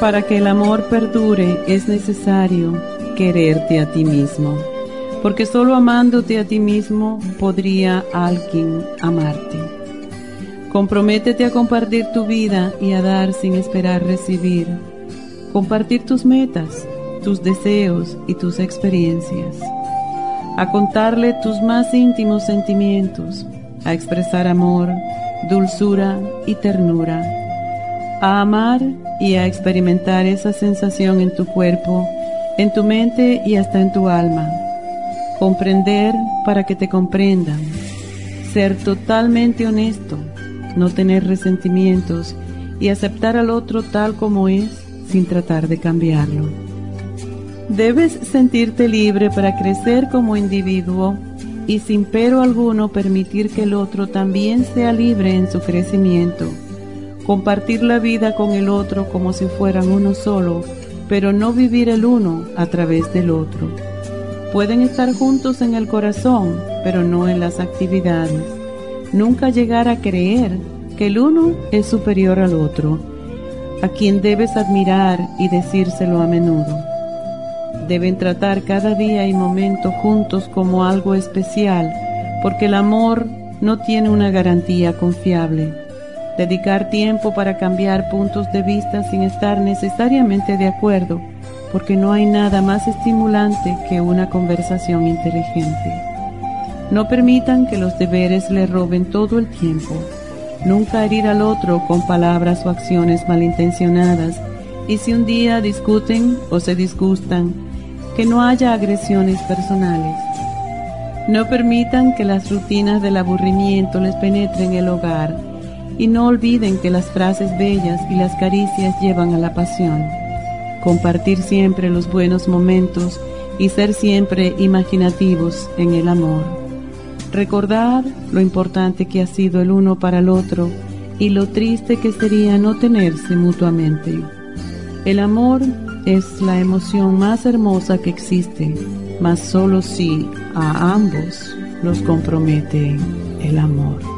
Para que el amor perdure es necesario quererte a ti mismo, porque solo amándote a ti mismo podría alguien amarte. Comprométete a compartir tu vida y a dar sin esperar recibir. Compartir tus metas, tus deseos y tus experiencias. A contarle tus más íntimos sentimientos, a expresar amor, dulzura y ternura. A amar y a experimentar esa sensación en tu cuerpo, en tu mente y hasta en tu alma. Comprender para que te comprendan. Ser totalmente honesto, no tener resentimientos y aceptar al otro tal como es sin tratar de cambiarlo. Debes sentirte libre para crecer como individuo y sin pero alguno permitir que el otro también sea libre en su crecimiento compartir la vida con el otro como si fueran uno solo, pero no vivir el uno a través del otro. Pueden estar juntos en el corazón, pero no en las actividades. Nunca llegar a creer que el uno es superior al otro, a quien debes admirar y decírselo a menudo. Deben tratar cada día y momento juntos como algo especial, porque el amor no tiene una garantía confiable dedicar tiempo para cambiar puntos de vista sin estar necesariamente de acuerdo, porque no hay nada más estimulante que una conversación inteligente. No permitan que los deberes le roben todo el tiempo. Nunca herir al otro con palabras o acciones malintencionadas. Y si un día discuten o se disgustan, que no haya agresiones personales. No permitan que las rutinas del aburrimiento les penetren el hogar y no olviden que las frases bellas y las caricias llevan a la pasión. Compartir siempre los buenos momentos y ser siempre imaginativos en el amor. Recordar lo importante que ha sido el uno para el otro y lo triste que sería no tenerse mutuamente. El amor es la emoción más hermosa que existe, mas solo si a ambos los compromete el amor.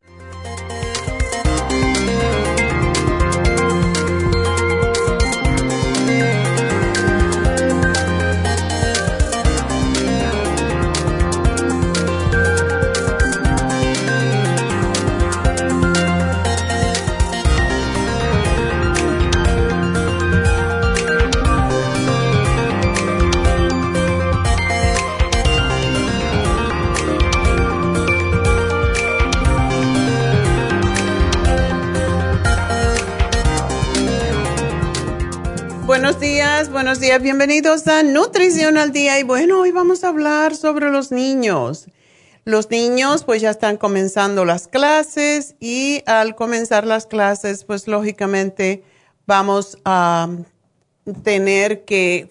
Bienvenidos a Nutrición al Día. Y bueno, hoy vamos a hablar sobre los niños. Los niños pues ya están comenzando las clases y al comenzar las clases pues lógicamente vamos a tener que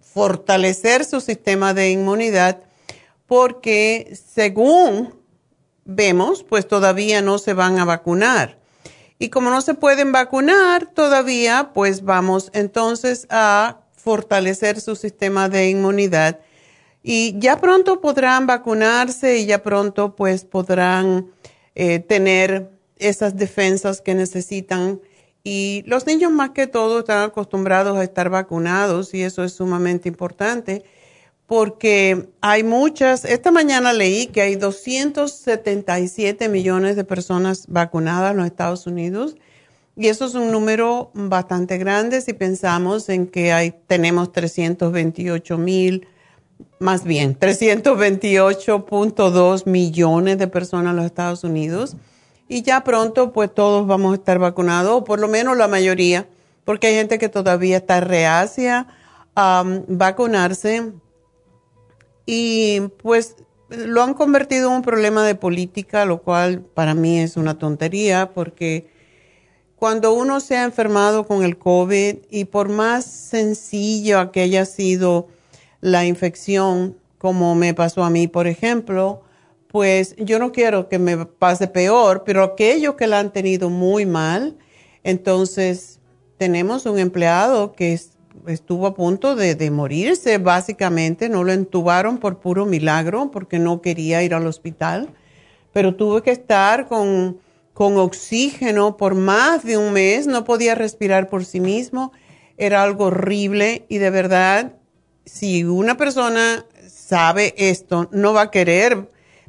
fortalecer su sistema de inmunidad porque según vemos pues todavía no se van a vacunar. Y como no se pueden vacunar todavía, pues vamos entonces a fortalecer su sistema de inmunidad. Y ya pronto podrán vacunarse y ya pronto pues podrán eh, tener esas defensas que necesitan. Y los niños más que todo están acostumbrados a estar vacunados y eso es sumamente importante porque hay muchas, esta mañana leí que hay 277 millones de personas vacunadas en los Estados Unidos y eso es un número bastante grande si pensamos en que hay, tenemos 328 mil, más bien 328.2 millones de personas en los Estados Unidos. Y ya pronto pues todos vamos a estar vacunados, o por lo menos la mayoría, porque hay gente que todavía está reacia a vacunarse. Y pues lo han convertido en un problema de política, lo cual para mí es una tontería porque cuando uno se ha enfermado con el COVID y por más sencillo que haya sido la infección, como me pasó a mí, por ejemplo, pues yo no quiero que me pase peor, pero aquellos que la han tenido muy mal, entonces tenemos un empleado que es estuvo a punto de, morirse, básicamente, no lo entubaron por puro milagro porque no quería ir al hospital, pero tuve que estar con, con oxígeno por más de un mes, no podía respirar por sí mismo, era algo horrible y de verdad, si una persona sabe esto, no va a querer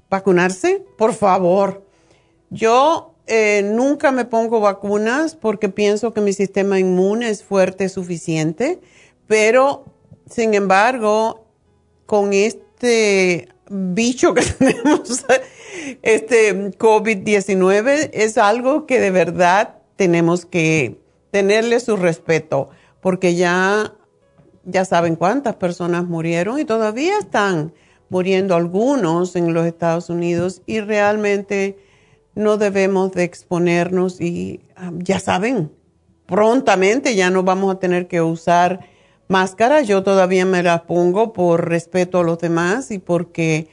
vacunarse, por favor. Yo eh, nunca me pongo vacunas porque pienso que mi sistema inmune es fuerte suficiente, pero sin embargo, con este bicho que tenemos, este COVID-19, es algo que de verdad tenemos que tenerle su respeto, porque ya, ya saben cuántas personas murieron y todavía están muriendo algunos en los Estados Unidos y realmente no debemos de exponernos y ah, ya saben, prontamente ya no vamos a tener que usar máscara. Yo todavía me la pongo por respeto a los demás y porque,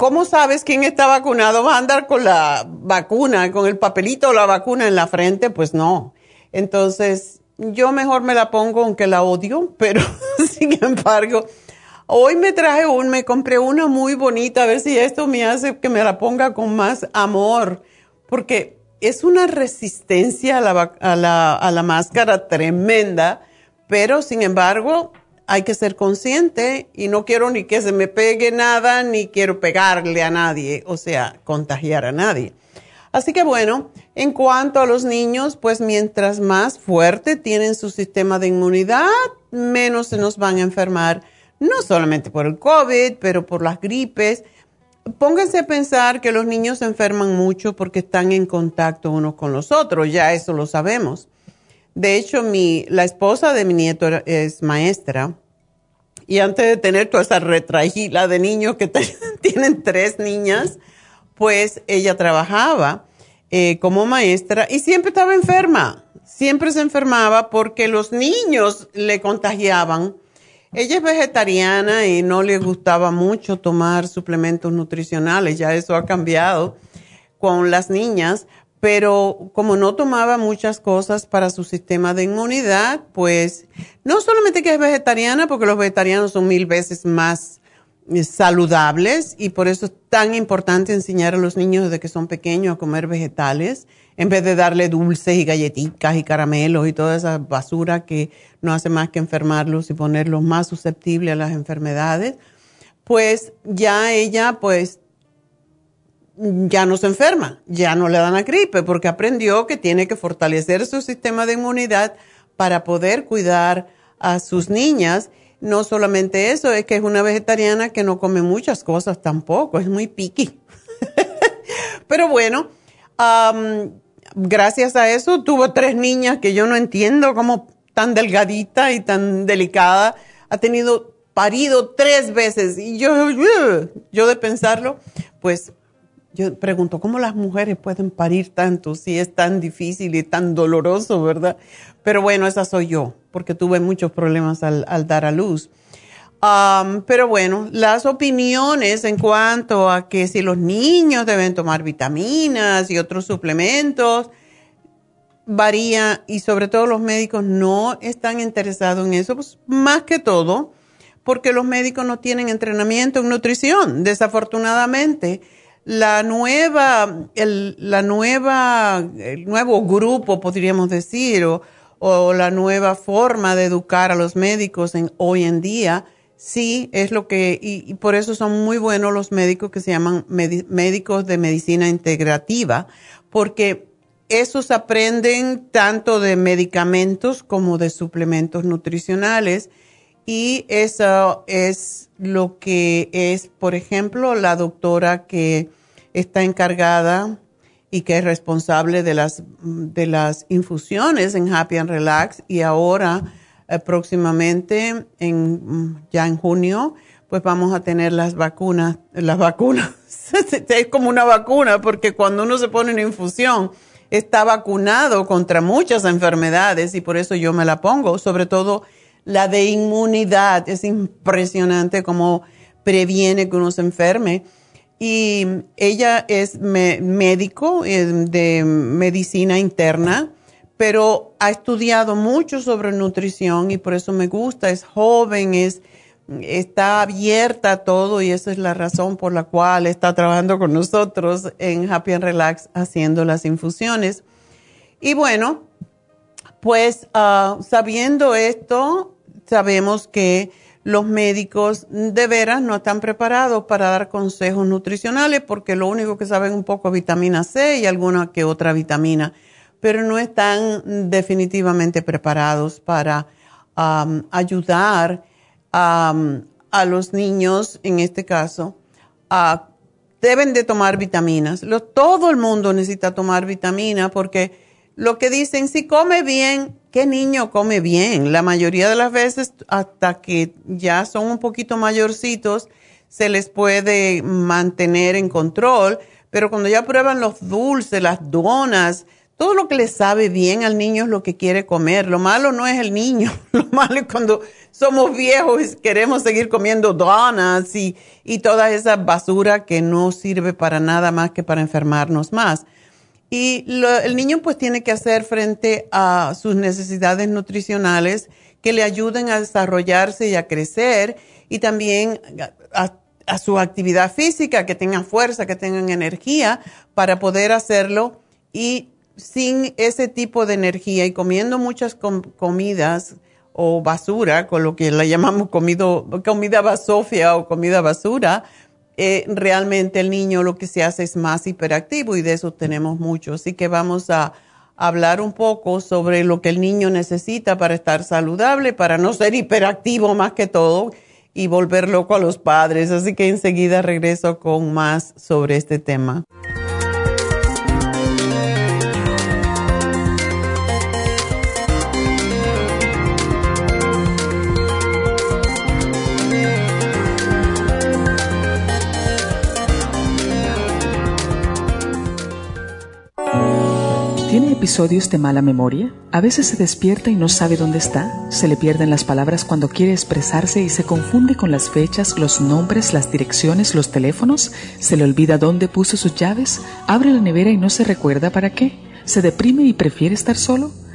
¿cómo sabes quién está vacunado? ¿Va a andar con la vacuna, con el papelito o la vacuna en la frente? Pues no. Entonces, yo mejor me la pongo aunque la odio, pero sin embargo Hoy me traje un, me compré una muy bonita, a ver si esto me hace que me la ponga con más amor, porque es una resistencia a la, a la, a la máscara tremenda, pero sin embargo hay que ser consciente y no quiero ni que se me pegue nada, ni quiero pegarle a nadie, o sea, contagiar a nadie. Así que bueno, en cuanto a los niños, pues mientras más fuerte tienen su sistema de inmunidad, menos se nos van a enfermar no solamente por el COVID, pero por las gripes. Pónganse a pensar que los niños se enferman mucho porque están en contacto unos con los otros, ya eso lo sabemos. De hecho, mi, la esposa de mi nieto es maestra y antes de tener toda esa retragila de niños que tienen tres niñas, pues ella trabajaba eh, como maestra y siempre estaba enferma, siempre se enfermaba porque los niños le contagiaban. Ella es vegetariana y no le gustaba mucho tomar suplementos nutricionales, ya eso ha cambiado con las niñas, pero como no tomaba muchas cosas para su sistema de inmunidad, pues no solamente que es vegetariana, porque los vegetarianos son mil veces más eh, saludables y por eso es tan importante enseñar a los niños desde que son pequeños a comer vegetales en vez de darle dulces y galletitas y caramelos y toda esa basura que no hace más que enfermarlos y ponerlos más susceptibles a las enfermedades, pues ya ella pues ya no se enferma, ya no le dan la gripe porque aprendió que tiene que fortalecer su sistema de inmunidad para poder cuidar a sus niñas. No solamente eso, es que es una vegetariana que no come muchas cosas tampoco, es muy piqui. Pero bueno, gracias a eso tuvo tres niñas que yo no entiendo cómo tan delgadita y tan delicada, ha tenido parido tres veces y yo, yo de pensarlo, pues yo pregunto, ¿cómo las mujeres pueden parir tanto si es tan difícil y tan doloroso, verdad? Pero bueno, esa soy yo, porque tuve muchos problemas al, dar a luz. pero bueno, las opiniones en cuanto a que si los niños deben tomar vitaminas y otros suplementos, varía y sobre todo los médicos no están interesados en eso, pues más que todo porque los médicos no tienen entrenamiento en nutrición, desafortunadamente la nueva, el, la nueva, el nuevo grupo, podríamos decir, o, la nueva forma de educar a los médicos en, hoy en día, sí es lo que, y, por eso son muy buenos los médicos que se llaman médicos de medicina integrativa, porque esos aprenden tanto de medicamentos como de suplementos nutricionales y eso es lo que es, por ejemplo, la doctora que está encargada y que es responsable de las, de las infusiones en Happy and Relax. Y ahora eh, próximamente, en, ya en junio, pues vamos a tener las vacunas, las vacunas, es como una vacuna porque cuando uno se pone una infusión está vacunado contra muchas enfermedades y por eso yo me la pongo, sobre todo la de inmunidad. Es impresionante cómo previene que uno se enferme. Y ella es médico eh, de medicina interna, pero ha estudiado mucho sobre nutrición y por eso me gusta. Es joven, es, está abierta a todo y esa es la razón por la cual está trabajando con nosotros en Happy and Relax haciendo las infusiones. Y bueno, pues ah, sabiendo esto, sabemos que los médicos de veras no están preparados para dar consejos nutricionales porque lo único que saben un poco es vitamina C y alguna que otra vitamina, pero no están definitivamente preparados para ayudar a los niños, en este caso, deben de tomar vitaminas. todo el mundo necesita tomar vitamina porque lo que dicen, si come bien, ¿qué niño come bien? La mayoría de las veces, hasta que ya son un poquito mayorcitos, se les puede mantener en control, pero cuando ya prueban los dulces, las donas, todo lo que le sabe bien al niño es lo que quiere comer. Lo malo no es el niño, lo malo es cuando somos viejos y queremos seguir comiendo donas y, y toda esa basura que no sirve para nada más que para enfermarnos más. Y el niño pues tiene que hacer frente a sus necesidades nutricionales que le ayuden a desarrollarse y a crecer y también a, su actividad física, que tengan fuerza, que tengan energía para poder hacerlo. Y sin ese tipo de energía y comiendo muchas comidas o basura, con lo que la llamamos comido, comida basofia o comida basura, eh, realmente el niño lo que se hace es más hiperactivo y de eso tenemos mucho. Así que vamos a hablar un poco sobre lo que el niño necesita para estar saludable, para no ser hiperactivo más que todo y volver loco a los padres. Así que enseguida regreso con más sobre este tema. Episodios de mala memoria? A veces se despierta y no sabe dónde está. Se le pierden las palabras cuando quiere expresarse y se confunde con las fechas, los nombres, las direcciones, los teléfonos. Se le olvida dónde puso sus llaves. Abre la nevera y no se recuerda para qué. ¿Se deprime y prefiere estar solo?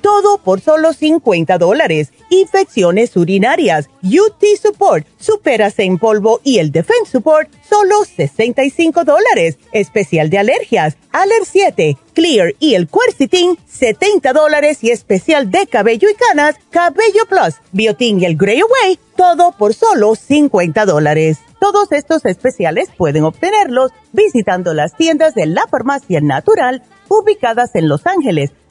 todo por solo 50 dólares. Infecciones urinarias, UT Support, Superase en polvo y el Defense Support, solo 65 dólares. Especial de alergias, Aller 7, Clear y el Quercetin, 70 dólares. Y especial de cabello y canas, Cabello Plus, Biotin y el Grey Away, todo por solo 50 dólares. Todos estos especiales pueden obtenerlos visitando las tiendas de la farmacia natural ubicadas en Los Ángeles,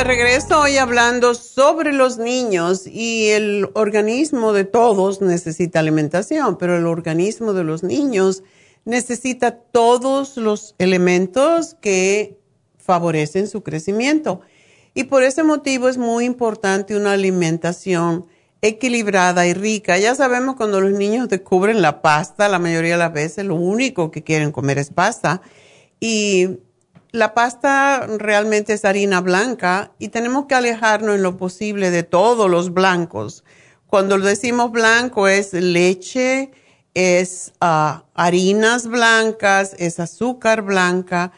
De regreso hoy hablando sobre los niños y el organismo de todos necesita alimentación, pero el organismo de los niños necesita todos los elementos que favorecen su crecimiento. Y por ese motivo es muy importante una alimentación equilibrada y rica. Ya sabemos cuando los niños descubren la pasta, la mayoría de las veces lo único que quieren comer es pasta. Y la pasta realmente es harina blanca y tenemos que alejarnos en lo posible de todos los blancos. Cuando decimos blanco es leche, es ah, harinas blancas, es azúcar blanca,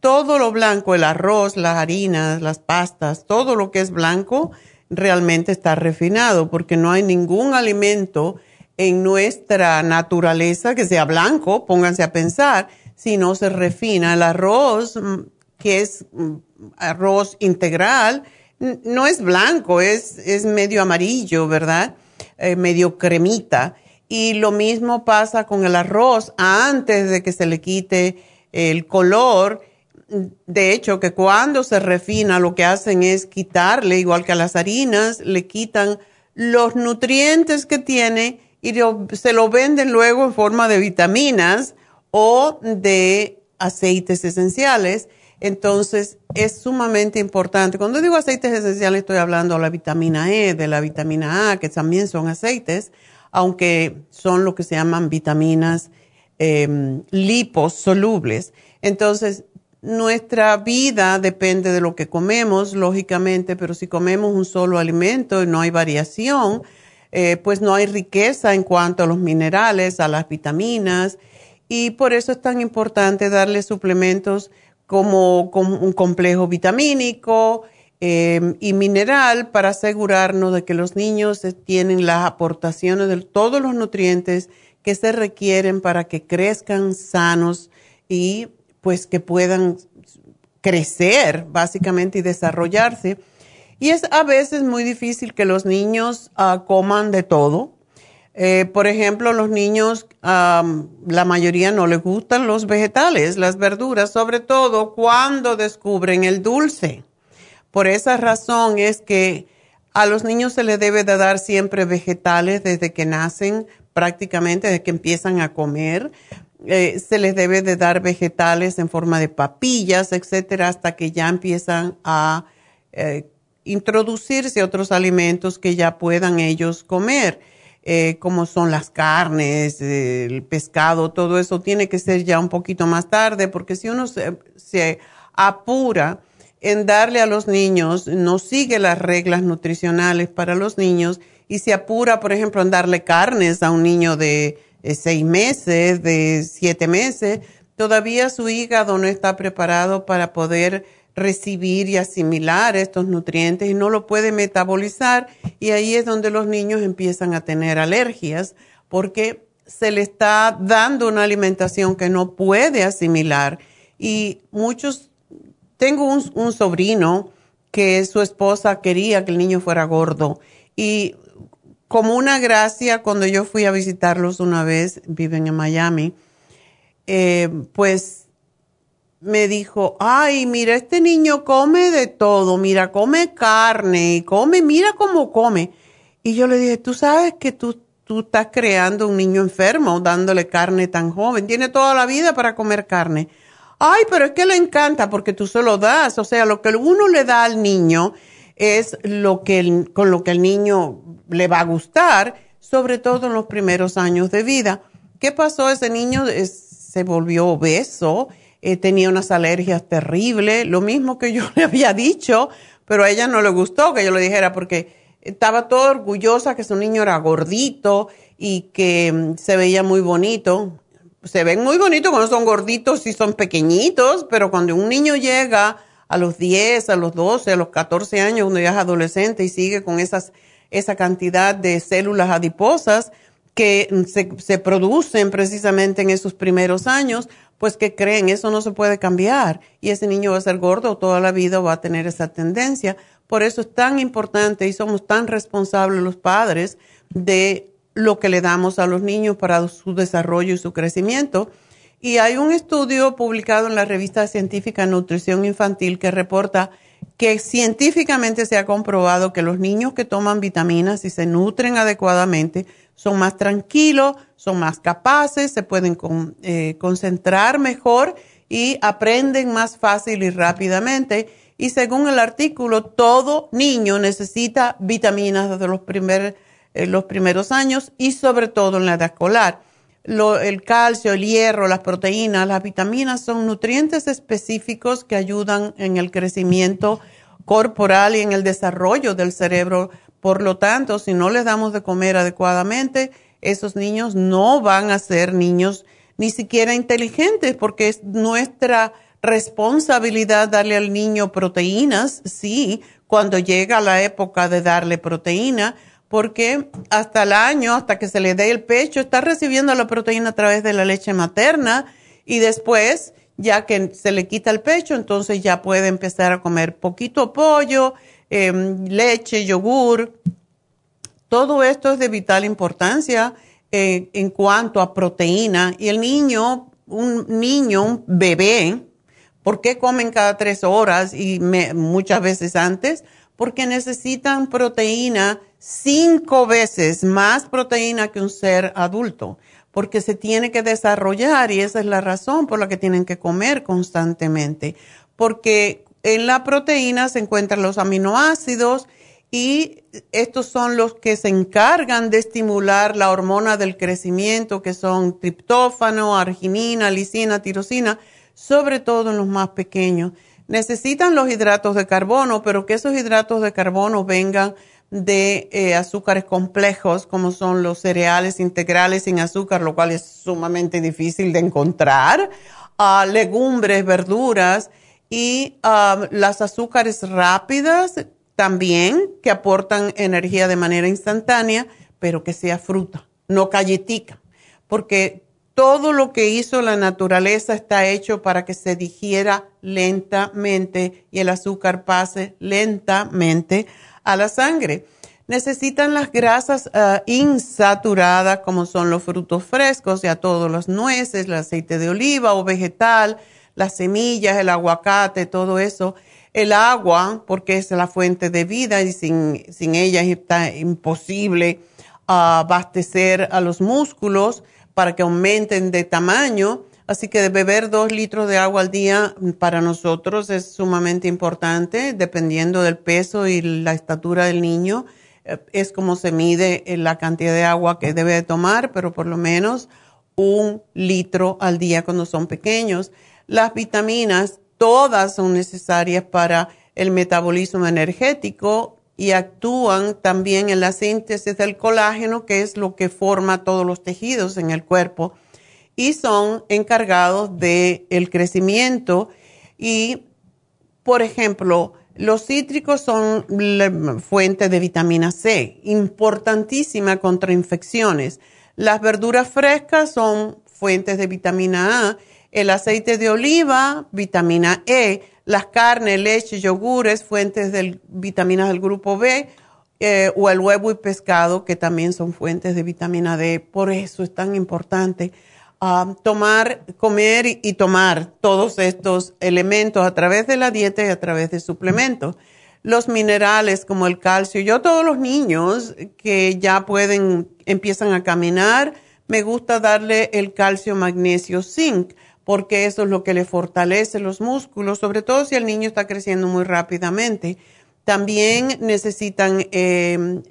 todo lo blanco, el arroz, las harinas, las pastas, todo lo que es blanco realmente está refinado porque no hay ningún alimento en nuestra naturaleza que sea blanco, pónganse a pensar si no se refina. El arroz, mm, que es mm, arroz integral, no es blanco, es, es medio amarillo, ¿verdad? Eh, medio cremita. Y lo mismo pasa con el arroz antes de que se le quite el color. De hecho, que cuando se refina lo que hacen es quitarle, igual que a las harinas, le quitan los nutrientes que tiene y se lo venden luego en forma de vitaminas o de aceites esenciales. Entonces, es sumamente importante. Cuando digo aceites esenciales, estoy hablando de la vitamina E, de la vitamina A, que también son aceites, aunque son lo que se llaman vitaminas eh, liposolubles. Entonces, nuestra vida depende de lo que comemos, lógicamente, pero si comemos un solo alimento y no hay variación, eh, pues no hay riqueza en cuanto a los minerales, a las vitaminas y por eso es tan importante darle suplementos como, un complejo vitamínico em, y mineral para asegurarnos de que los niños tienen las aportaciones de todos los nutrientes que se requieren para que crezcan sanos y pues que puedan crecer básicamente y desarrollarse. Y es a veces muy difícil que los niños ah, coman de todo eh, por ejemplo, los niños, la mayoría no les gustan los vegetales, las verduras, sobre todo cuando descubren el dulce. Por esa razón es que a los niños se les debe de dar siempre vegetales desde que nacen, prácticamente desde que empiezan a comer. Eh, se les debe de dar vegetales en forma de papillas, etcétera, hasta que ya empiezan a eh, introducirse otros alimentos que ya puedan ellos comer eh, como son las carnes, el pescado, todo eso tiene que ser ya un poquito más tarde, porque si uno se, apura en darle a los niños, no sigue las reglas nutricionales para los niños y se apura, por ejemplo, en darle carnes a un niño de seis meses, de siete meses, todavía su hígado no está preparado para poder recibir y asimilar estos nutrientes y no lo puede metabolizar y ahí es donde los niños empiezan a tener alergias porque se le está dando una alimentación que no puede asimilar. Y muchos, tengo un, sobrino que su esposa quería que el niño fuera gordo. Y como una gracia, cuando yo fui a visitarlos una vez, viven en Miami, eh, pues me dijo, ay, mira, este niño come de todo, mira, come carne, come, mira cómo come. Y yo le dije, tú sabes que tú, tú estás creando un niño enfermo dándole carne tan joven, tiene toda la vida para comer carne. Ay, pero es que le encanta porque tú se lo das, o sea, lo que uno le da al niño es lo que con lo que el niño le va a gustar, sobre todo en los primeros años de vida. ¿Qué pasó? Ese niño se volvió obeso, tenía unas alergias terribles, lo mismo que yo le había dicho, pero a ella no le gustó que yo le dijera porque estaba todo orgullosa que su niño era gordito y que mm, se veía muy bonito. Se ven muy bonitos cuando son gorditos y son pequeñitos, pero cuando un niño llega a los 10, a los 12, a los 14 años, cuando ya es adolescente y sigue con esas, esa cantidad de células adiposas que se, se producen precisamente en esos primeros años, pues que creen, eso no se puede cambiar y ese niño va a ser gordo toda la vida va a tener esa tendencia. Por eso es tan importante y somos tan responsables los padres de lo que le damos a los niños para su desarrollo y su crecimiento. Y hay un estudio publicado en la revista científica Nutrición Infantil que reporta que científicamente se ha comprobado que los niños que toman vitaminas y se nutren adecuadamente son más tranquilos, son más capaces, se pueden eh, concentrar mejor y aprenden más fácil y rápidamente. Y según el artículo, todo niño necesita vitaminas desde los, eh, los primeros años y sobre todo en la edad escolar el calcio, el hierro, las proteínas, las vitaminas son nutrientes específicos que ayudan en el crecimiento corporal y en el desarrollo del cerebro. Por lo tanto, si no les damos de comer adecuadamente, esos niños no van a ser niños ni siquiera inteligentes porque es nuestra responsabilidad darle al niño proteínas, sí, cuando llega la época de darle proteína, porque hasta el año, hasta que se le dé el pecho, está recibiendo la proteína a través de la leche materna y después, ya que se le quita el pecho, entonces ya puede empezar a comer poquito pollo, em, leche, yogur. Todo esto es de vital importancia eh, en cuanto a proteína. Y el niño, un niño, un bebé, ¿por qué comen cada tres horas y muchas veces antes? Porque necesitan proteína cinco veces más proteína que un ser adulto, porque se tiene que desarrollar y esa es la razón por la que tienen que comer constantemente, porque en la proteína se encuentran los aminoácidos y estos son los que se encargan de estimular la hormona del crecimiento, que son triptófano, arginina, lisina, tirosina, sobre todo en los más pequeños. Necesitan los hidratos de carbono, pero que esos hidratos de carbono vengan de eh, azúcares complejos como son los cereales integrales sin azúcar, lo cual es sumamente difícil de encontrar, uh, legumbres, verduras y um, las azúcares rápidas también que aportan energía de manera instantánea, pero que sea fruta, no galletica, porque todo lo que hizo la naturaleza está hecho para que se digiera lentamente y el azúcar pase lentamente a la sangre. Necesitan las grasas ah, insaturadas, como son los frutos frescos, ya todos los nueces, el aceite de oliva o vegetal, las semillas, el aguacate, todo eso. El agua, porque es la fuente de vida y sin, sin ella está imposible ah, abastecer a los músculos para que aumenten de tamaño. Así que beber dos litros de agua al día para nosotros es sumamente importante, dependiendo del peso y la estatura del niño. Eh, es como se mide la cantidad de agua que debe tomar, pero por lo menos un litro al día cuando son pequeños. Las vitaminas, todas son necesarias para el metabolismo energético y actúan también en la síntesis del colágeno, que es lo que forma todos los tejidos en el cuerpo y son encargados del el crecimiento y, por ejemplo, los cítricos son la fuente de vitamina C, importantísima contra infecciones. Las verduras frescas son fuentes de vitamina A, el aceite de oliva, vitamina E, las carnes, leche, yogures, fuentes de vitaminas del grupo B, eh, o el huevo y pescado, que también son fuentes de vitamina D. Por eso es tan importante ah, tomar, comer y, tomar todos estos elementos a través de la dieta y a través de suplementos. Los minerales como el calcio. Yo todos los niños que ya pueden, empiezan a caminar, me gusta darle el calcio, magnesio, zinc, porque eso es lo que le fortalece los músculos, sobre todo si el niño está creciendo muy rápidamente también necesitan em,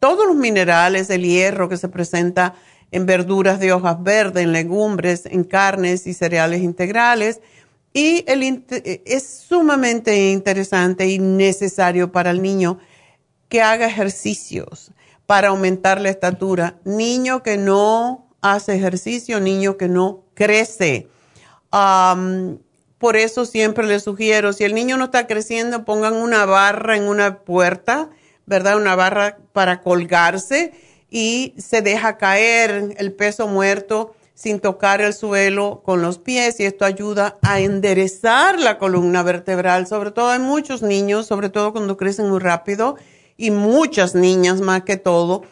todos los minerales, el hierro que se presenta en verduras de hojas verdes, en legumbres, en carnes y cereales integrales. Y el, es sumamente interesante y necesario para el niño que haga ejercicios para aumentar la estatura. Niño que no hace ejercicio, niño que no crece. Por eso siempre les sugiero, si el niño no está creciendo, pongan una barra en una puerta, ¿verdad? Una barra para colgarse y se deja caer el peso muerto sin tocar el suelo con los pies y esto ayuda a enderezar la columna vertebral. Sobre todo hay muchos niños, sobre todo cuando crecen muy rápido y muchas niñas más que todo,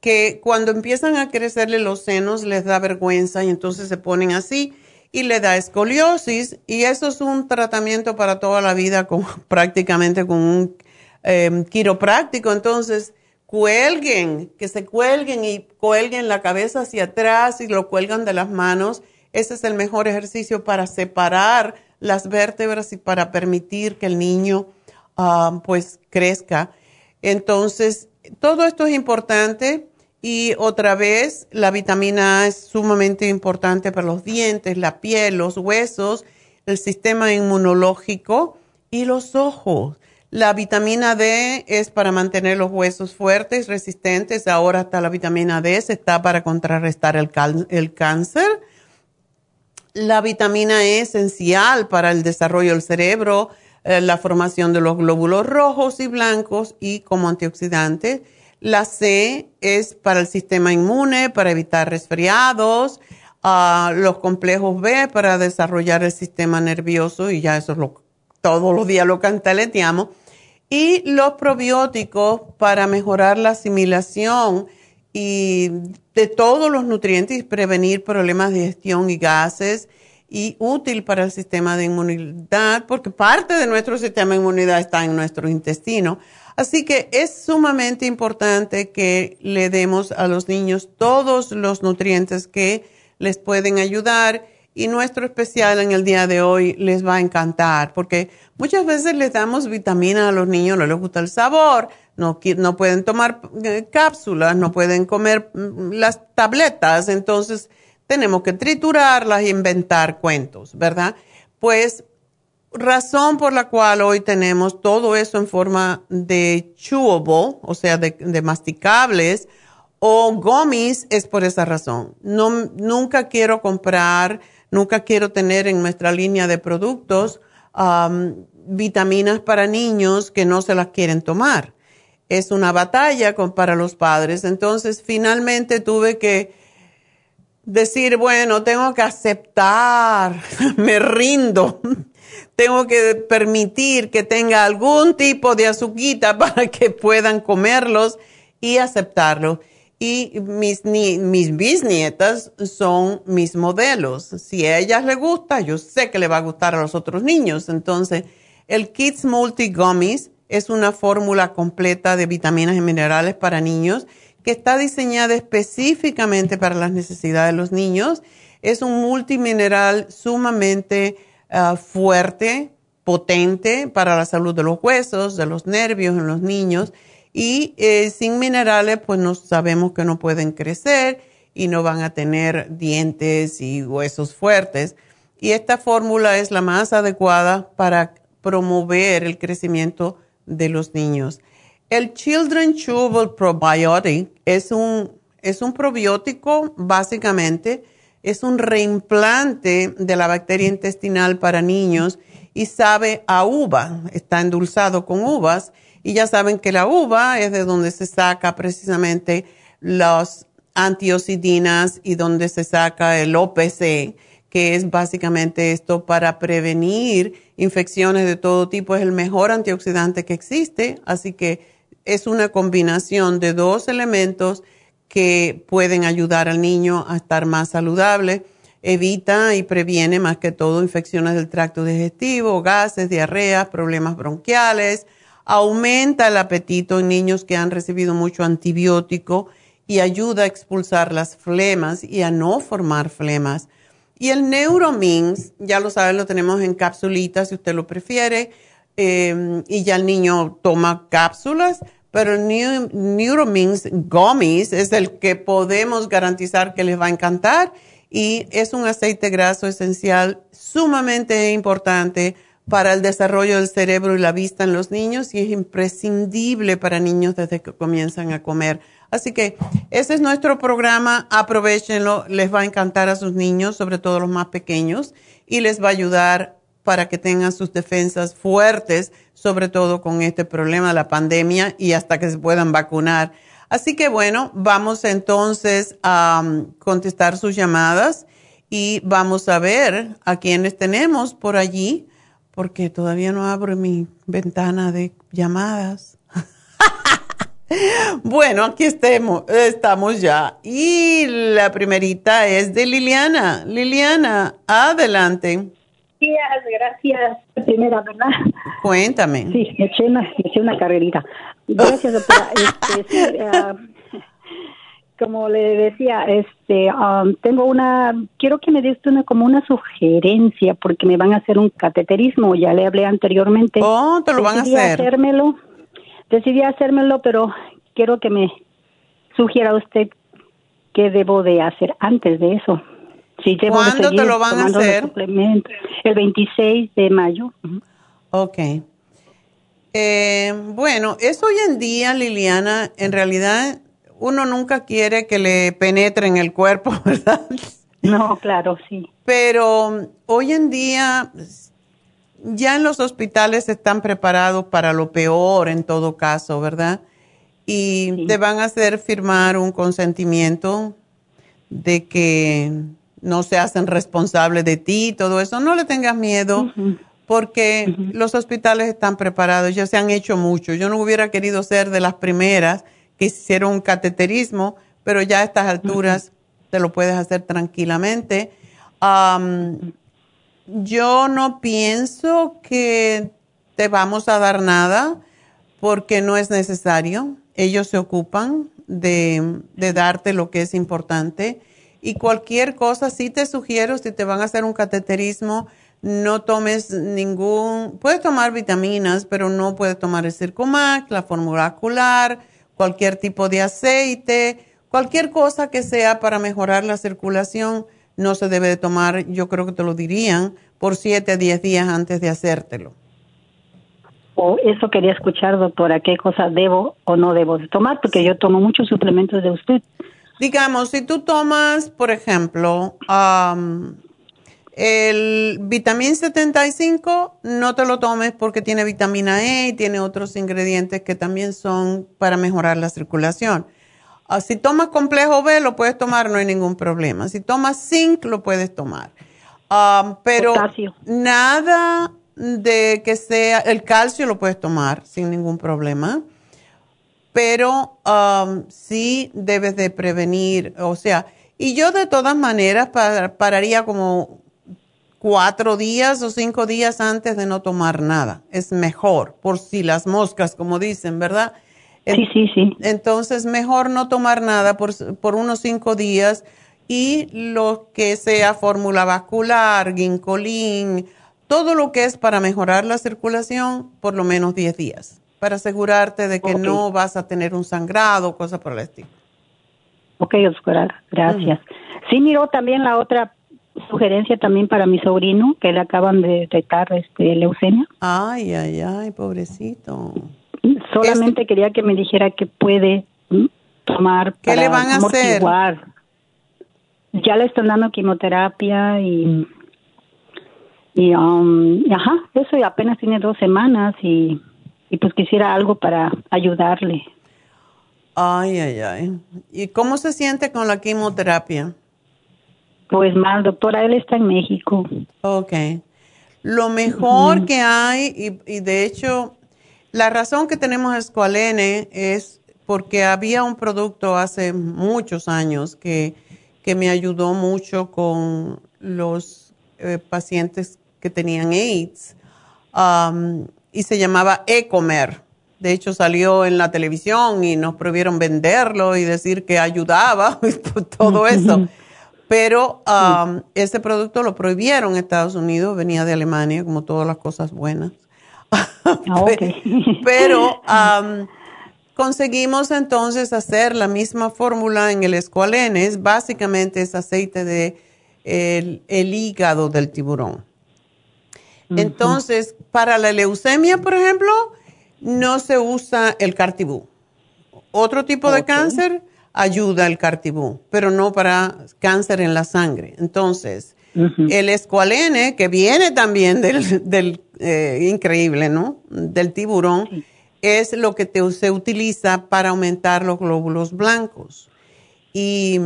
que cuando empiezan a crecerle los senos les da vergüenza y entonces se ponen así y le da escoliosis y eso es un tratamiento para toda la vida con prácticamente con un em, quiropráctico. Entonces, cuelguen, que se cuelguen y cuelguen la cabeza hacia atrás y lo cuelgan de las manos. Ese es el mejor ejercicio para separar las vértebras y para permitir que el niño ah, pues crezca. Entonces, todo esto es importante y otra vez, la vitamina A es sumamente importante para los dientes, la piel, los huesos, el sistema inmunológico y los ojos. La vitamina D es para mantener los huesos fuertes, resistentes. Ahora está la vitamina D, se está para contrarrestar el, el cáncer. La vitamina E es esencial para el desarrollo del cerebro, eh, la formación de los glóbulos rojos y blancos y como antioxidante la C es para el sistema inmune, para evitar resfriados. Ah, los complejos B para desarrollar el sistema nervioso, y ya eso es lo, todos los días lo cantaleteamos. Y los probióticos para mejorar la asimilación y de todos los nutrientes y prevenir problemas de digestión y gases y útil para el sistema de inmunidad, porque parte de nuestro sistema de inmunidad está en nuestro intestino. Así que es sumamente importante que le demos a los niños todos los nutrientes que les pueden ayudar y nuestro especial en el día de hoy les va a encantar porque muchas veces les damos vitaminas a los niños, no les gusta el sabor, no, no pueden tomar eh, cápsulas, no pueden comer mm, las tabletas, entonces tenemos que triturarlas e inventar cuentos, ¿verdad? Pues razón por la cual hoy tenemos todo eso en forma de chewable, o sea, de, masticables, o gummies, es por esa razón. No, nunca quiero comprar, nunca quiero tener en nuestra línea de productos um, vitaminas para niños que no se las quieren tomar. Es una batalla para los padres. Entonces, finalmente tuve que decir, bueno, tengo que aceptar, me rindo tengo que permitir que tenga algún tipo de azuquita para que puedan comerlos y aceptarlo. Y mis, mis bisnietas son mis modelos. Si a ellas les gusta, yo sé que le va a gustar a los otros niños. Entonces, el Kids Multi Gummies es una fórmula completa de vitaminas y minerales para niños que está diseñada específicamente para las necesidades de los niños. Es un multimineral sumamente Ah, fuerte, potente para la salud de los huesos, de los nervios en los niños. Y eh, sin minerales, pues no sabemos que no pueden crecer y no van a tener dientes y huesos fuertes. Y esta fórmula es la más adecuada para promover el crecimiento de los niños. El Children Chewable Probiotic es un, es un probiótico básicamente es un reimplante de la bacteria intestinal para niños y sabe a uva, está endulzado con uvas y ya saben que la uva es de donde se saca precisamente los antiocidinas y donde se saca el OPC, que es básicamente esto para prevenir infecciones de todo tipo. Es el mejor antioxidante que existe, así que es una combinación de dos elementos que pueden ayudar al niño a estar más saludable. Evita y previene más que todo infecciones del tracto digestivo, gases, diarreas, problemas bronquiales. Aumenta el apetito en niños que han recibido mucho antibiótico y ayuda a expulsar las flemas y a no formar flemas. Y el Neuromins, ya lo saben, lo tenemos en capsulitas si usted lo prefiere. Eh, y ya el niño toma cápsulas pero el Neuromins Gummies es el que podemos garantizar que les va a encantar. Y es un aceite graso esencial sumamente importante para el desarrollo del cerebro y la vista en los niños y es imprescindible para niños desde que comienzan a comer. Así que ese es nuestro programa, aprovechenlo, les va a encantar a sus niños, sobre todo los más pequeños, y les va a ayudar para que tengan sus defensas fuertes, sobre todo con este problema de la pandemia y hasta que se puedan vacunar. Así que bueno, vamos entonces a um, contestar sus llamadas y vamos a ver a quienes tenemos por allí, porque todavía no abro mi ventana de llamadas. bueno, aquí estemos, estamos ya. Y la primerita es de Liliana. Liliana, adelante días, gracias. Primera, ¿verdad? Cuéntame. Sí, me eché una, eché una carrerita. Gracias, doctora. Este, ah, como le decía, este, um, tengo una, quiero que me des una como una sugerencia porque me van a hacer un cateterismo. Ya le hablé anteriormente. Oh, te lo van a hacer. hacérmelo. Decidí hacérmelo, pero quiero que me sugiera usted qué debo de hacer antes de eso. ¿Cuándo te lo van a hacer? El 26 de mayo. Ok. Eh, bueno, eso hoy en día, Liliana, en realidad uno nunca quiere que le penetre en el cuerpo, ¿verdad? No, claro, sí. Pero hoy en día ya en los hospitales están preparados para lo peor en todo caso, ¿verdad? Y te van a hacer firmar un consentimiento de que no se hacen responsables de ti, todo eso. No le tengas miedo porque los hospitales están preparados, ya se han hecho mucho. Yo no hubiera querido ser de las primeras que hicieron un cateterismo, pero ya a estas alturas te lo puedes hacer tranquilamente. yo no pienso que te vamos a dar nada porque no es necesario. Ellos se ocupan de, de darte lo que es importante y cualquier cosa, sí te sugiero, si te van a hacer un cateterismo, no tomes ningún, puedes tomar vitaminas, pero no puedes tomar el Circumax, la fórmula ocular, cualquier tipo de aceite, cualquier cosa que sea para mejorar la circulación, no se debe de tomar, yo creo que te lo dirían, por 7 a 10 días antes de hacértelo. O eso quería escuchar, doctora, qué cosas debo o no debo de tomar, porque yo tomo muchos suplementos de usted. Digamos, si tú tomas, por ejemplo, el vitamín 75, no te lo tomes porque tiene vitamina E y tiene otros ingredientes que también son para mejorar la circulación. Ah, si tomas complejo B, lo puedes tomar, no hay ningún problema. Si tomas zinc, lo puedes tomar. pero nada de que sea, el calcio lo puedes tomar sin ningún problema pero um, sí debes de prevenir, o sea, y yo de todas maneras pararía como cuatro días o cinco días antes de no tomar nada. Es mejor, por si las moscas, como dicen, ¿verdad? Sí, sí, sí. Entonces, mejor no tomar nada por, por unos cinco días y lo que sea fórmula vascular, ginkolín, todo lo que es para mejorar la circulación, por lo menos diez días para asegurarte de que no vas a tener un sangrado, cosas por el estilo. Ok, doctora, gracias. Sí, miró también la otra sugerencia también para mi sobrino, que le acaban de detectar este, leucemia. Ay, ay, ay, pobrecito. Solamente quería que me dijera que puede tomar ¿Qué le van a hacer? Ya le están dando quimioterapia y y um, ajá, eso apenas tiene dos semanas y y pues quisiera algo para ayudarle. Ay, ay, ay. ¿Y cómo se siente con la quimioterapia? Pues mal, doctora, él está en México. Ok. Lo mejor que hay, y, de hecho, la razón que tenemos Escualene es porque había un producto hace muchos años que, que me ayudó mucho con los eh, pacientes que tenían AIDS um, y se llamaba Ecomer. De hecho, salió en la televisión y nos prohibieron venderlo y decir que ayudaba y todo eso. Pero um, ese producto lo prohibieron en Estados Unidos, venía de Alemania, como todas las cosas buenas. Ah, pero um, conseguimos entonces hacer la misma fórmula en el escualenes. Básicamente es aceite de el, hígado del tiburón. Entonces, para la leucemia, por ejemplo, no se usa el cartibú. Otro tipo de cáncer ayuda el cartibú, pero no para cáncer en la sangre. Entonces, el escualene, que viene también del, eh, increíble, ¿no? Del tiburón, es lo que se utiliza para aumentar los glóbulos blancos. Y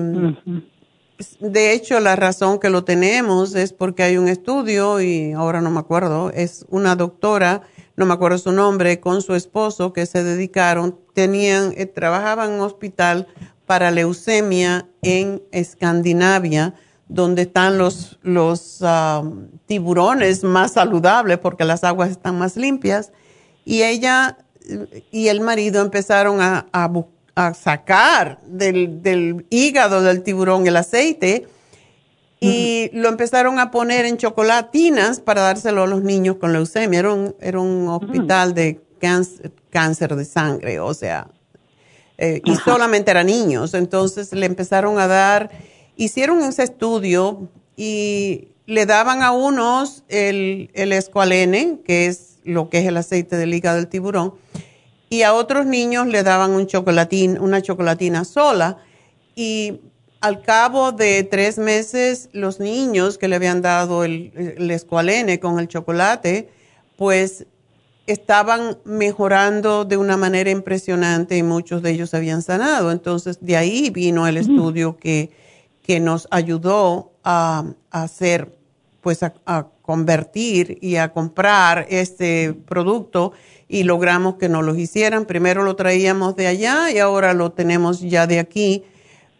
de hecho, la razón que lo tenemos es porque hay un estudio, y ahora no me acuerdo, es una doctora no me acuerdo su nombre, con su esposo que se dedicaron, tenían, eh, trabajaban en un hospital para leucemia en Escandinavia, donde están los, los tiburones más saludables porque las aguas están más limpias. Y ella y el marido empezaron a, a, sacar del, del hígado del tiburón el aceite y lo empezaron a poner en chocolatinas para dárselo a los niños con leucemia. Era un, era un hospital de cáncer, de sangre, o sea, eh, y solamente eran niños. Entonces le empezaron a dar, hicieron ese estudio y le daban a unos el, el escualene, que es lo que es el aceite del hígado del tiburón, y a otros niños le daban un chocolatín, una chocolatina sola. Y al cabo de tres meses, los niños que le habían dado el, el escualene con el chocolate, pues estaban mejorando de una manera impresionante y muchos de ellos habían sanado. Entonces, de ahí vino el estudio que, que nos ayudó a, hacer, pues a, a, convertir y a comprar este producto y logramos que nos lo hicieran. Primero lo traíamos de allá y ahora lo tenemos ya de aquí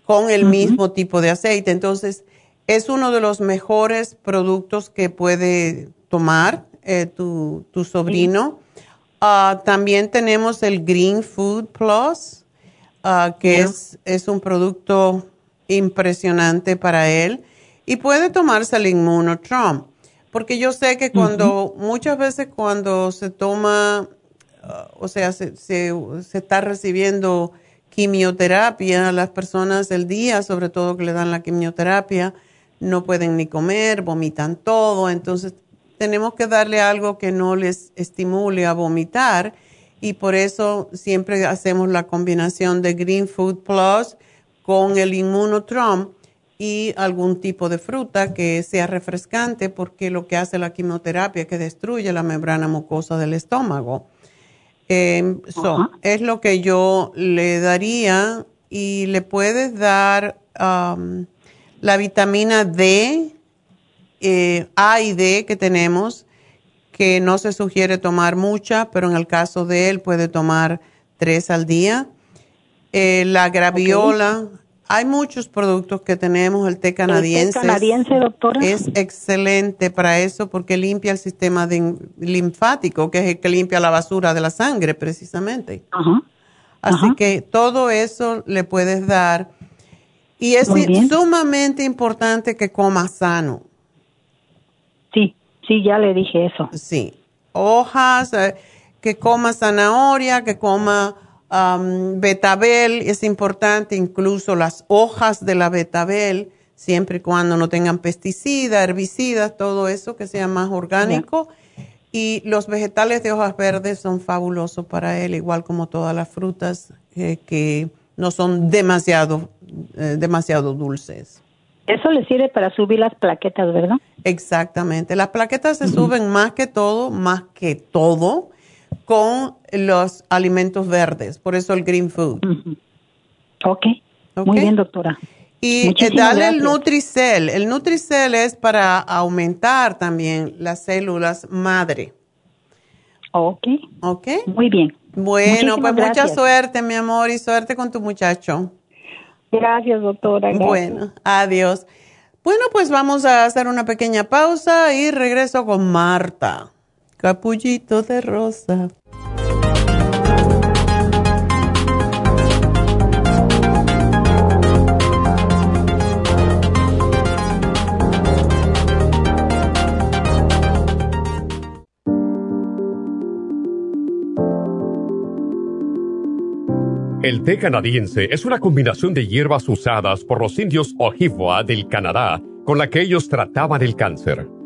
con el mismo tipo de aceite. Entonces, es uno de los mejores productos que puede tomar eh, tu, sobrino. Ah, también tenemos el Green Food Plus, ah, que es, es un producto impresionante para él. Y puede tomarse el Immunotrom. Porque yo sé que cuando, muchas veces cuando se toma, ah, o sea, se, se, se está recibiendo quimioterapia, las personas del día, sobre todo que le dan la quimioterapia, no pueden ni comer, vomitan todo, entonces tenemos que darle algo que no les estimule a vomitar y por eso siempre hacemos la combinación de Green Food Plus con el Immunotrom y algún tipo de fruta que sea refrescante porque lo que hace la quimioterapia es que destruye la membrana mucosa del estómago. Eh, es lo que yo le daría y le puedes dar um, la vitamina D, eh, A y D que tenemos, que no se sugiere tomar mucha, pero en el caso de él puede tomar tres al día. Eh, la graviola, hay muchos productos que tenemos, el té canadiense. ¿El té canadiense, doctora? Es excelente para eso porque limpia el sistema linfático, que es el que limpia la basura de la sangre, precisamente. Ajá. Así que todo eso le puedes dar. Y es sumamente importante que coma sano. Sí, sí, ya le dije eso. Sí. Hojas, eh, que coma zanahoria, que coma betabel es importante, incluso las hojas de la betabel, siempre y cuando no tengan pesticidas, herbicidas, todo eso que sea más orgánico. Y los vegetales de hojas verdes son fabulosos para él, igual como todas las frutas eh, que no son demasiado, eh, demasiado dulces. Eso le sirve para subir las plaquetas, ¿verdad? Exactamente. Las plaquetas se suben más que todo, más que todo, con los alimentos verdes, por eso el green food. Ok. Muy bien, doctora. Y eh, dale el Nutricel. El Nutricel es para aumentar también las células madre. Ok. Ok. Muy bien. Bueno, pues mucha suerte, mi amor, y suerte con tu muchacho. Gracias, doctora. Bueno, adiós. Bueno, pues vamos a hacer una pequeña pausa y regreso con Marta. Capullito de rosa. El té canadiense es una combinación de hierbas usadas por los indios Ojibwa del Canadá con la que ellos trataban el cáncer.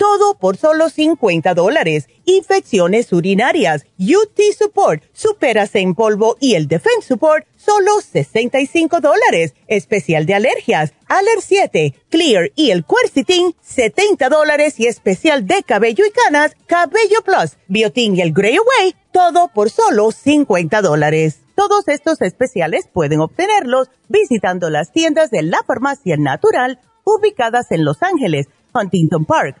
todo por solo 50 dólares. Infecciones urinarias, UT Support, Superas en polvo y el Defense Support, solo 65 dólares. Especial de alergias, Aller 7, Clear y el Quercetin, 70 dólares y especial de cabello y canas, Cabello Plus, Biotin y el Grey Away, todo por solo 50 dólares. Todos estos especiales pueden obtenerlos visitando las tiendas de la farmacia natural ubicadas en Los Ángeles, Huntington Park,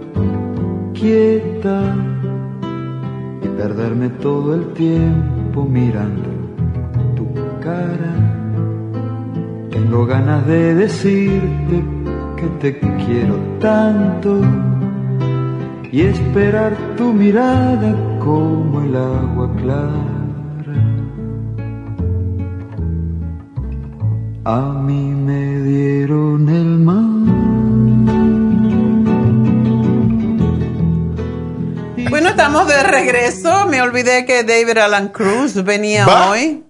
quieta y perderme todo el tiempo mirando tu cara. Tengo ganas de decirte que te quiero tanto y esperar tu mirada como el agua clara. A mí me dieron el mar estamos de regreso. Me olvidé que David Alan Cruz venía hoy.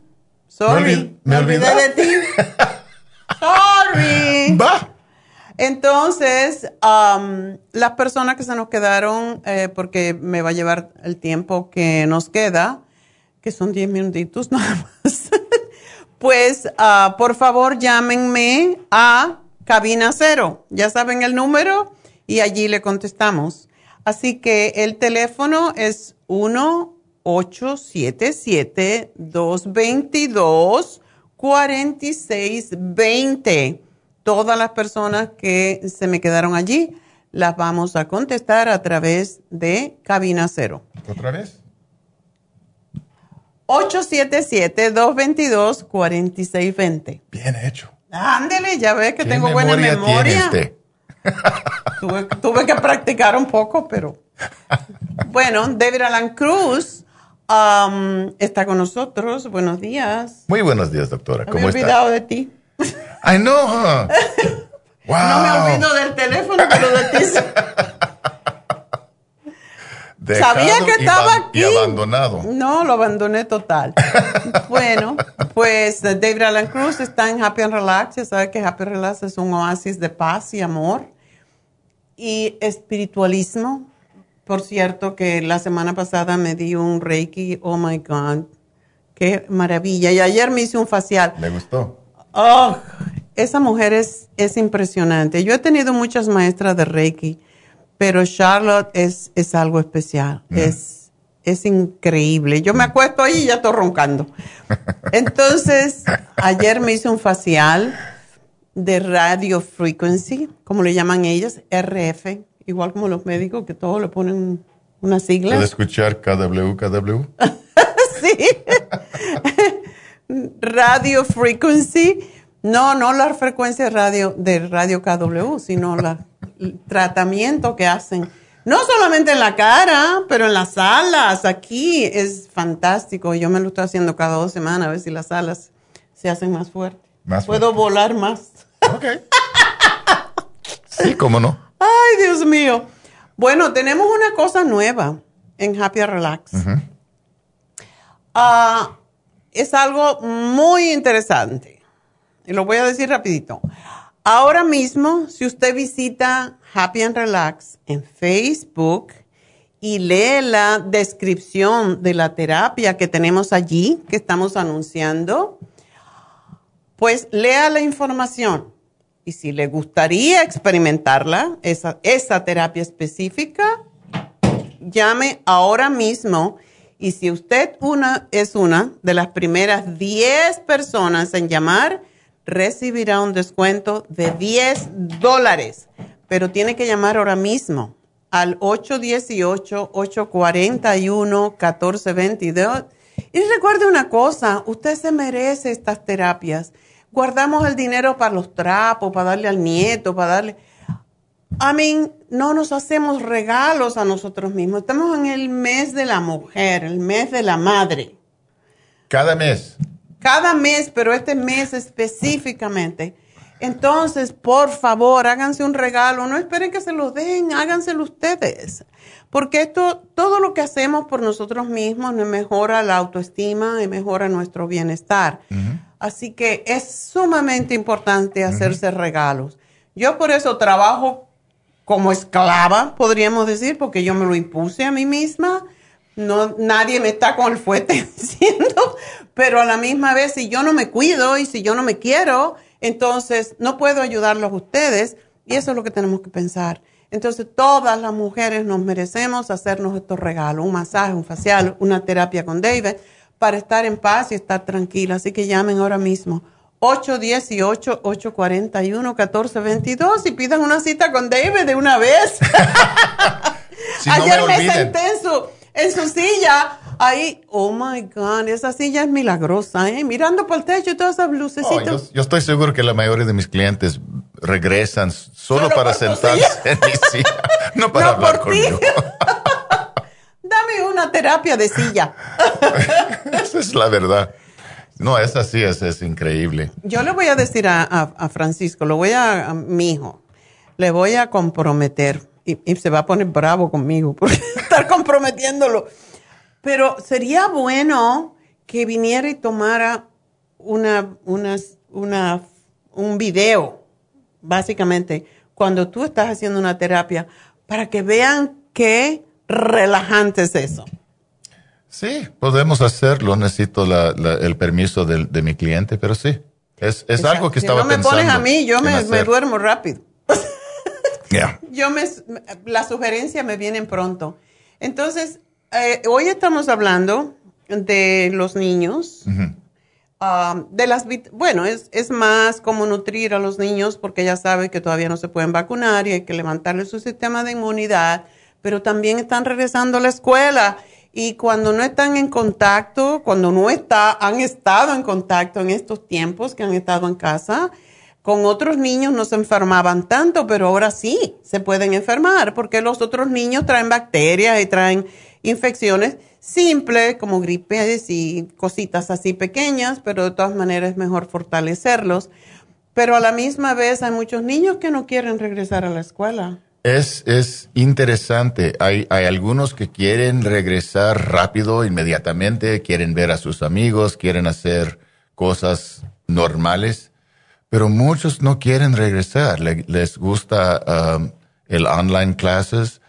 Sorry. Me, olvidé, de ti. Sorry. Va. Entonces, um, las personas que se nos quedaron, eh, porque me va a llevar el tiempo que nos queda, que son 10 minutitos nada más, pues uh, por favor llámenme a cabina cero. Ya saben el número y allí le contestamos. Así que el teléfono es 1-877-222-4620. Todas las personas que se me quedaron allí las vamos a contestar a través de cabina cero. ¿Otra vez? 877-222-4620. Bien hecho. Ándele, ya ves que ¿Qué tengo buena memoria memoria. tiene usted? Tuve, tuve que practicar un poco, pero. Bueno, David Alan Cruz um, está con nosotros. Buenos días. Muy buenos días, doctora. Me ¿Cómo he está? olvidado de ti. I know, huh? wow. No me olvido del teléfono, pero de ti. Sabía que estaba aquí. Y abandonado. No, lo abandoné total. bueno, pues eh, David Alan Cruz está en Happy and Relax. Ya sabe que Happy and Relax es un oasis de paz y amor y espiritualismo. Por cierto, que la semana pasada me di un Reiki. Oh my God. Qué maravilla. Y ayer me hice un facial. ¿Le gustó? Oh, esa mujer es, es impresionante. Yo he tenido muchas maestras de Reiki, pero Charlotte es, es algo especial. Es, es increíble. Yo me acuesto ahí y ya estoy roncando. Entonces, ayer me hice un facial de radio frequency, como le llaman ellas, RF, igual como los médicos que todos le ponen una sigla. ¿Puede escuchar KW, KW? sí. radio frequency. No, no la frecuencia de radio, de radio KW, sino la, el tratamiento que hacen. No solamente en la cara, pero en las alas. Aquí es fantástico. Yo me lo estoy haciendo cada dos semanas a ver si las alas se hacen más fuertes. Más Puedo volar más. Ok. Sí, cómo no. Ay, Dios mío. Bueno, tenemos una cosa nueva en Happy Relax. Ah, es algo muy interesante. Y lo voy a decir rapidito. Ahora mismo, si usted visita Happy and Relax en Facebook y lee la descripción de la terapia que tenemos allí, que estamos anunciando, pues lea la información. Y si le gustaría experimentarla, esa, esa terapia específica, llame ahora mismo. Y si usted una, es una de las primeras 10 personas en llamar, recibirá un descuento de 10 dólares. Pero tiene que llamar ahora mismo al 818-841-1422. Y recuerde una cosa, usted se merece estas terapias. Guardamos el dinero para los trapos, para darle al nieto, para darle... I mean, no nos hacemos regalos a nosotros mismos. Estamos en el mes de la mujer, el mes de la madre. Cada mes. Cada mes, pero este mes específicamente. Entonces, por favor, háganse un regalo. No esperen que se lo den, háganselo ustedes. Porque esto, todo lo que hacemos por nosotros mismos nos mejora la autoestima y mejora nuestro bienestar. Así que es sumamente importante hacerse regalos. Yo por eso trabajo como esclava, podríamos decir, porque yo me lo impuse a mí misma. No, nadie me está con el fuete diciendo, pero a la misma vez, si yo no me cuido y si yo no me quiero, entonces no puedo ayudarlos a ustedes y eso es lo que tenemos que pensar. Entonces, todas las mujeres nos merecemos hacernos estos regalos, un masaje, un facial, una terapia con David, para estar en paz y estar tranquila. Así que llamen ahora mismo. 818-841-1422 y pidan una cita con David de una vez. Si no Ayer me me, senté en su, en su silla, ahí, oh my God, esa silla es milagrosa, ¿eh? Mirando por el techo y todas esas Oh, lucecitas. yo, yo estoy seguro que la mayoría de mis clientes regresan solo, Solo para sentarse en mi silla, no para No, hablar por ti. conmigo. Dame una terapia de silla. Esa es la verdad. No, esa sí es, es increíble. Yo le voy a decir a, a- a Francisco, lo voy a, a mi hijo, le voy a comprometer y, y se va a poner bravo conmigo por estar comprometiéndolo. Pero sería bueno que viniera y tomara una, una, una, un video, básicamente, cuando tú estás haciendo una terapia, para que vean qué relajante es eso. Sí, podemos hacerlo. Necesito la- la- el permiso del- de, mi cliente, pero sí. Es, es algo que si estaba no me pensando. pones a mí, yo me, duermo rápido. Yeah. Yo me, las sugerencias me vienen pronto. Entonces, eh, hoy estamos hablando de los niños, ah, de las, bueno, es, es más como nutrir a los niños porque ya sabe que todavía no se pueden vacunar y hay que levantarle su sistema de inmunidad, pero también están regresando a la escuela Y cuando no están en contacto, cuando no está, han estado en contacto en estos tiempos que han estado en casa, con otros niños no se enfermaban tanto, pero ahora sí se pueden enfermar porque los otros niños traen bacterias y traen infecciones simples como gripes y cositas así pequeñas, pero de todas maneras es mejor fortalecerlos. Pero a la misma vez hay muchos niños que no quieren regresar a la escuela. Es, es interesante. Hay, hay algunos que quieren regresar rápido, inmediatamente, quieren ver a sus amigos, quieren hacer cosas normales, pero muchos no quieren regresar. les gusta um, el online classes.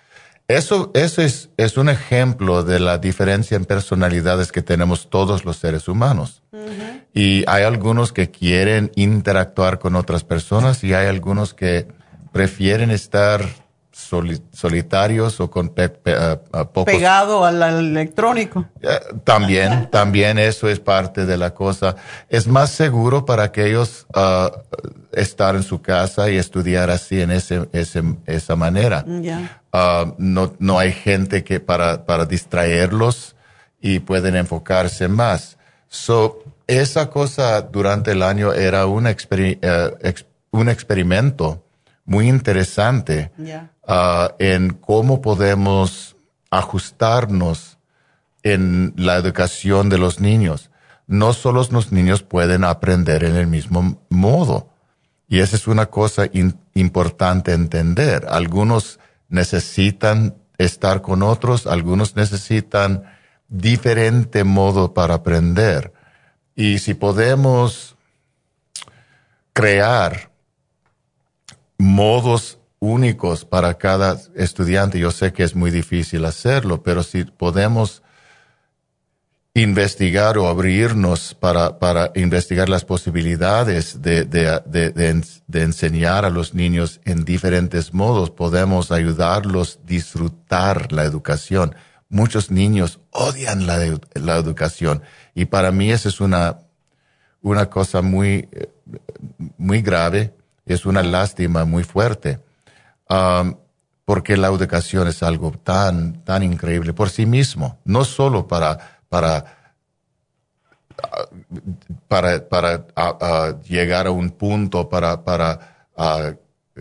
Eso, eso es, es un ejemplo de la diferencia en personalidades que tenemos todos los seres humanos. Y hay algunos que quieren interactuar con otras personas y hay algunos que prefieren estar solitarios o con pe Pegado al, electrónico. Eh, también, también eso es parte de la cosa. Es más seguro para aquellos uh, estar en su casa y estudiar así en ese, ese esa manera. Uh, no, no hay gente que para, para distraerlos y pueden enfocarse más. So, esa cosa durante el año era un, uh, un experimento muy interesante uh, en cómo podemos ajustarnos en la educación de los niños. No solo los niños pueden aprender en el mismo modo. Y esa es una cosa importante entender. Algunos necesitan estar con otros, algunos necesitan diferente modo para aprender. Y si podemos crear modos únicos para cada estudiante. Yo sé que es muy difícil hacerlo, pero si podemos investigar o abrirnos para, para investigar las posibilidades de, de, de, enseñar a los niños en diferentes modos, podemos ayudarlos a disfrutar la educación. Muchos niños odian la, la educación y para mí esa es una, una cosa muy, muy grave es una lástima muy fuerte, porque la educación es algo tan, tan increíble por sí mismo, no solo para, para, para, para llegar a un punto, para, para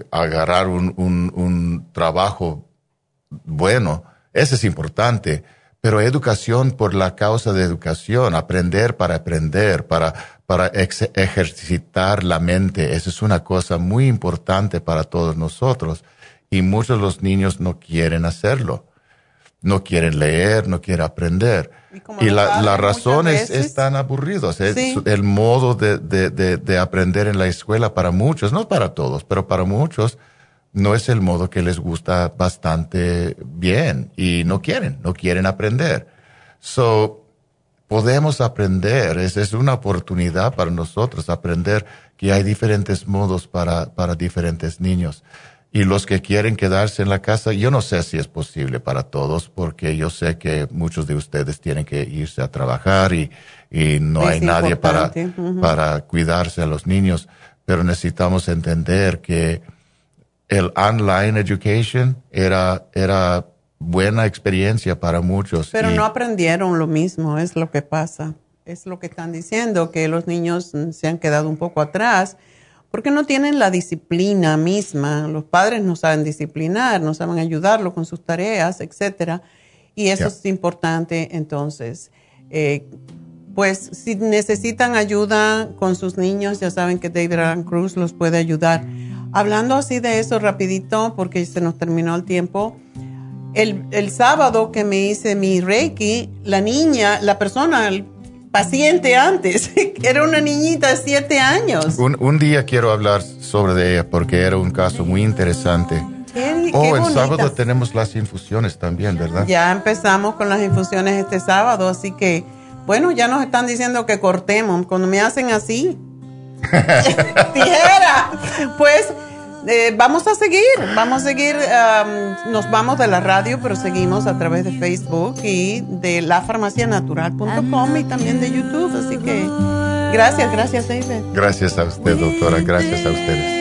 agarrar un, un, un trabajo bueno, eso es importante, pero educación por la causa de educación, aprender para aprender, para, para ejercitar la mente, eso es una cosa muy importante para todos nosotros. Y muchos de los niños no quieren hacerlo. No quieren leer, no quieren aprender. Y, la, la razón es, están aburridos. Es el modo de, de, de, de aprender en la escuela para muchos, no para todos, pero para muchos no es el modo que les gusta bastante bien y no quieren, no quieren aprender. So, podemos aprender, es, es una oportunidad para nosotros aprender que hay diferentes modos para, para diferentes niños. Y los que quieren quedarse en la casa, yo no sé si es posible para todos, porque yo sé que muchos de ustedes tienen que irse a trabajar y, y no hay nadie para, para cuidarse a los niños, pero necesitamos entender que el online education era, era buena experiencia para muchos. Pero no aprendieron lo mismo, es lo que pasa. Es lo que están diciendo, que los niños se han quedado un poco atrás porque no tienen la disciplina misma. Los padres no saben disciplinar, no saben ayudarlo con sus tareas, etcétera. Y eso es importante. Entonces, eh, pues si necesitan ayuda con sus niños, ya saben que David Alan Cruz los puede ayudar. Hablando así de eso rapidito, porque se nos terminó el tiempo, el, el, sábado que me hice mi Reiki, la niña, la persona, el paciente antes, era una niñita de siete años. Un, un día quiero hablar sobre ella porque era un caso muy interesante. oh, el sábado tenemos las infusiones también, ¿verdad? Ya empezamos con las infusiones este sábado, así que, bueno, ya nos están diciendo que cortemos. Cuando me hacen así, tijera. Pues eh, vamos a seguir, vamos a seguir, nos vamos de la radio, pero seguimos a través de Facebook y de lafarmacianatural.com y también de YouTube. Así que gracias, gracias David. Gracias a usted, doctora, gracias a ustedes.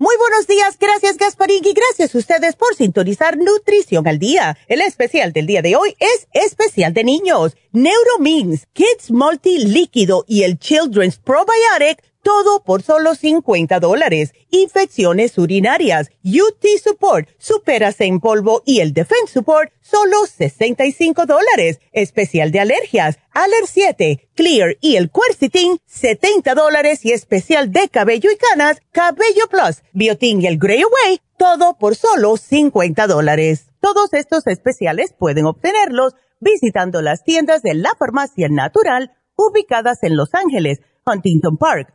Muy buenos días, gracias Gasparín y gracias a ustedes por sintonizar Nutrición al Día. El especial del día de hoy es especial de niños. Neuromins, Kids Multi Líquido y el Children's Probiotic todo por solo 50 dólares. Infecciones urinarias, UT Support, Superas en polvo y el Defense Support, solo 65 dólares. Especial de alergias, Aller 7, Clear y el Quercetin, 70 dólares y especial de cabello y canas, Cabello Plus, Biotin y el Grey Away, todo por solo 50 dólares. Todos estos especiales pueden obtenerlos visitando las tiendas de la farmacia natural ubicadas en Los Ángeles, Huntington Park,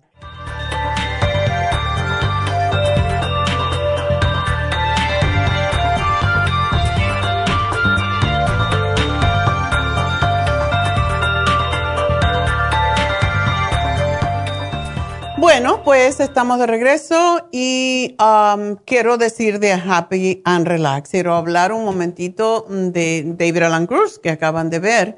Bueno, pues estamos de regreso y um, quiero decir de Happy and Relax. Quiero hablar un momentito de David Alan Cruz que acaban de ver.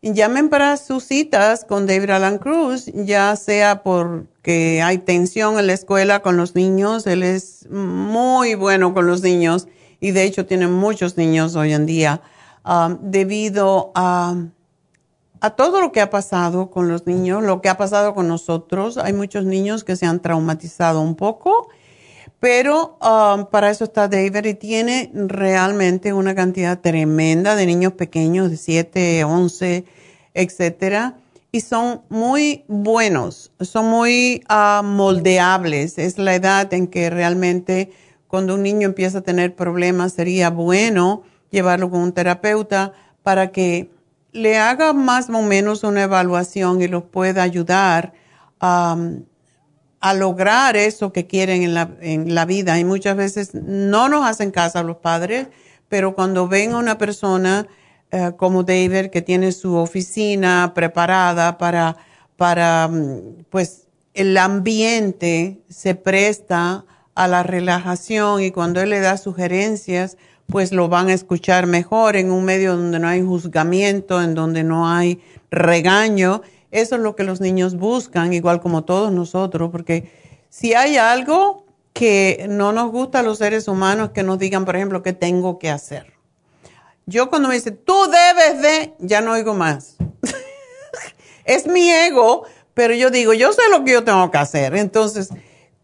Llamen para sus citas con David Alan Cruz, ya sea porque hay tensión en la escuela con los niños. Él es muy bueno con los niños y de hecho tiene muchos niños hoy en día um, debido a a todo lo que ha pasado con los niños, lo que ha pasado con nosotros. Hay muchos niños que se han traumatizado un poco, pero um, para eso está David y tiene realmente una cantidad tremenda de niños pequeños de 7, 11, etcétera. Y son muy buenos, son muy uh, moldeables. Es la edad en que realmente cuando un niño empieza a tener problemas sería bueno llevarlo con un terapeuta para que le haga más o menos una evaluación y los pueda ayudar a lograr eso que quieren en la, en la vida. Y muchas veces no nos hacen caso los padres, pero cuando ven a una persona eh, como David que tiene su oficina preparada para, para, mm, pues el ambiente se presta a la relajación y cuando él le da sugerencias, pues lo van a escuchar mejor en un medio donde no hay juzgamiento, en donde no hay regaño. Eso es lo que los niños buscan, igual como todos nosotros, porque si hay algo que no nos gusta a los seres humanos, que nos digan, por ejemplo, qué tengo que hacer. Yo cuando me dice, tú debes de, ya no oigo más. es mi ego, pero yo digo, yo sé lo que yo tengo que hacer. Entonces,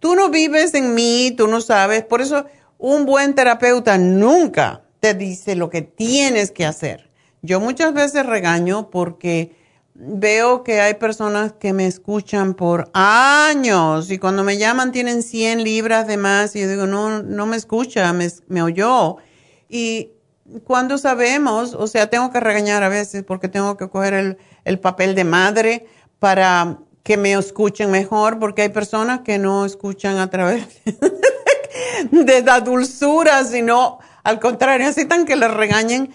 tú no vives en mí, tú no sabes. Por eso un buen terapeuta nunca te dice lo que tienes que hacer. Yo muchas veces regaño porque veo que hay personas que me escuchan por años y cuando me llaman tienen 100 libras de más y yo digo, no, no me escucha, me, oyó. Y cuando sabemos, o sea, tengo que regañar a veces porque tengo que coger el, el papel de madre para que me escuchen mejor, porque hay personas que no escuchan a través de la dulzura, sino al contrario, necesitan que les regañen.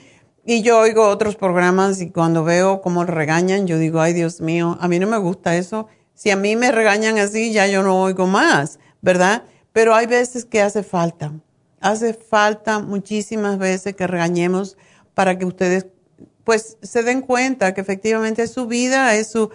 Y yo oigo otros programas y cuando veo cómo regañan, yo digo, ay Dios mío, a mí no me gusta eso. Si a mí me regañan así, ya yo no oigo más, ¿verdad? Pero hay veces que hace falta. Hace falta muchísimas veces que regañemos para que ustedes pues se den cuenta que efectivamente es su vida, es su...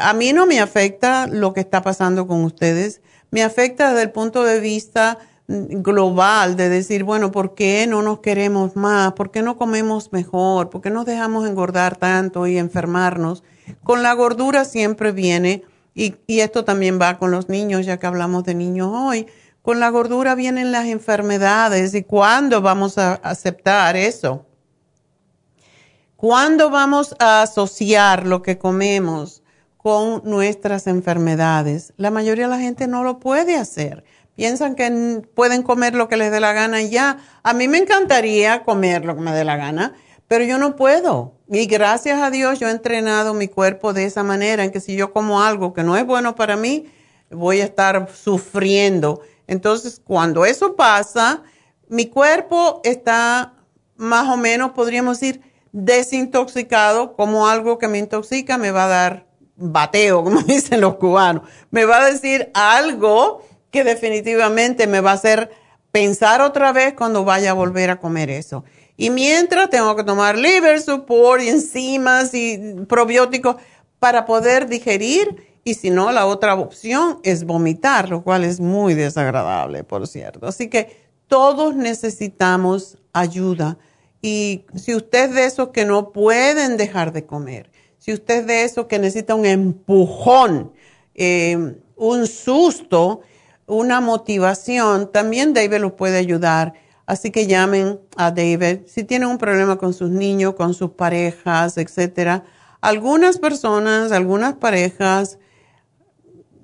A mí no me afecta lo que está pasando con ustedes, me afecta desde el punto de vista global de decir, bueno, ¿por qué no nos queremos más? ¿Por qué no comemos mejor? ¿Por qué nos dejamos engordar tanto y enfermarnos? Con la gordura siempre viene, y, y esto también va con los niños, ya que hablamos de niños hoy, con la gordura vienen las enfermedades y ¿cuándo vamos a aceptar eso? ¿Cuándo vamos a asociar lo que comemos con nuestras enfermedades? La mayoría de la gente no lo puede hacer. Piensan que pueden comer lo que les dé la gana y ya. A mí me encantaría comer lo que me dé la gana, pero yo no puedo. Y gracias a Dios yo he entrenado mi cuerpo de esa manera, en que si yo como algo que no es bueno para mí, voy a estar sufriendo. Entonces, cuando eso pasa, mi cuerpo está más o menos, podríamos decir, desintoxicado, como algo que me intoxica me va a dar bateo, como dicen los cubanos. Me va a decir algo que definitivamente me va a hacer pensar otra vez cuando vaya a volver a comer eso. Y mientras tengo que tomar liver support enzimas y probióticos para poder digerir. Y si no, la otra opción es vomitar, lo cual es muy desagradable, por cierto. Así que todos necesitamos ayuda y si usted es de esos que no pueden dejar de comer, si usted es de esos que necesita un empujón, eh, un susto, una motivación, también David los puede ayudar. Así que llamen a David si tienen un problema con sus niños, con sus parejas, etcétera. Algunas personas, algunas parejas,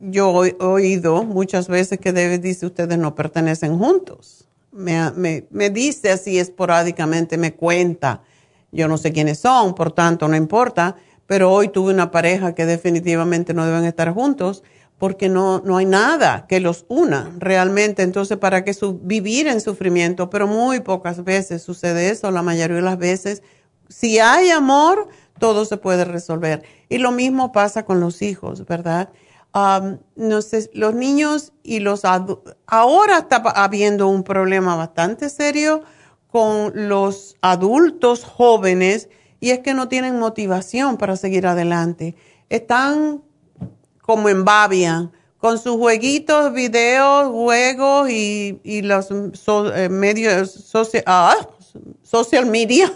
yo he oído muchas veces que David dice ustedes no pertenecen juntos me, me, dice así esporádicamente, me cuenta. Yo no sé quiénes son, por tanto no importa, pero hoy tuve una pareja que definitivamente no deben estar juntos porque no, no hay nada que los una realmente. Entonces, ¿para qué vivir en sufrimiento? Pero muy pocas veces sucede eso, la mayoría de las veces. Si hay amor, todo se puede resolver. Y lo mismo pasa con los hijos, ¿verdad? no sé, los niños y los ahora está habiendo un problema bastante serio con los adultos jóvenes y es que no tienen motivación para seguir adelante. Están como en babia con sus jueguitos, videos, juegos y, los eh, medios ah, social media,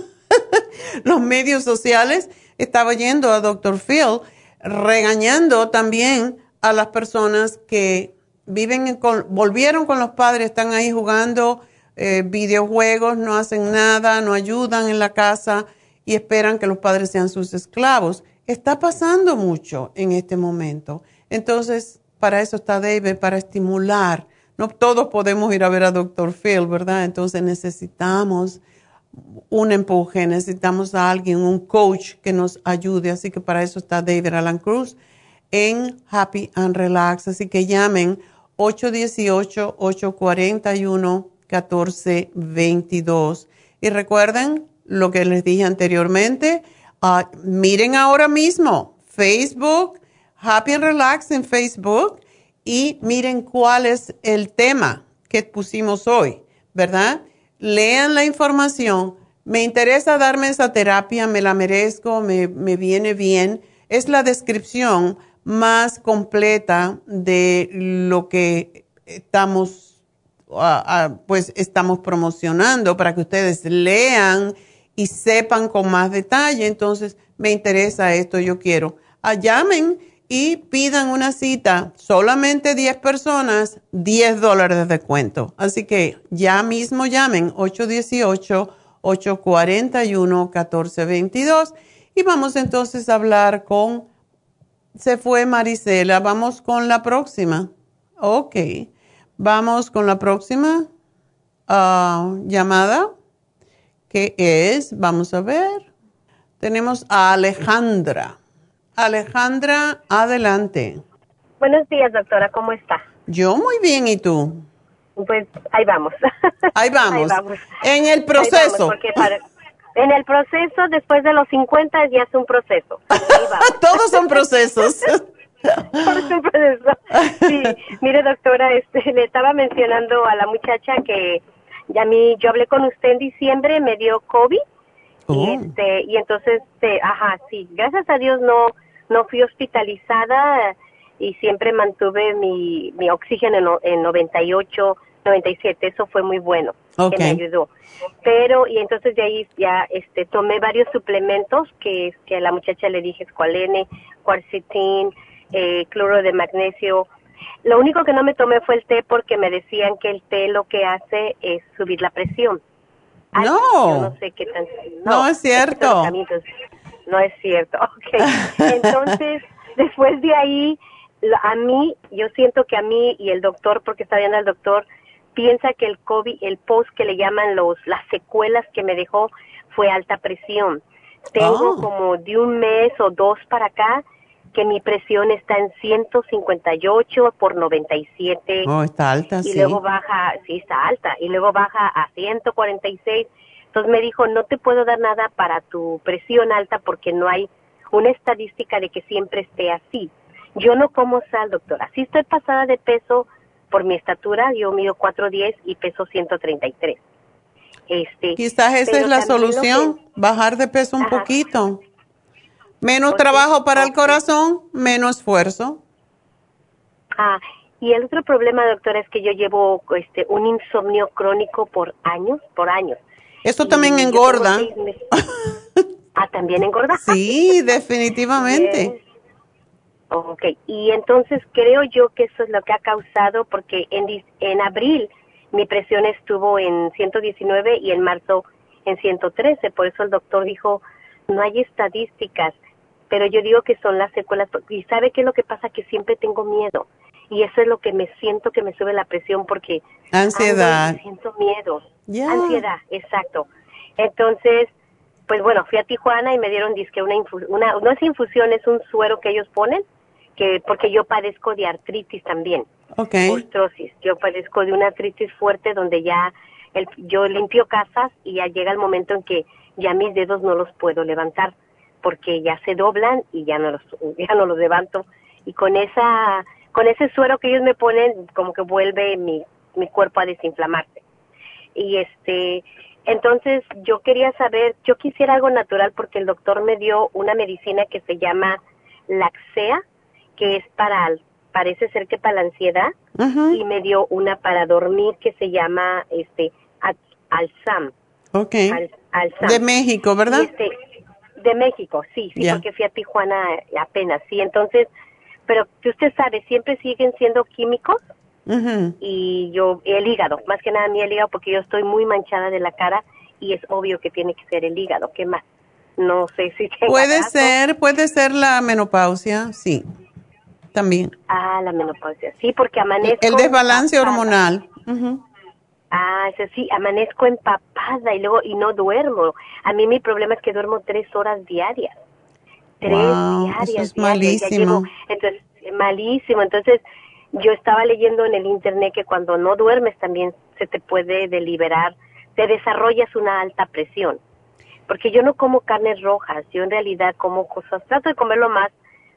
los medios sociales. Estaba yendo a Dr. Phil regañando también a las personas que viven, con, volvieron con los padres, están ahí jugando eh, videojuegos, no hacen nada, no ayudan en la casa y esperan que los padres sean sus esclavos. Está pasando mucho en este momento. Entonces, para eso está David, para estimular. No todos podemos ir a ver a Dr. Phil, ¿verdad? Entonces necesitamos un empuje, necesitamos a alguien, un coach que nos ayude. Así que para eso está David Alan Cruz en Happy and Relax. Así que llamen 818-841-1422. Y recuerden lo que les dije anteriormente, ah, miren ahora mismo Facebook, Happy and Relax en Facebook y miren cuál es el tema que pusimos hoy, ¿verdad? Lean la información. Me interesa darme esa terapia, me la merezco, me, me viene bien. Es la descripción más completa de lo que estamos, pues estamos promocionando para que ustedes lean y sepan con más detalle. Entonces, me interesa esto, yo quiero. Ah, llamen y pidan una cita. Solamente 10 personas, 10 dólares de descuento. Así que ya mismo llamen 818-841-1422 y vamos entonces a hablar con se fue Marisela. Vamos con la próxima. Ok. Vamos con la próxima ah, llamada, que es, vamos a ver, tenemos a Alejandra. Alejandra, adelante. Buenos días, doctora, ¿cómo está? Yo muy bien, ¿y tú? Pues ahí vamos. Ahí vamos. En el proceso. en el proceso, después de los 50 ya es un proceso. Todos son procesos. Todos son procesos. Sí, mire doctora, este, le estaba mencionando a la muchacha que ya mí, yo hablé con usted en diciembre, me dio COVID. Y, oh. este, y entonces, este, ajá, sí, gracias a Dios no, no fui hospitalizada y siempre mantuve mi, mi oxígeno en, en 98, 97, eso fue muy bueno, que me ayudó. Pero, y entonces de ahí ya este, tomé varios suplementos que, que a la muchacha le dije escualene, cuarcitín, eh, cloro de magnesio. Lo único que no me tomé fue el té porque me decían que el té lo que hace es subir la presión. no. no sé qué tan, no, es cierto. No es cierto. Ok. Entonces, después de ahí, a mí, yo siento que a mí y el doctor, porque está viendo el doctor, piensa que el COVID, el post que le llaman los, las secuelas que me dejó fue alta presión. Tengo oh. como de un mes o dos para acá que mi presión está en 158 por 97. Oh, está alta, y luego baja, sí, está alta, y luego baja a 146. Entonces me dijo, no te puedo dar nada para tu presión alta porque no hay una estadística de que siempre esté así. Yo no como sal, doctora. Si estoy pasada de peso por mi estatura, yo mido 4'10 y peso 133. Este, Quizás esa es la solución, bajar de peso un poquito. Menos trabajo para el corazón, menos esfuerzo. Ah, y el otro problema, doctora, es que yo llevo este un insomnio crónico por años, por años. Eso también engorda. ah, también engorda. Sí, definitivamente. Ok, y entonces creo yo que eso es lo que ha causado, porque en, en abril mi presión estuvo en 119 y en marzo en 113, por eso el doctor dijo, no hay estadísticas, pero yo digo que son las secuelas, y sabe qué es lo que pasa, que siempre tengo miedo, y eso es lo que me siento que me sube la presión, porque... Ansiedad. siento miedo. Ansiedad, exacto. Entonces, pues bueno, fui a Tijuana y me dieron disque una, una no es infusión, es un suero que ellos ponen, que porque yo padezco de artritis también. Okay. Yo padezco de una artritis fuerte donde ya el, yo limpio casas y ya llega el momento en que ya mis dedos no los puedo levantar porque ya se doblan y ya no los ya no los levanto y con esa con ese suero que ellos me ponen como que vuelve mi mi cuerpo a desinflamarse. Y este entonces yo quería saber, yo quisiera algo natural porque el doctor me dio una medicina que se llama Laxea que es para, parece ser que para la ansiedad, y me dio una para dormir que se llama este Alzam. Ok. De México, ¿verdad? Este, de México, sí, sí, porque fui a Tijuana apenas, sí, entonces, pero que usted sabe, siempre siguen siendo químicos y yo, el hígado, más que nada mi el hígado, porque yo estoy muy manchada de la cara y es obvio que tiene que ser el hígado, ¿qué más? No sé si... Puede ser, puede ser la menopausia, sí también. Ah, la menopausia. Sí, porque amanezco. El desbalance hormonal. Ah, eso sí, amanezco empapada y luego y no duermo. A mí mi problema es que duermo tres horas diarias. Tres diarias. Eso es malísimo. entonces, malísimo. Entonces, yo estaba leyendo en el internet que cuando no duermes también se te puede deliberar, te desarrollas una alta presión. Porque yo no como carnes rojas, yo en realidad como cosas, trato de comerlo más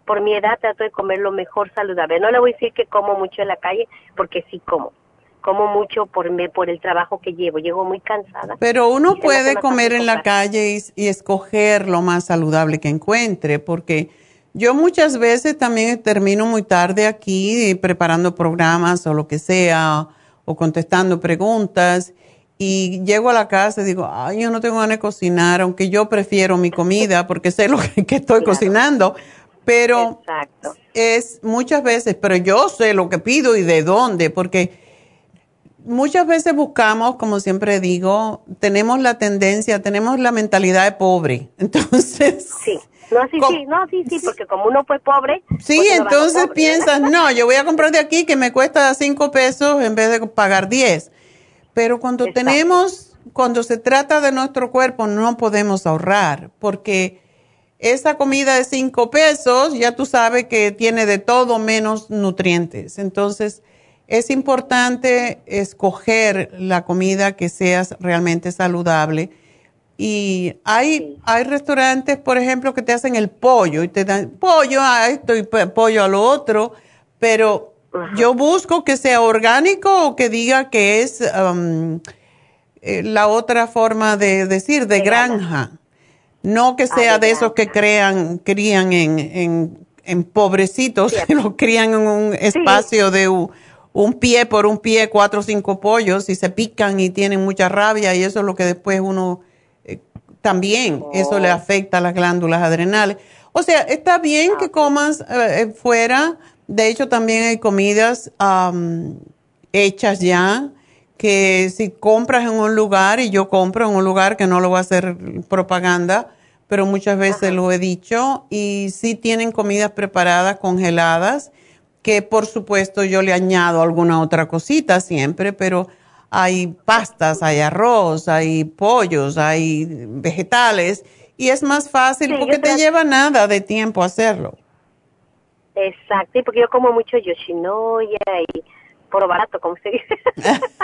por mi edad trato de comer lo mejor saludable. No le voy a decir que como mucho en la calle, porque sí como. Como mucho por, me, por el trabajo que llevo. Llego muy cansada. Pero uno puede comer en la calle y, escoger lo más saludable que encuentre, porque yo muchas veces también termino muy tarde aquí preparando programas o lo que sea, o contestando preguntas y llego a la casa y digo, ay, yo no tengo ganas de cocinar, aunque yo prefiero mi comida porque sé lo que, estoy cocinando, pero es muchas veces, pero yo sé lo que pido y de dónde, porque muchas veces buscamos, como siempre digo, tenemos la tendencia, tenemos la mentalidad de pobre. Entonces. Sí. No, sí, sí, no, sí, sí, porque como uno fue pobre. Sí, pues entonces piensas, no, yo voy a comprar de aquí que me cuesta cinco pesos en vez de pagar diez. Pero cuando tenemos, cuando se trata de nuestro cuerpo, no podemos ahorrar, porque esa comida de cinco pesos, ya tú sabes que tiene de todo menos nutrientes. Entonces, es importante escoger la comida que sea realmente saludable. Y hay, hay restaurantes, por ejemplo, que te hacen el pollo y te dan pollo a esto y pollo a lo otro, pero yo busco que sea orgánico o que diga que es um, eh, la otra forma de decir, de granja. No que ah, sea de esos que crean, crían en, en, pobrecitos, que los crían en un espacio de un, pie por un pie, cuatro o cinco pollos, y se pican y tienen mucha rabia, y eso es lo que después uno eh, también, eso le oh. afecta a las glándulas adrenales. O sea, está bien que ah. comas eh, fuera, de hecho también hay comidas hechas ya, que si compras en un lugar, y yo compro en un lugar que no lo voy a hacer propaganda, pero muchas veces lo he dicho, y sí tienen comidas preparadas, congeladas, que por supuesto yo le añado alguna otra cosita siempre, pero hay pastas, hay arroz, hay pollos, hay vegetales, y es más fácil porque te lleva nada de tiempo hacerlo. Exacto, porque yo como mucho yoshinoya y por barato, como se dice.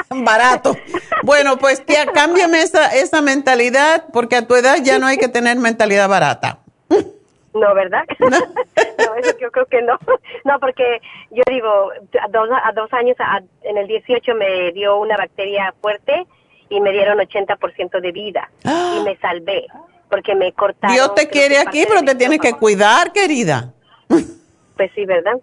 barato. Bueno, pues tía, cámbiame esa, esa mentalidad, porque a tu edad ya no hay que tener mentalidad barata. No, ¿verdad? No, eso yo creo que no. No, porque yo digo, a dos, a dos años, en el 18 me dio una bacteria fuerte y me dieron 80% de vida y me salvé porque me cortaron. Dios te quiere aquí, pero te tienes que cuidar, querida. Pues sí, ¿verdad?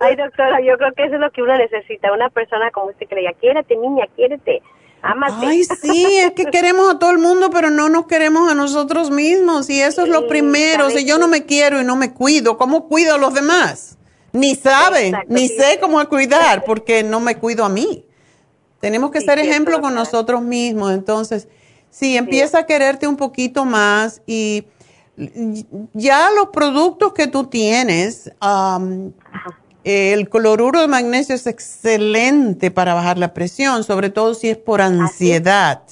Ay, doctora, yo creo que eso es lo que uno necesita, una persona como usted creía, quiérete, niña, quiérete. Ay, sí, es que queremos a todo el mundo, pero no nos queremos a nosotros mismos. Y eso es lo primero. Si yo no me quiero y no me cuido, ¿cómo cuido a los demás? Ni saben, ni sé cómo cuidar, porque no me cuido a mí. Tenemos que ser ejemplo con nosotros mismos. Entonces, sí, empieza a quererte un poquito más y ya los productos que tú tienes, el cloruro de magnesio es excelente para bajar la presión, sobre todo si es por ansiedad.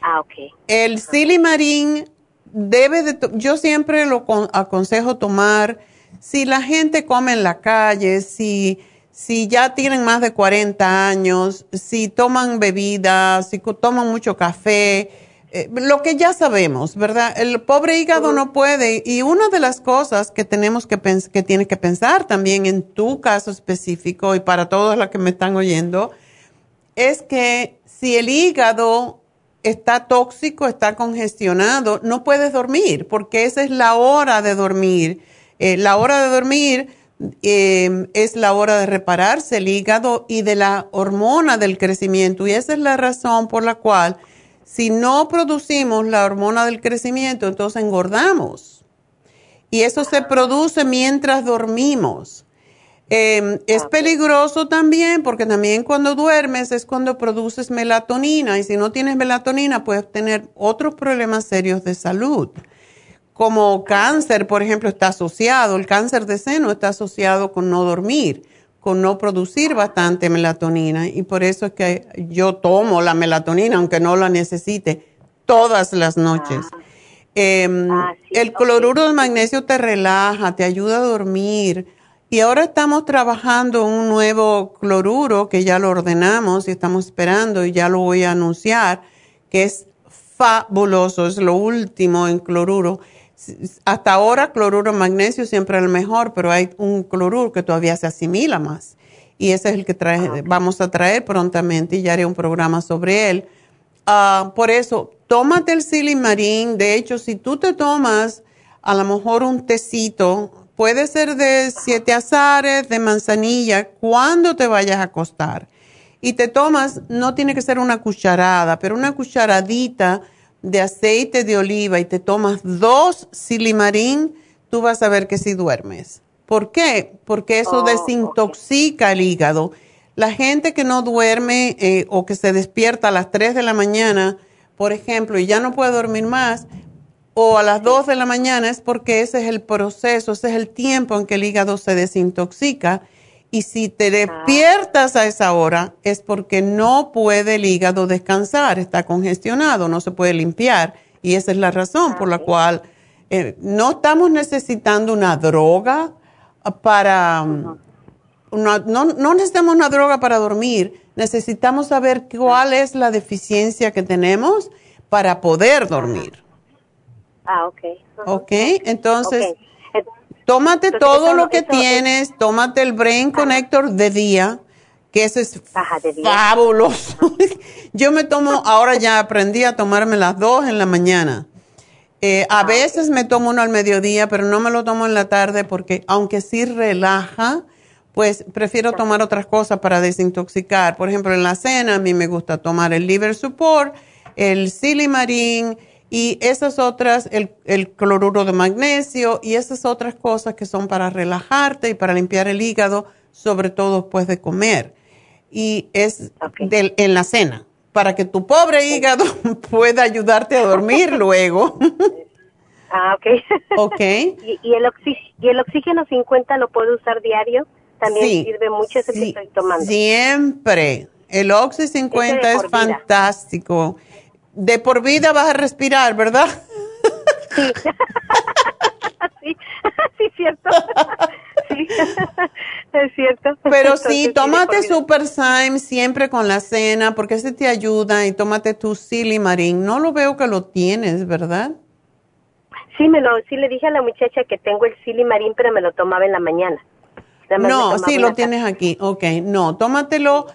Ah, ok. El silimarín debe de, yo siempre lo aconsejo tomar si la gente come en la calle, si, si ya tienen más de 40 años, si toman bebidas, si toman mucho café, eh, lo que ya sabemos, ¿verdad? El pobre hígado no puede. Y una de las cosas que tenemos que, que tienes que pensar también en tu caso específico y para todos los que me están oyendo, es que si el hígado está tóxico, está congestionado, no puedes dormir, porque esa es la hora de dormir. Eh, la hora de dormir eh, es la hora de repararse el hígado y de la hormona del crecimiento. Y esa es la razón por la cual si no producimos la hormona del crecimiento, entonces engordamos. Y eso se produce mientras dormimos. Em, es peligroso también porque también cuando duermes es cuando produces melatonina y si no tienes melatonina puedes tener otros problemas serios de salud. Como cáncer, por ejemplo, está asociado, el cáncer de seno está asociado con no dormir con no producir bastante melatonina y por eso es que yo tomo la melatonina aunque no la necesite todas las noches. Ah. Em, ah, el cloruro de magnesio te relaja, te ayuda a dormir y ahora estamos trabajando un nuevo cloruro que ya lo ordenamos y estamos esperando y ya lo voy a anunciar que es fabuloso, es lo último en cloruro hasta ahora cloruro de magnesio siempre es el mejor, pero hay un cloruro que todavía se asimila más. Y ese es el que trae, ah, vamos a traer prontamente y ya haré un programa sobre él. Ah, por eso, tómate el silimarín. De hecho, si tú te tomas a lo mejor un tecito, puede ser de siete azares, de manzanilla, cuando te vayas a acostar. Y te tomas, no tiene que ser una cucharada, pero una cucharadita de aceite de oliva y te tomas dos silimarín, tú vas a ver que si duermes. ¿Por qué? Porque eso oh, desintoxica el hígado. La gente que no duerme eh, o que se despierta a las 3 de la mañana, por ejemplo, y ya no puede dormir más, o a las 2 de la mañana es porque ese es el proceso, ese es el tiempo en que el hígado se desintoxica y si te despiertas a esa hora es porque no puede el hígado descansar, está congestionado, no se puede limpiar. Y esa es la razón por la cual eh, no estamos necesitando una droga para... no, no necesitamos una droga para dormir, necesitamos saber cuál es la deficiencia que tenemos para poder dormir. Ah, ok. Ok, entonces, tómate todo lo que tienes, tómate el Brain Connector de día, que eso es fabuloso. Yo me tomo, ahora ya aprendí a tomarme las dos en la mañana. Eh, a ah, veces me tomo uno al mediodía, pero no me lo tomo en la tarde porque aunque sí relaja, pues prefiero tomar otras cosas para desintoxicar. Por ejemplo, en la cena a mí me gusta tomar el liver support, el silimarín y esas otras, el, el, cloruro de magnesio y esas otras cosas que son para relajarte y para limpiar el hígado, sobre todo después de comer. Y es en la cena, para que tu pobre hígado pueda ayudarte a dormir luego. Ah, ok. Ok. ¿Y, y, el ¿Y el oxígeno 50 lo puedo usar diario? También sirve mucho ese que estoy tomando. Siempre. El Oxy 50 es fantástico de por vida vas a respirar, ¿verdad? Sí. sí, sí, cierto. Sí, es cierto. Pero sí, tómate Super Syme siempre con la cena porque ese te ayuda y tómate tu Silimarín. No lo veo que lo tienes, ¿verdad? Sí, me lo, sí le dije a la muchacha que tengo el Silimarín, pero me lo tomaba en la mañana. no, sí, lo tienes aquí. Ok, no, tómatelo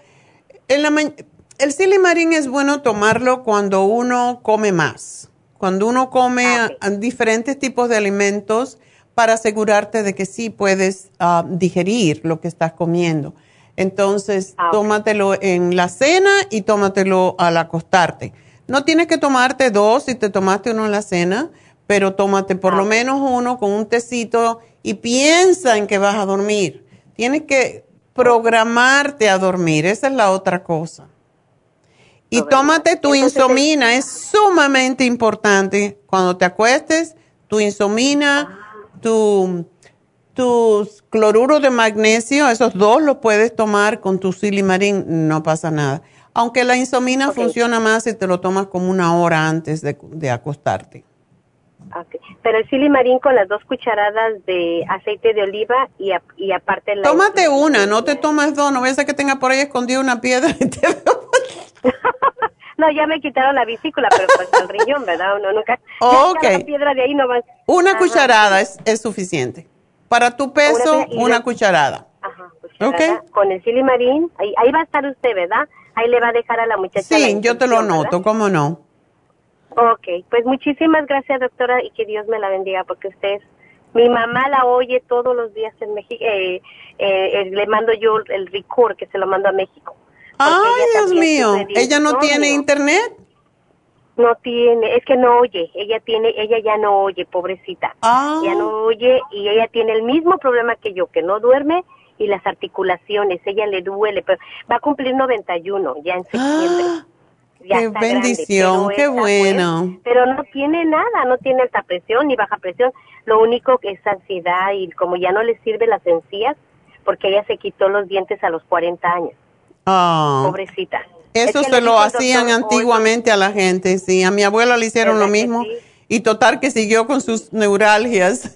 en la mañana el silimarín es bueno tomarlo cuando uno come más, cuando uno come ah, diferentes tipos de alimentos para asegurarte de que sí puedes ah, digerir lo que estás comiendo. Entonces, ah, tómatelo en la cena y tómatelo al acostarte. No tienes que tomarte dos si te tomaste uno en la cena, pero tómate por lo menos uno con un tecito y piensa en que vas a dormir. Tienes que programarte a dormir, esa es la otra cosa. Y tómate tu insomina, es sumamente importante. Cuando te acuestes, tu insomina, tu, tus cloruros de magnesio, esos dos los puedes tomar con tu silimarín, no pasa nada. Aunque la insomina funciona más si te lo tomas como una hora antes de, acostarte. Pero el silimarín con las dos cucharadas de aceite de oliva y, y aparte la... Tómate una, no te tomes dos, no voy a ser que tenga por ahí escondido una piedra y te no, ya me quitaron la vesícula, pero pues el riñón, ¿verdad? Uno nunca. Ok. piedra de ahí no va. Una cucharada es, es, suficiente. Para tu peso, una, cucharada. Ajá, cucharada. Con el silimarín, ahí, ahí va a estar usted, ¿verdad? Ahí le va a dejar a la muchacha. Sí, yo te lo anoto, ¿cómo no? Ok, pues muchísimas gracias, doctora, y que Dios me la bendiga, porque usted es. Mi mamá la oye todos los días en México. Eh, eh, le mando yo el ricor que se lo mando a México. Ay, Dios mío. ¿Ella no tiene internet? No tiene, es que no oye, ella tiene, ella ya no oye, pobrecita. Ah. Ya no oye y ella tiene el mismo problema que yo, que no duerme y las articulaciones, ella le duele, pero va a cumplir 91 ya en septiembre. Ah, qué bendición, qué bueno. pero no tiene nada, no tiene alta presión ni baja presión, lo único que es ansiedad y como ya no le sirve las encías, porque ella se quitó los dientes a los 40 años. Ah. Pobrecita. Eso se lo hacían antiguamente a la gente, sí. A mi abuela le hicieron lo mismo y total que siguió con sus neuralgias.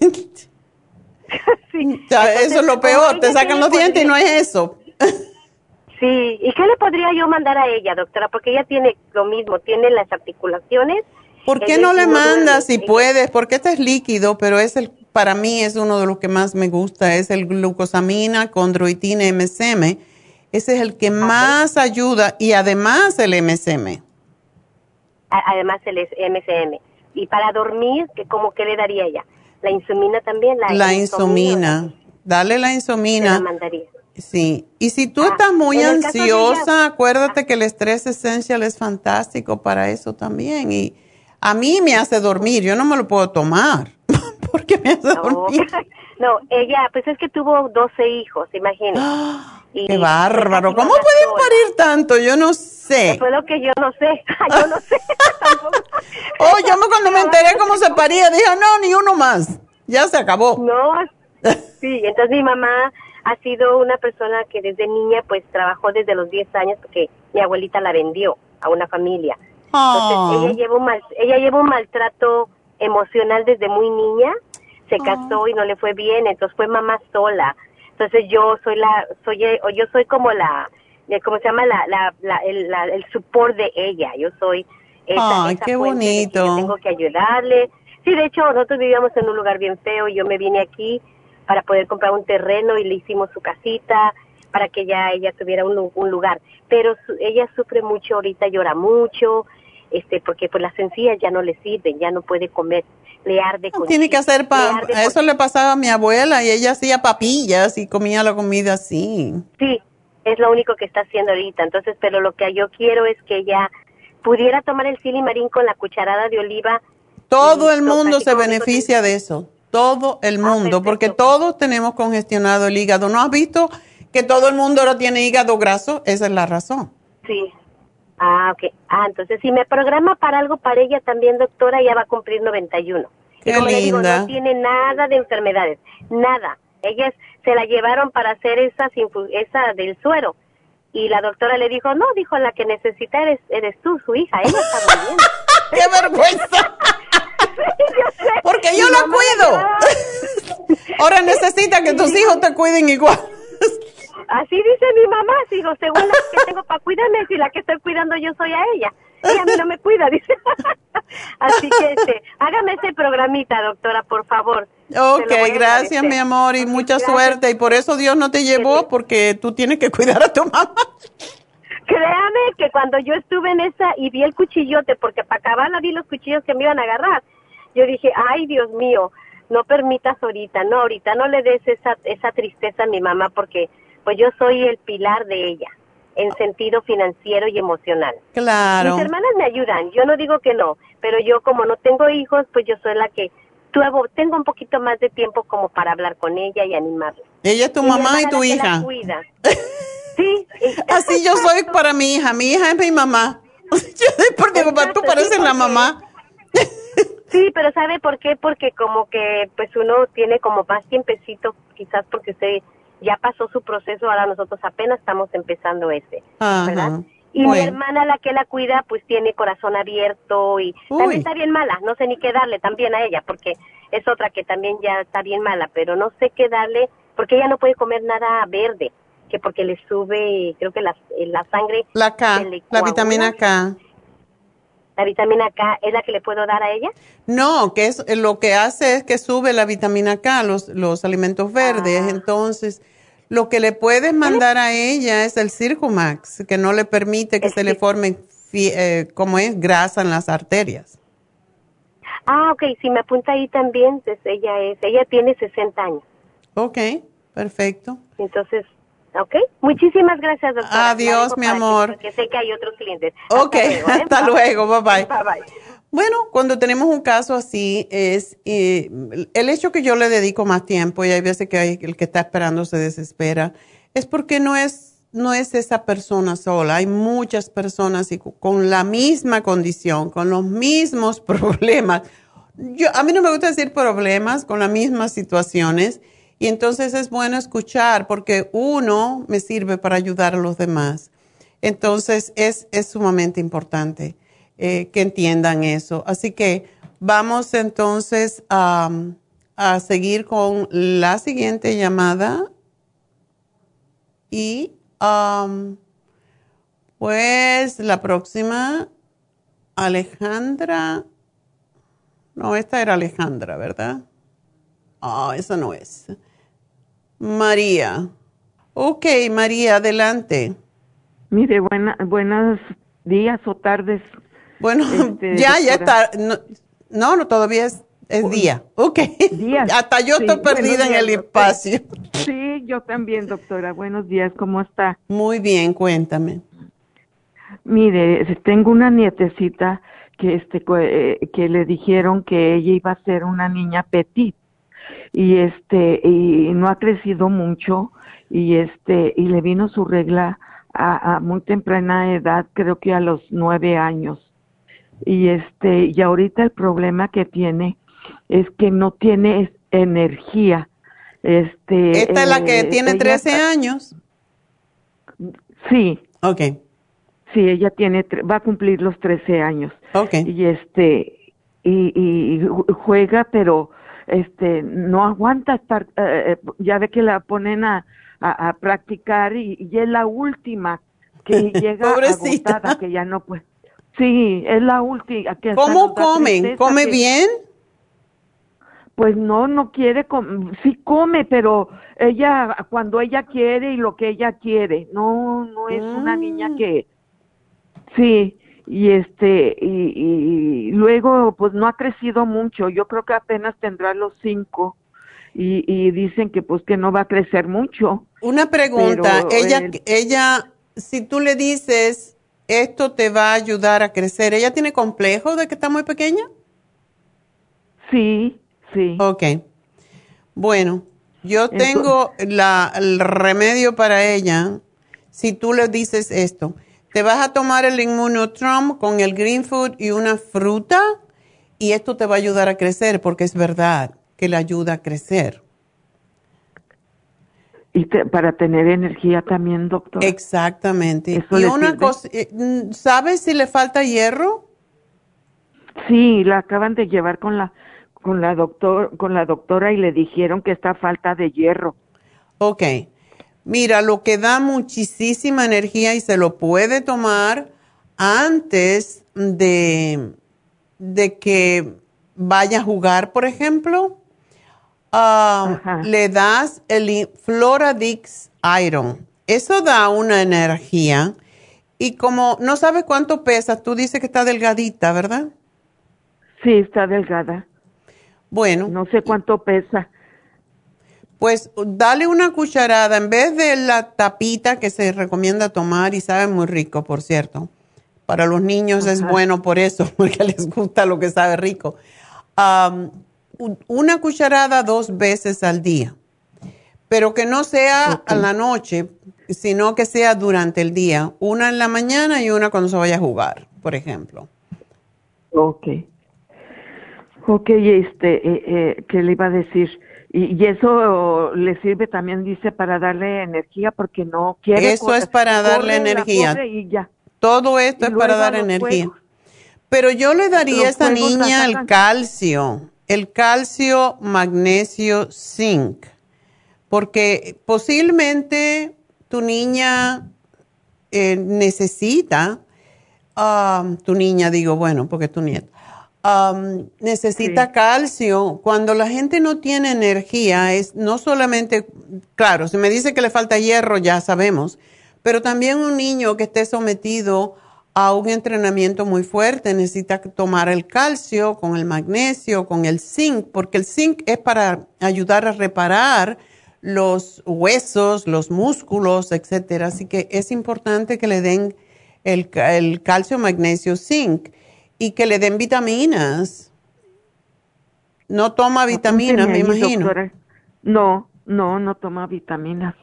eso es lo peor, te sacan los dientes y no es eso. sí, ¿y qué le podría yo mandar a ella, doctora? Porque ella tiene lo mismo, tiene las articulaciones. ¿Por qué no le mandas si puedes? Porque este es líquido, pero es el, para mí es uno de los que más me gusta, es el glucosamina con droitina MSM ese es el que más ayuda y además el MSM. Además el MSM. Y para dormir, ¿cómo que le daría ella? ¿La insomina también? La, la insomina. Dale la insomina. La mandaría. Sí, y si tú ah, estás muy ansiosa, acuérdate que el estrés esencial es fantástico para eso también. Y a mí me hace dormir, yo no me lo puedo tomar, porque me hace dormir. No, ella, pues es que tuvo 12 hijos, imagínate. ¡Qué bárbaro! ¿Cómo pueden parir tanto? Yo no sé. Fue lo que yo no sé. yo no sé. oh, yo cuando me enteré cómo se paría, dije, no, ni uno más. Ya se acabó. No, sí, entonces mi mamá ha sido una persona que desde niña pues trabajó desde los 10 años porque mi abuelita la vendió a una familia. Entonces, Oh. ella lleva un mal, ella lleva un maltrato emocional desde muy niña. Se casó y no le fue bien, entonces fue mamá sola. Entonces yo soy la, soy, eh, o yo soy como la, de- ¿cómo se llama? La, la, la- el, la- el support de ella. Yo soy esa, Ay, esa qué que yo bonito. tengo que ayudarle. Sí, de hecho, nosotros vivíamos en un lugar bien feo y yo me vine aquí para poder comprar un terreno y le hicimos su casita para que ya ella tuviera un, lu- un lugar. Pero su- ella sufre mucho ahorita, llora mucho, este, porque pues las sencillas ya no le sirven, ya no puede comer, Tiene que hacer pa Eso le pasaba a mi abuela y ella hacía papillas y comía la comida así. Sí, es lo único que está haciendo ahorita. Entonces, pero lo que yo quiero es que ella pudiera tomar el silimarín con la cucharada de oliva. Todo el mundo se beneficia de eso. Todo el Ah, mundo, porque todos tenemos congestionado el hígado. ¿No has visto que todo el mundo ahora tiene hígado graso? Esa es la razón. Sí. Ah, ok. Ah, entonces si me programa para algo para ella también, doctora, ya va a cumplir 91. Qué y como le digo, linda. no tiene nada de enfermedades, nada. Ellas se la llevaron para hacer infu- esa del suero. Y la doctora le dijo, no, dijo, la que necesita eres, eres tú, su hija, ella está muy bien. ¡Qué vergüenza! Porque yo la cuido. Ahora necesita que tus hijos te cuiden igual. Así dice mi mamá, dijo, según la que tengo para cuidarme, si la que estoy cuidando yo soy a ella. Ella a mí no me cuida, dice. Así que este, hágame ese programita, doctora, por favor. Ok, gracias mi amor y mucha gracias. suerte. Y por eso Dios no te llevó, porque tú tienes que cuidar a tu mamá. Créame que cuando yo estuve en esa y vi el cuchillote, porque para acabarla vi los cuchillos que me iban a agarrar, yo dije, ay Dios mío, no permitas ahorita, no, ahorita no le des esa, esa tristeza a mi mamá porque pues yo soy el pilar de ella en sentido financiero y emocional. Claro. Mis hermanas me ayudan, yo no digo que no, pero yo como no tengo hijos, pues yo soy la que tuvo, tengo un poquito más de tiempo como para hablar con ella y animarla. Ella es tu mamá y tu hija. cuida. Sí. Así yo soy para mi hija. Mi hija es mi mamá. Digo, "Pa, tú pareces la mamá. Sí, pero ¿sabe por qué? Porque como que pues uno tiene como más tiempecito, quizás porque usted ya pasó su proceso, ahora nosotros apenas estamos empezando ese, ¿verdad? Ajá. Y mi hermana, la que la cuida, pues tiene corazón abierto y Uy. también está bien mala, no sé ni qué darle también a ella, porque es otra que también ya está bien mala, pero no sé qué darle, porque ella no puede comer nada verde, que porque le sube, creo que la, la sangre... La K, la vitamina K. La vitamina K, ¿es la que le puedo dar a ella? No, que es lo que hace es que sube la vitamina K, los, los alimentos verdes. Ah. Entonces, lo que le puedes mandar a ella es el Circumax, que no le permite que se le formen, fi- eh, como es, grasa en las arterias. Ah, ok, si me apunta ahí también, pues ella es, ella tiene 60 años. Ok, perfecto. Entonces, ok, muchísimas gracias, doctora. Adiós, mi amor. Porque sé que hay otros clientes. Ok, hasta luego, bye bye. Bye bye. Bueno, cuando tenemos un caso así, es eh, el hecho que yo le dedico más tiempo y hay veces que hay, el que está esperando se desespera, es porque no es, no es esa persona sola. Hay muchas personas y con la misma condición, con los mismos problemas. Yo, a mí no me gusta decir problemas, con las mismas situaciones. Y entonces es bueno escuchar porque uno me sirve para ayudar a los demás. Entonces es, es sumamente importante eh, que entiendan eso. Así que vamos entonces a, a seguir con la siguiente llamada. Y um, pues la próxima, Alejandra. No, esta era Alejandra, ¿verdad? Ah, esa no es. María. Ok, María, adelante. Mire, buena, buenos días o tardes. Bueno, Este, ya, ya está. No, no, no, todavía es, es día. Ok. Hasta yo Sí, estoy perdida en el días, doctora. espacio. Sí, yo también, doctora. Buenos días, ¿cómo está? Muy bien, cuéntame. Mire, tengo una nietecita que este eh, que le dijeron que ella iba a ser una niña petit y este y no ha crecido mucho y este y le vino su regla a, a muy temprana edad, creo que a los nueve años y este y ahorita el problema que tiene es que no tiene energía. Este, Esta es la que eh, tiene ella 13 está- años. Sí. Ok. Sí, ella tiene, va a cumplir los 13 años. Okay. Y este, y, y ju- juega, pero este, no aguanta estar, eh, eh, ya ve que la ponen a, a, a practicar y, y es la última que llega agotada, que ya no puede. Sí, es la última. que ¿Cómo comen? ¿Come que- bien? Pues no, no quiere, com sí come, pero ella, cuando ella quiere y lo que ella quiere, no, no es una niña Mm. que, sí, y este, y, y luego, pues no ha crecido mucho, yo creo que apenas tendrá los cinco, y, y dicen que pues que no va a crecer mucho. Una pregunta, Pero ella, el- ella, si tú le dices, esto te va a ayudar a crecer, ¿ella tiene complejo de que está muy pequeña? Sí, sí. Ok. Bueno, yo tengo la, el remedio para ella. Si tú le dices esto, te vas a tomar el Immunotrom con el Green Food y una fruta y esto te va a ayudar a crecer porque es verdad que le ayuda a crecer. Y te- para tener energía también, doctor. Exactamente. ¿Eso y una cosa, eh, mm, ¿sabes si le falta hierro? Sí, la acaban de llevar con la con la doctor con la doctora y le dijeron que está falta de hierro. Ok. Mira, lo que da muchísima energía y se lo puede tomar antes de, de que vaya a jugar, por ejemplo, ah, le das el Floradix Iron. Eso da una energía. Y como no sabes cuánto pesa, tú dices que está delgadita, ¿verdad? Sí, está delgada. Bueno. No sé cuánto pesa. Pues dale una cucharada en vez de la tapita que se recomienda tomar y sabe muy rico, por cierto. Para los niños es bueno por eso, porque les gusta lo que sabe rico. Am, u- una cucharada dos veces al día, pero que no sea a la noche, sino que sea durante el día. Una en la mañana y una cuando se vaya a jugar, por ejemplo. Ok. Ok, este, eh, eh, ¿qué le iba a decir? Y, y eso le sirve también, dice, para darle energía porque no quiere. Eso es para darle energía. y ya. Todo esto Y es para dar energía. juegos. Pero yo le daría a esta niña el calcio, el calcio, magnesio, zinc, porque posiblemente tu niña eh, necesita, um, tu niña digo, bueno, porque es tu nieta, um, necesita calcio. Cuando la gente no tiene energía, es no solamente, claro, si me dice que le falta hierro, ya sabemos, pero también un niño que esté sometido a un entrenamiento muy fuerte necesita tomar el calcio con el magnesio, con el zinc, porque el zinc es para ayudar a reparar los huesos, los músculos, etcétera. Así que es importante que le den el calcio, magnesio, zinc y que le den vitaminas. No toma vitaminas, me imagino. doctora. No, no, no toma vitaminas.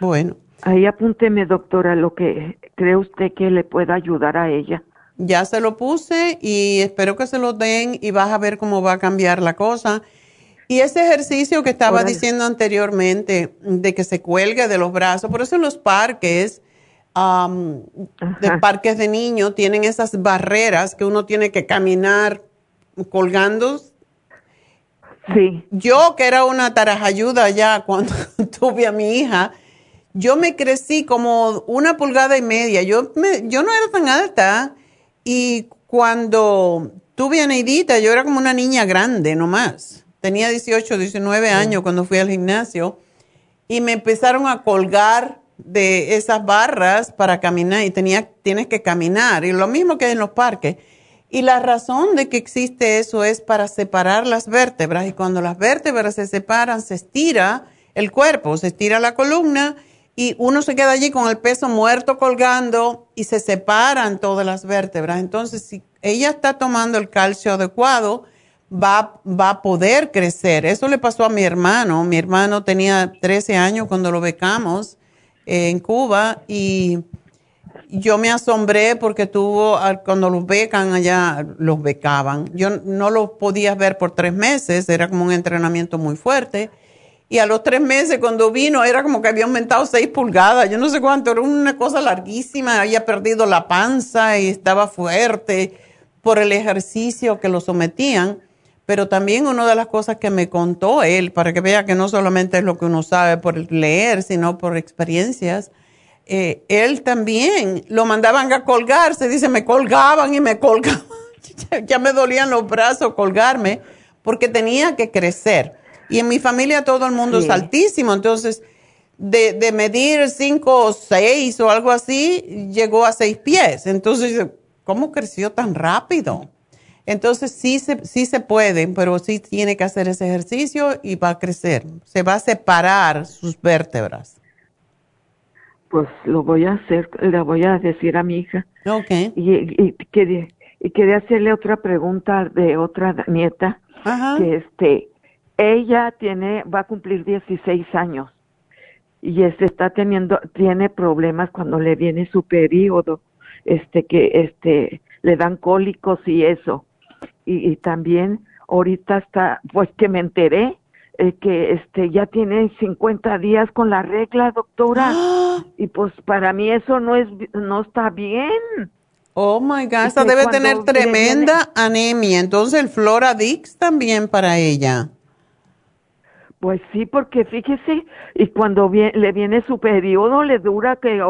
Bueno, Ahí apúnteme, doctora, lo que cree usted que le pueda ayudar a ella. ya se lo puse y espero que se lo den y vas a ver cómo va a cambiar la cosa. Y ese ejercicio que estaba Órale. diciendo anteriormente, de que se cuelgue de los brazos, por eso en los parques, am, de parques de niños, tienen esas barreras que uno tiene que caminar colgando. Sí. Yo, que era una tarajayuda ya cuando tuve a mi hija, yo me crecí como una pulgada y media. Yo, me- yo no era tan alta. Y cuando tuve a Neidita, yo era como una niña grande nomás. Tenía 18, 19 años cuando fui al gimnasio. Y me empezaron a colgar de esas barras para caminar. Y tenía, tienes que caminar. Y lo mismo que en los parques. Y la razón de que existe eso es para separar las vértebras. Y cuando las vértebras se separan, se estira el cuerpo, se estira la columna y uno se queda allí con el peso muerto colgando y se separan todas las vértebras. Entonces, si ella está tomando el calcio adecuado, va, va a poder crecer. Eso le pasó a mi hermano. Mi hermano tenía 13 años cuando lo becamos en Cuba y yo me asombré porque tuvo, cuando los becan allá, los becaban. Yo no los podía ver por tres meses, era como un entrenamiento muy fuerte. Y a los tres meses cuando vino era como que había aumentado seis pulgadas, yo no sé cuánto, era una cosa larguísima, había perdido la panza y estaba fuerte por el ejercicio que lo sometían. Pero también una de las cosas que me contó él, para que vea que no solamente es lo que uno sabe por leer, sino por experiencias, eh, él también lo mandaban a colgarse, dice, me colgaban y me colgaban, ya me dolían los brazos colgarme, porque tenía que crecer. Y en mi familia todo el mundo es altísimo, entonces de, de medir cinco o seis o algo así, llegó a seis pies. Entonces, ¿cómo creció tan rápido? Entonces sí se, sí se puede, pero sí tiene que hacer ese ejercicio y va a crecer. Se va a separar sus vértebras. Pues lo voy a hacer, le voy a decir a mi hija. Ok. Y, y, quería, y quería hacerle otra pregunta de otra nieta. Ajá. Que este, ella tiene, va a cumplir 16 años y este está teniendo, tiene problemas cuando le viene su periodo, este que este le dan cólicos y eso y, también ahorita está, pues que me enteré eh, que este ya tiene 50 días con la regla, doctora. Y pues para mí eso no es no está bien. Oh my God, esta debe tener tremenda anemia. Entonces el Floradix también para ella. Pues sí, porque fíjese, y cuando le viene su periodo le dura que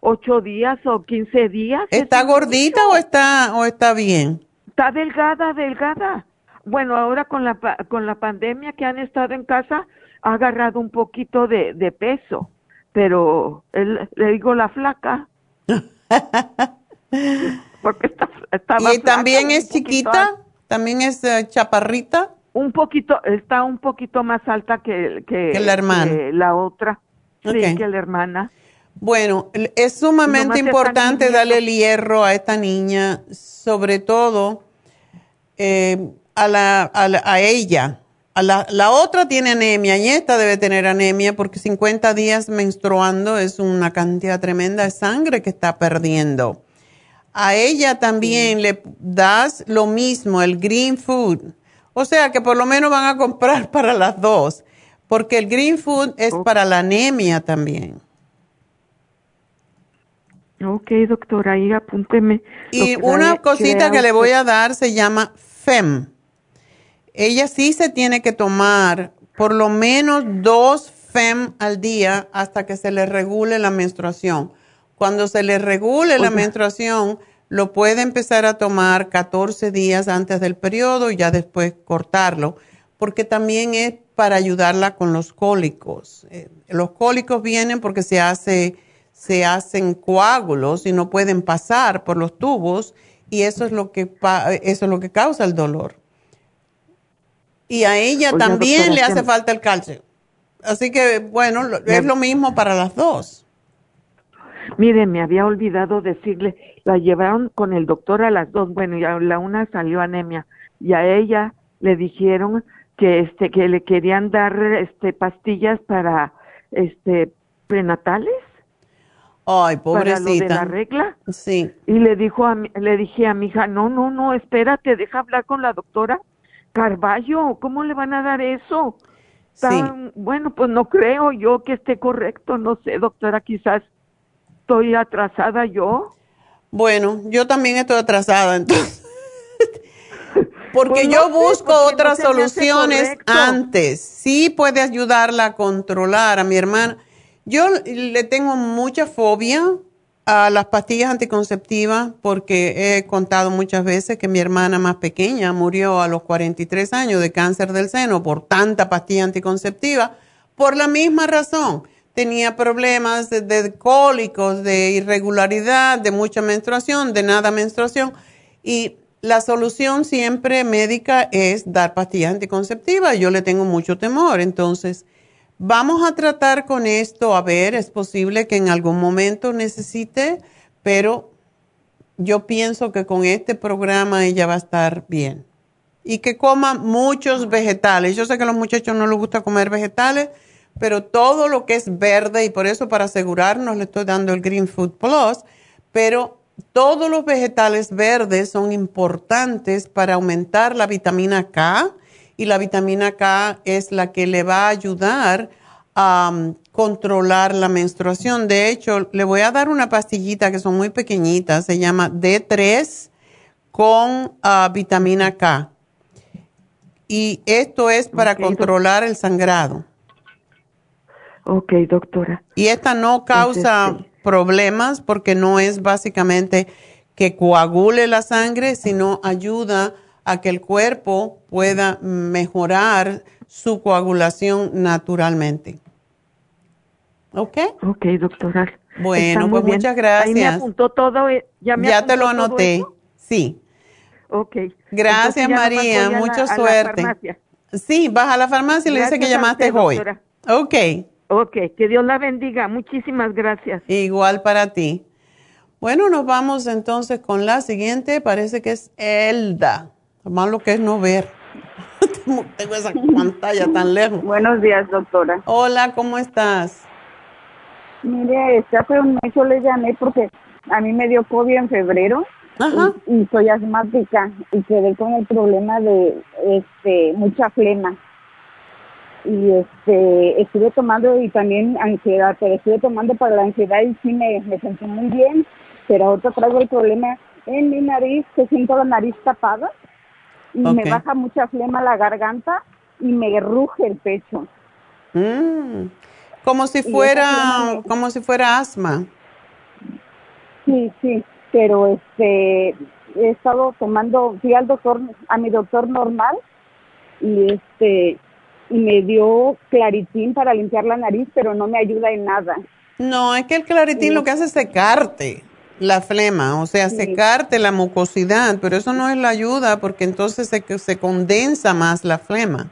ocho días o quince días. ¿Está gordita o está o está bien? Está delgada, delgada. Bueno, ahora con la, con la pandemia que han estado en casa, ha agarrado un poquito de, de peso, pero le digo la flaca. porque está, está ¿Y también es chiquita? ¿También es eh, chaparrita? Un poquito, está un poquito más alta que, que, la hermana. la otra. Sí, que la hermana. Bueno, es sumamente importante darle el hierro a esta niña, sobre todo eh, a, la, a, ella. A la, la, otra tiene anemia y esta debe tener anemia porque 50 días menstruando es una cantidad tremenda de sangre que está perdiendo. A ella también le das lo mismo, el green food. O sea que por lo menos van a comprar para las dos, porque el green food es para la anemia también. Ok, doctora, ahí apúnteme. Y una cosita que le voy a dar se llama FEM. Ella sí se tiene que tomar por lo menos dos FEM al día hasta que se le regule la menstruación. Cuando se le regule la menstruación, lo puede empezar a tomar 14 días antes del periodo y ya después cortarlo, porque también es para ayudarla con los cólicos. Eh, los cólicos vienen porque se, hace, se hacen coágulos y no pueden pasar por los tubos y eso es lo que, eso es lo que causa el dolor. Y a ella también le hace falta el calcio. Así que, bueno, es lo mismo para las dos. Mire, me había olvidado decirle, la llevaron con el doctor a las dos, bueno, ya la una salió anemia y a ella le dijeron que este que le querían dar este pastillas para este prenatales Ay, pobrecita. Para lo de la regla. Sí. Y le dijo a mi, le dije a mi hija, no, no, no, espérate, deja hablar con la doctora Carballo, ¿cómo le van a dar eso? sí. Bueno, pues no creo yo que esté correcto, no sé, doctora, quizás estoy atrasada yo. Bueno, yo también estoy atrasada, entonces. Porque Pues no yo busco porque otras soluciones antes. Sí puede ayudarla a controlar a mi hermana. Yo le tengo mucha fobia a las pastillas anticonceptivas porque he contado muchas veces que mi hermana más pequeña murió a los 43 años de cáncer del seno por tanta pastilla anticonceptiva por la misma razón. Tenía problemas de, cólicos, de irregularidad, de mucha menstruación, de nada menstruación y la solución siempre médica es dar pastillas anticonceptivas. Yo le tengo mucho temor, entonces vamos a tratar con esto, a ver, es posible que en algún momento necesite, pero yo pienso que con este programa ella va a estar bien. Y que coma muchos vegetales. Yo sé que a los muchachos no les gusta comer vegetales, pero todo lo que es verde, y por eso para asegurarnos le estoy dando el Green Food Plus, pero todos los vegetales verdes son importantes para aumentar la vitamina K y la vitamina K es la que le va a ayudar a um, controlar la menstruación. De hecho, le voy a dar una pastillita que son muy pequeñitas, se llama D3 con uh, vitamina K. Y esto es para controlar el sangrado. Ok, doctora. Y esta no causa problemas porque no es básicamente que coagule la sangre, sino ayuda a que el cuerpo pueda mejorar su coagulación naturalmente. ¿Ok? Ok, doctora. Bueno, pues muchas gracias. Ahí me apuntó todo. Eh, ya, me ya te lo anoté. Sí. Ok. Gracias, María. Mucha suerte. sí, vas a la farmacia y le dice que llamaste hoy. Ok. Ok, que Dios la bendiga. Muchísimas gracias. Igual para ti. Bueno, nos vamos entonces con la siguiente. Parece que es Elda. Lo malo que es no ver. Tengo esa pantalla tan lejos. Buenos días, doctora. Hola, ¿cómo estás? Mire, este, hace un mes yo le llamé porque a mí me dio COVID en febrero Y, y, soy asmática y quedé con el problema de este mucha flema y este estuve tomando y también ansiedad, pero estuve tomando para la ansiedad y sí me, me sentí muy bien, pero ahora traigo el problema en mi nariz, que siento la nariz tapada y me baja mucha flema la garganta y me ruge el pecho. Mm, como si fuera, como si fuera asma. Sí, sí, pero este he estado tomando, fui al doctor, a mi doctor normal y este y me dio claritín para limpiar la nariz, pero no me ayuda en nada. No, es que el claritín lo que hace es secarte la flema, o sea, secarte la mucosidad, pero eso no es la ayuda porque entonces se, se condensa más la flema.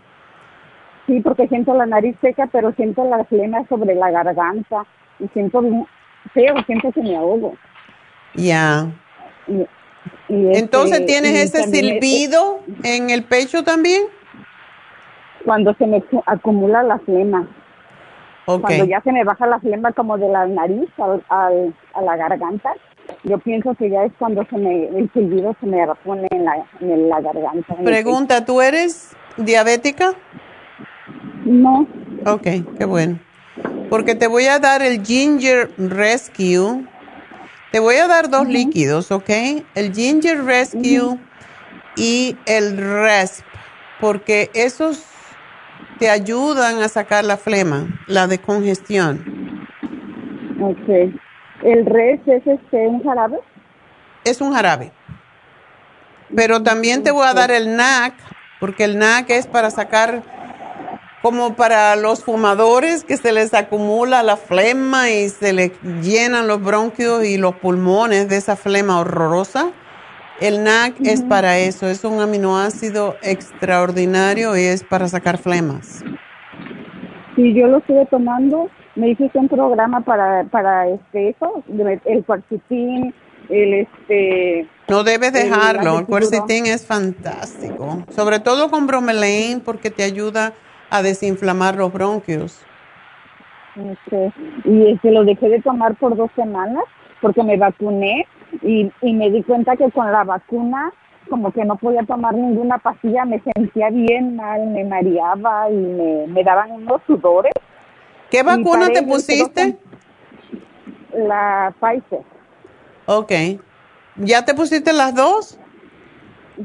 Sí, porque siento la nariz seca, pero siento la flema sobre la garganta y siento feo, siento que me ahogo. Ya. entonces, este, ¿tienes ese silbido en el pecho también? cuando se me acumula la flema. Cuando ya se me baja la flema como de la nariz al, a la garganta, yo pienso que ya es cuando se me, el silbido se me pone en la, en la garganta. Pregunta, ¿tú eres diabética? No. Ok, qué bueno. Porque te voy a dar el Ginger Rescue. Te voy a dar dos líquidos, ¿ok? El Ginger Rescue y el Resp. Porque esos te ayudan a sacar la flema, la descongestión. Ok. ¿El res es este, un jarabe? Es un jarabe. Pero también te voy a dar el NAC, porque el NAC es para sacar, como para los fumadores que se les acumula la flema y se les llenan los bronquios y los pulmones de esa flema horrorosa el NAC es para eso, es un aminoácido extraordinario y es para sacar flemas. Sí, yo lo estuve tomando, me hiciste un programa para, para este, eso, el cuarcitín, el este... No debes dejarlo, el, cuarcitín es fantástico, sobre todo con bromelain porque te ayuda a desinflamar los bronquios. Y este, lo dejé de tomar por dos semanas porque me vacuné y, y me di cuenta que con la vacuna como que no podía tomar ninguna pastilla, me sentía bien mal, me mareaba y me, me daban unos sudores. ¿Qué vacuna te pusiste? La Pfizer. Ok. ¿Ya te pusiste las dos?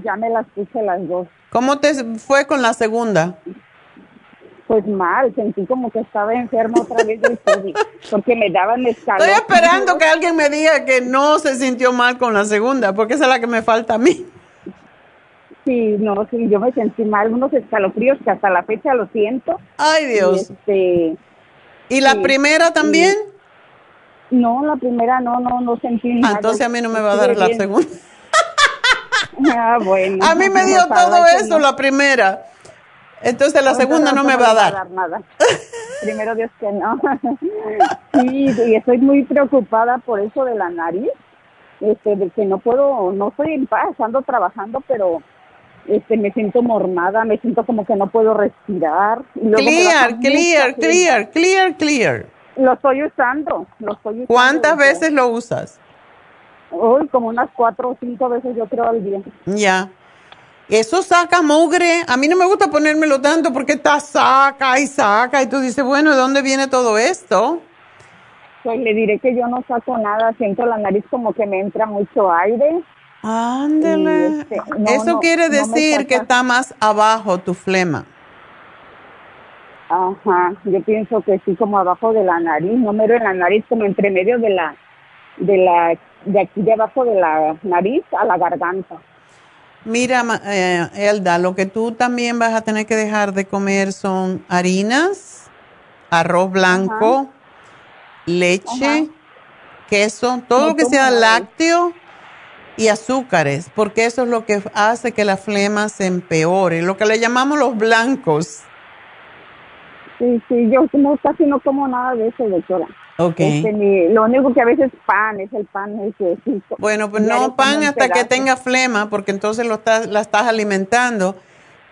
Ya me las puse las dos. ¿Cómo te fue con la segunda? pues mal, sentí como que estaba enferma otra vez del COVID, porque me daban escalón. Estoy esperando que alguien me diga que no se sintió mal con la segunda, porque esa es la que me falta a mí. Sí, no, sí, yo me sentí mal, unos escalofríos que hasta la fecha lo siento. Ay, Dios. Y, este, ¿Y la primera también? no, la primera no, no, no sentí nada. Ah, entonces a mí no me va a dar la segunda. ah, bueno. A mí me dio todo eso la primera. Entonces la segunda no, me va a dar. nada. Primero Dios que no. sí, y estoy muy preocupada por eso de la nariz. Este, de que no puedo, no estoy en paz, ando trabajando, pero este, me siento mormada, me siento como que no puedo respirar. clear, clear, clear, clear, clear. Lo estoy usando, lo estoy usando. ¿Cuántas veces lo usas? Hoy como unas cuatro o cinco veces yo creo al día. Ya. Eso saca mugre. A mí no me gusta ponérmelo tanto porque está saca y saca. Y tú dices, bueno, ¿de dónde viene todo esto? Pues le diré que yo no saco nada. Siento la nariz como que me entra mucho aire. Ándele. Este, no, Eso no, quiere no decir que está más abajo tu flema. Ajá, yo pienso que sí, como abajo de la nariz, no mero en la nariz, como entre medio de la, de la, de aquí de abajo de la nariz a la garganta. Mira, eh, Elda, lo que tú también vas a tener que dejar de comer son harinas, arroz blanco, leche, queso, todo lo que sea lácteo y azúcares, porque eso es lo que hace que la flema se empeore, lo que le llamamos los blancos. Sí, sí, yo no, casi no como nada de eso, doctora. Ok. Este, mi- lo único que a veces pan, es el pan que sí. Bueno, pues no pan hasta que tenga flema, porque entonces lo estás, la estás alimentando.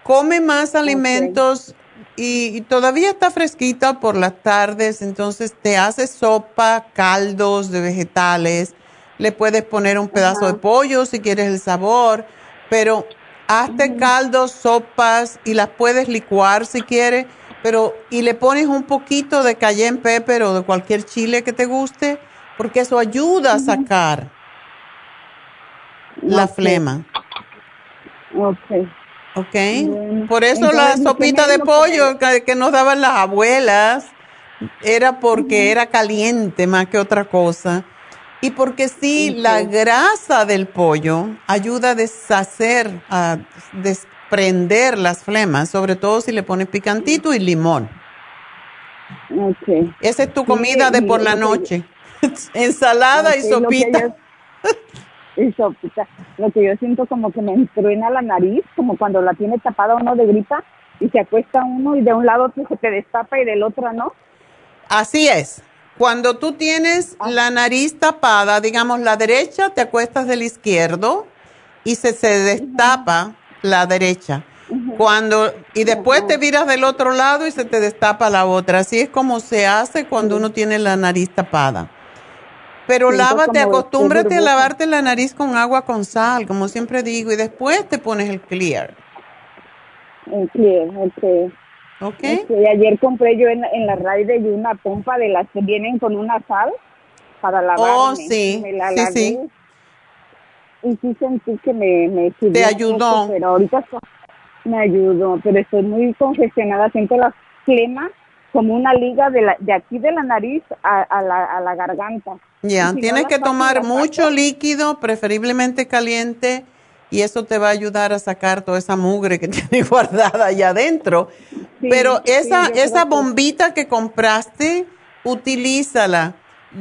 Come más alimentos y, y todavía está fresquita por las tardes, entonces te haces sopa, caldos de vegetales, le puedes poner un pedazo de pollo si quieres el sabor, pero hazte caldos, sopas y las puedes licuar si quieres, pero y le pones un poquito de cayenne pepper o de cualquier chile que te guste, porque eso ayuda a sacar la flema. Ok. ¿Ok? Bueno, Por eso la ¿qué sopita de pollo que, que nos daban las abuelas era porque era caliente más que otra cosa. Y porque sí, la grasa del pollo ayuda a deshacer, a desprender las flemas, sobre todo si le pones picantito y limón. Ok. Esa es tu comida de por la noche. Ensalada y sopita. yo- y sopita. Lo que yo siento como que me entruena la nariz, como cuando la tiene tapada uno de gripa y se acuesta uno y de un lado se te destapa y del otro no. Así es. Cuando tú tienes la nariz tapada, digamos la derecha, te acuestas del izquierdo y se, se destapa la derecha. Cuando y después te viras del otro lado y se te destapa la otra. Así es como se hace cuando uno tiene la nariz tapada. Pero Sí, lávate, acostúmbrate a lavarte la nariz con agua con sal, como siempre digo, y después te pones el clear. El clear, ok. ¿Ok? Este, ayer compré yo en, en la Ride y una pompa de las que vienen con una sal para lavarme. Oh, sí, Me la sí, lavé sí. Y sí sentí que me, me Te ayudó. poco, pero ahorita me ayudó, pero estoy muy congestionada. Siento la flema como una liga de, la, de aquí de la nariz a, a la, a la garganta. Ya, si tienes que tomar mucho líquido, preferiblemente caliente, y eso te va a ayudar a sacar toda esa mugre que tienes guardada allá adentro. Sí, Pero esa, esa bombita que compraste, utilízala.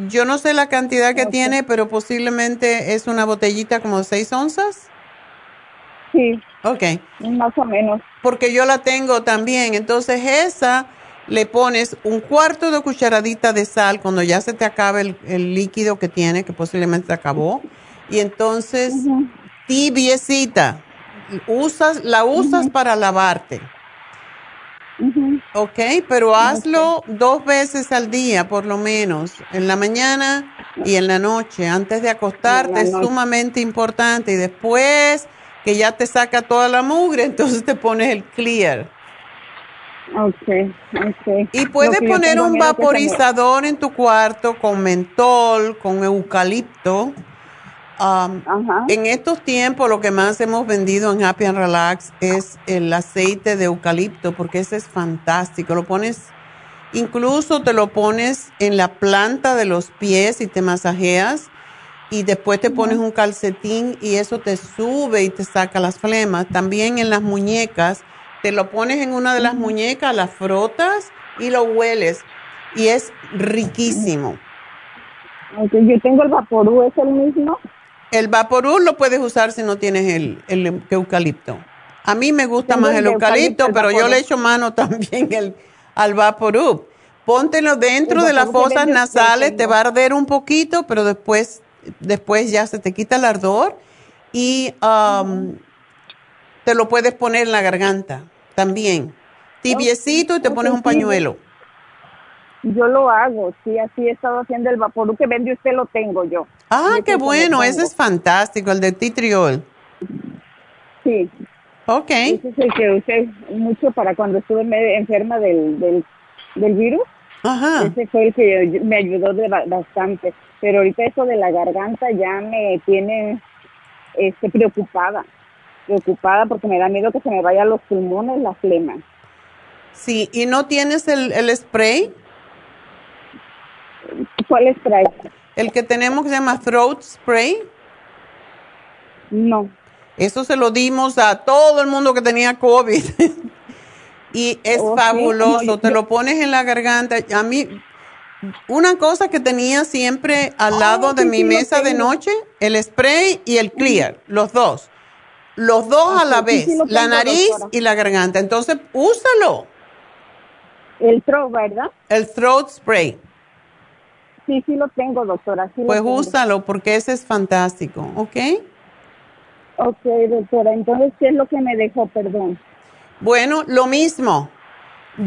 Yo no sé la cantidad que tiene, pero posiblemente es una botellita como de 6 onzas. Sí, Ok. más o menos. Porque yo la tengo también. Entonces esa le pones un cuarto de cucharadita de sal cuando ya se te acabe el, el líquido que tiene, que posiblemente se acabó. Y entonces tibiecita. Usas, la usas para lavarte. Ok, pero hazlo dos veces al día, por lo menos, en la mañana y en la noche, antes de acostarte, es sumamente importante. Y después que ya te saca toda la mugre, entonces te pones el clear. Ok, ok. Y puedes poner un vaporizador en tu cuarto con mentol, con eucalipto. Um, en estos tiempos lo que más hemos vendido en Happy and Relax es el aceite de eucalipto porque ese es fantástico. Lo pones, incluso te lo pones en la planta de los pies y te masajeas y después te pones un calcetín y eso te sube y te saca las flemas. También en las muñecas, te lo pones en una de las muñecas, las frotas y lo hueles y es riquísimo. Yo tengo el vaporú, ¿es el mismo? El vaporú lo puedes usar si no tienes el, el eucalipto. A mí me gusta Tengo más el eucalipto, el pero yo le echo mano también el, al vaporú. Póntelo dentro de las fosas nasales, te va a arder un poquito, pero después, después ya se te quita el ardor y um, te lo puedes poner en la garganta también. Tibiecito y te pones un pañuelo. Yo lo hago, sí, así he estado haciendo el vaporú que vende usted, lo tengo yo. Ah, qué bueno, ese es fantástico, el de titriol. Sí. Ok. Ese es el que usé mucho para cuando estuve enferma del, del, del virus. Ajá. Ese fue el que me ayudó de ba- bastante. Pero ahorita eso de la garganta ya me tiene este, preocupada. Preocupada porque me da miedo que se me vaya a los pulmones la flema. Sí, ¿y no tienes el, el spray? ¿Cuál spray? El que tenemos que se llama throat spray. No. Eso se lo dimos a todo el mundo que tenía COVID. y es Oh, sí. fabuloso. Yo- Te lo pones en la garganta. A mí, una cosa que tenía siempre al Oh, lado de sí, mi sí mesa de noche, el spray y el clear, los dos. Los dos a la sí, vez, la nariz doctora. y la garganta. Entonces, úsalo. El throat, ¿verdad? El throat spray. Sí, sí lo tengo, doctora. Sí Pues úsalo porque ese es fantástico, ¿ok? Ok, doctora. Entonces, ¿qué es lo que me dejó? Perdón. Bueno, lo mismo.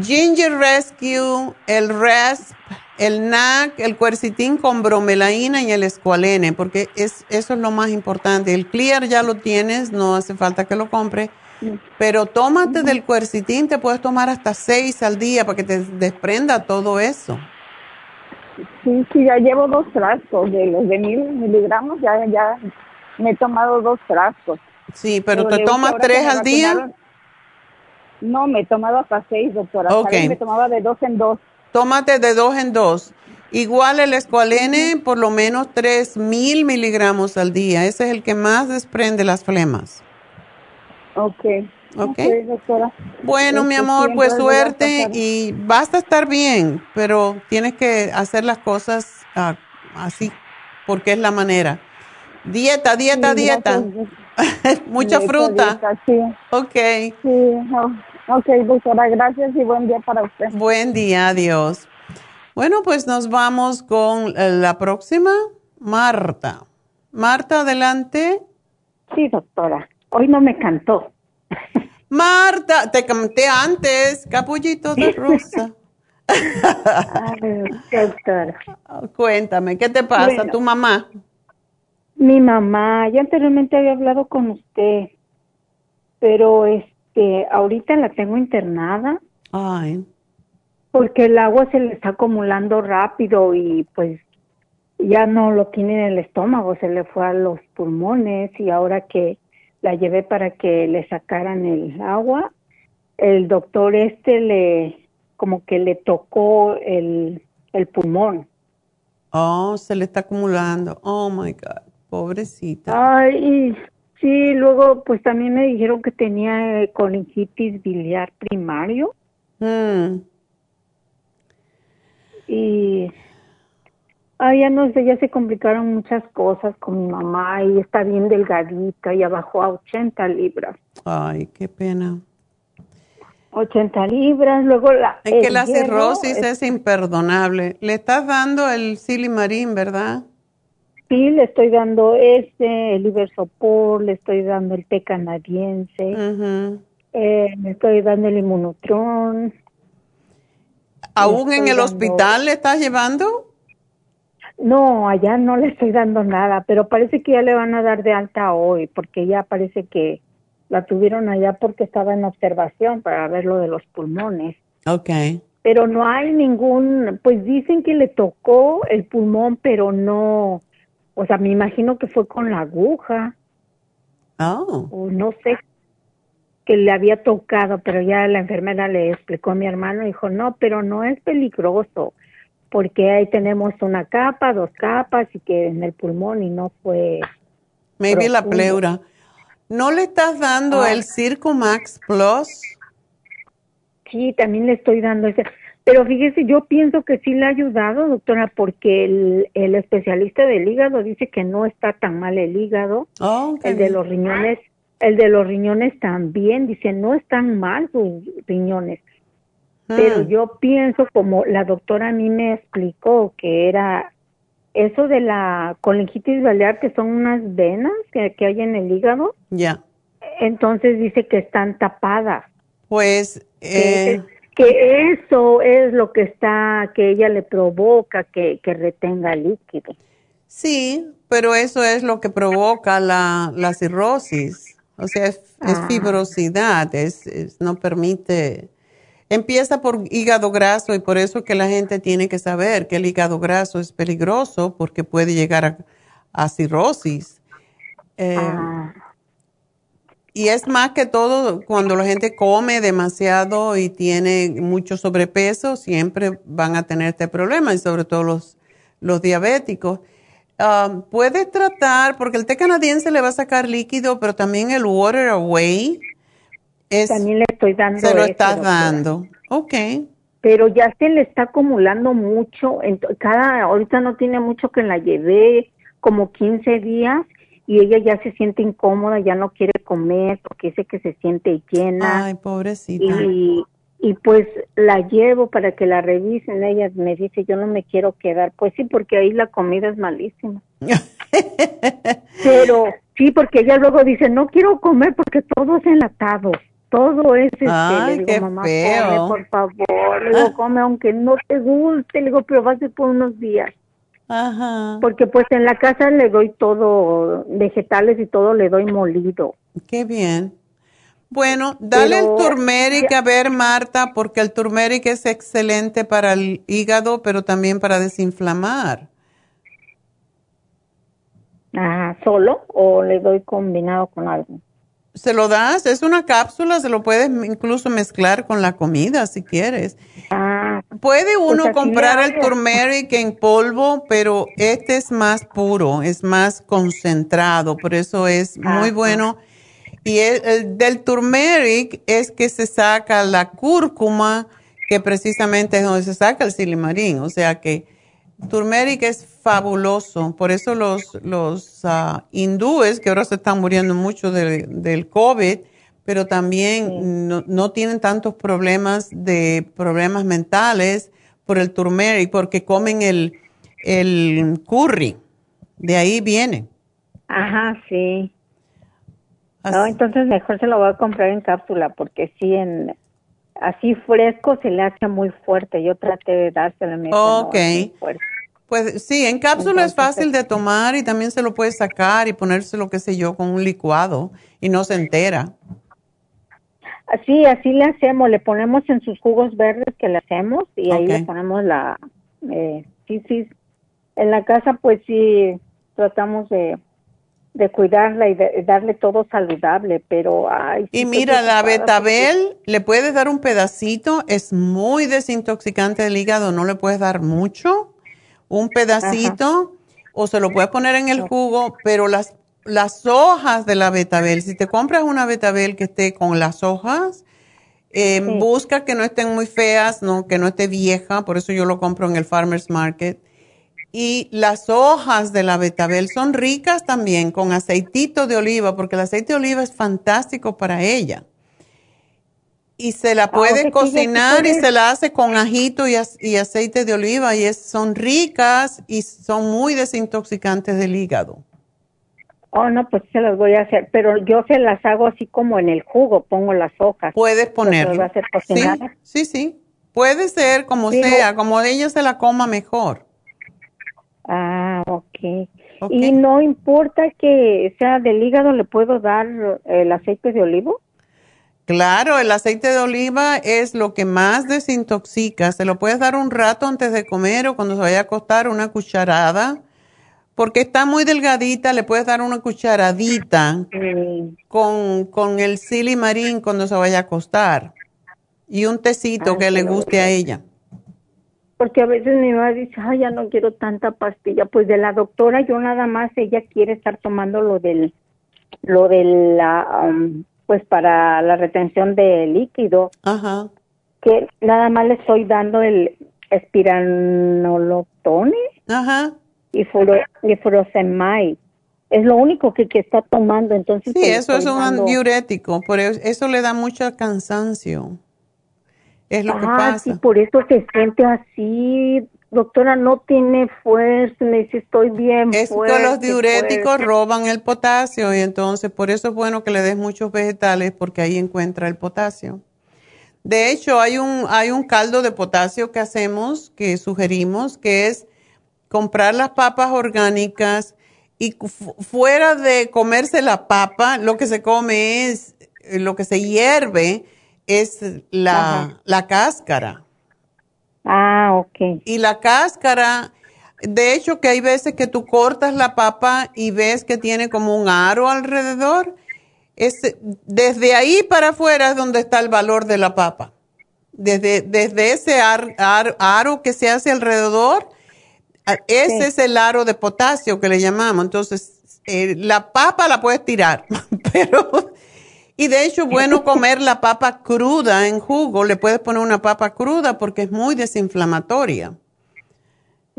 Ginger Rescue, el RESP, el NAC, el cuercitín con bromelaína y el escualene, porque es, eso es lo más importante. El Clear ya lo tienes, no hace falta que lo compre, pero tómate del cuercitín, te puedes tomar hasta seis al día para que te desprenda todo eso. Sí, sí, ya llevo dos frascos de los de mil miligramos. Ya, ya me he tomado dos frascos. Sí, pero te digo que tomas tres al día. No, me he tomado hasta seis, doctora. Ok. ¿Sabes? Me tomaba de dos en dos. Tómate de dos en dos. Igual el escualene, por lo menos tres mil miligramos al día. Ese es el que más desprende las flemas. Ok. Ok. doctora. Bueno, mi Este, amor, pues suerte y vas a estar bien, pero tienes que hacer las cosas ah, así, porque es la manera. Dieta, dieta, Sí, dieta. Mucha Dieta, fruta. dieta, sí. Ok. Sí, oh, ok, doctora, gracias y buen día para usted. Buen día, adiós. Bueno, pues nos vamos con eh, la próxima, Marta. Marta, adelante. Sí, doctora. Hoy no me cantó. Marta, te canté antes, capullito de rosa. doctora. Cuéntame, ¿qué te pasa? Bueno. ¿Tu mamá? Mi mamá, yo anteriormente había hablado con usted, pero este, ahorita la tengo internada Ay, porque el agua se le está acumulando rápido y pues ya no lo tiene en el estómago, se le fue a los pulmones y ahora que la llevé para que le sacaran el agua, el doctor este le como que le tocó el, el pulmón. oh, se le está acumulando. Oh, my God, pobrecita. Ay, sí, luego pues también me dijeron que tenía eh, colingitis biliar primario Mm, y ay, ya no sé, ya se complicaron muchas cosas con mi mamá y está bien delgadita, ya bajó a 80 libras. Ay, qué pena. 80 libras, luego la... Es que la cirrosis es- es imperdonable. Le estás dando el silimarín, ¿verdad? Sí, le estoy dando ese, el Iversopor, le estoy dando el té canadiense, Ujú. eh, le estoy dando el Inmunotron. ¿Aún en el dando- hospital le estás llevando? No, allá no le estoy dando nada, pero parece que ya le van a dar de alta hoy, porque ya parece que la tuvieron allá porque estaba en observación para ver lo de los pulmones. Ok. Pero no hay ningún, pues dicen que le tocó el pulmón, pero no, o sea, me imagino que fue con la aguja, Oh. o no sé, que le había tocado, pero ya la enfermera le explicó a mi hermano, dijo, no, pero no es peligroso, porque ahí tenemos una capa, dos capas, y que en el pulmón y no fue... Maybe la pleura. ¿No le estás dando Ah. el Circo Max Plus? Sí, también le estoy dando ese. Pero fíjese, yo pienso que sí le ha ayudado, doctora, porque el, el especialista del hígado dice que no está tan mal el hígado. Oh, el de bien. los riñones, el de los riñones también, dice, no están mal sus riñones. Pero Mm. yo pienso, como la doctora a mí me explicó, que era eso de la colingitis biliar, que son unas venas que, que hay en el hígado, Ya. entonces dice que están tapadas. Pues, que, eh, que eso es lo que está, que ella le provoca que, que retenga líquido. sí, pero eso es lo que provoca la, la cirrosis. O sea, es, es Ah. fibrosidad, es, es- no permite. Empieza por hígado graso y por eso que la gente tiene que saber que el hígado graso es peligroso porque puede llegar a, cirrosis. Eh, Ah. Y es más que todo cuando la gente come demasiado y tiene mucho sobrepeso, siempre van a tener este problema y sobre todo los, los diabéticos. Um, puede tratar, porque el té canadiense le va a sacar líquido, pero también el water away es, También le estoy dando se lo estás dando. Ok. Pero ya se le está acumulando mucho. Cada, ahorita no tiene mucho que la llevé, como 15 días, y ella ya se siente incómoda, ya no quiere comer porque dice que se siente llena. Ay, pobrecita. y, y pues la llevo para que la revisen. Ella me dice, yo no me quiero quedar. Pues sí, porque ahí la comida es malísima. Pero sí, porque ella luego dice, no quiero comer porque todo es enlatado. Todo es este. Ay, le digo, qué mamá, feo. come, por favor. Le digo, come aunque no te guste. Le digo, pero va a ser por unos días. Ajá. Porque pues en la casa le doy todo, vegetales y todo le doy molido. Qué bien. Bueno, dale Pero- el turmeric a ver, Marta, porque el turmeric es excelente para el hígado, pero también para desinflamar. Ajá, ¿solo o le doy combinado con algo? Se lo das, es una cápsula, se lo puedes incluso mezclar con la comida si quieres. Puede uno pues así comprar el turmeric en polvo, pero este es más puro, es más concentrado, por eso es muy bueno. Y el, el del turmeric es que se saca la cúrcuma, que precisamente es donde se saca el silimarín. O sea que turmeric es fabuloso. Por eso los, los ah, hindúes, que ahora se están muriendo mucho de- del COVID, pero también no, no tienen tantos problemas de problemas mentales por el turmeric, porque comen el, el curry. De ahí viene. Ajá, sí. No, entonces mejor se lo voy a comprar en cápsula porque sí, en así fresco se le hace muy fuerte. Yo traté de dárselo. dice, no, Ok. muy fuerte. Pues sí, en cápsula es fácil de tomar y también se lo puede sacar y ponérselo, qué sé yo, con un licuado y no se entera. Así, así le hacemos. Le ponemos en sus jugos verdes que le hacemos y ahí le ponemos la... Eh, sí, sí. En la casa pues sí tratamos de, de cuidarla y de darle todo saludable, pero... Ay, Y mira, la porque- betabel, le puedes dar un pedacito, es muy desintoxicante del hígado, no le puedes dar mucho, un pedacito, o se lo puedes poner en el jugo, pero las, las hojas de la betabel, si te compras una betabel que esté con las hojas, eh, busca que no estén muy feas, no, que no esté vieja, por eso yo lo compro en el Farmer's Market. Y las hojas de la betabel son ricas también con aceitito de oliva, porque el aceite de oliva es fantástico para ella. Y se la puede cocinar y se la hace con ajito y, y aceite de oliva y es, son ricas y son muy desintoxicantes del hígado. Oh, no, pues se las voy a hacer, pero yo se las hago así como en el jugo, pongo las hojas. Puedes hacer Sí, cocinadas. sí, sí. Puede ser como sea, como ella se la coma mejor. Ah, ok. Y no importa que sea del hígado, ¿le puedo dar el aceite de olivo? Claro, el aceite de oliva es lo que más desintoxica. Se lo puedes dar un rato antes de comer o cuando se vaya a acostar una cucharada. Porque está muy delgadita, le puedes dar una cucharadita con, con el silimarín cuando se vaya a acostar. Y un tecito que le guste a ella. Porque a veces mi mamá dice, ay, ya no quiero tanta pastilla. Pues de la doctora yo nada más, ella quiere estar tomando lo del, lo de la, um, pues para la retención de líquido. Ajá. Que nada más le estoy dando el espiranoloctone. Ajá. Y, furo, y furosemide. Es lo único que, que está tomando, entonces... Sí, eso es un diurético, por eso, eso le da mucho cansancio. Es lo que Ah, pasa. sí, por eso se siente así. Doctora, no tiene fuerza. Me dice, estoy bien Es que fuerte. los diuréticos fuerte". roban el potasio y entonces por eso es bueno que le des muchos vegetales porque ahí encuentra el potasio. De hecho, hay un, hay un caldo de potasio que hacemos, que sugerimos, que es comprar las papas orgánicas Y fuera de comerse la papa, lo que se come es, lo que se hierve es la, la cáscara. Ah, ok. Y la cáscara, de hecho que hay veces que tú cortas la papa y ves que tiene como un aro alrededor. Es, desde ahí para afuera es donde está el valor de la papa. Desde, desde ese aro que se hace alrededor, ese es el aro de potasio que le llamamos. Entonces, eh, la papa la puedes tirar, pero y de hecho, bueno comer la papa cruda en jugo. Le puedes poner una papa cruda porque es muy desinflamatoria.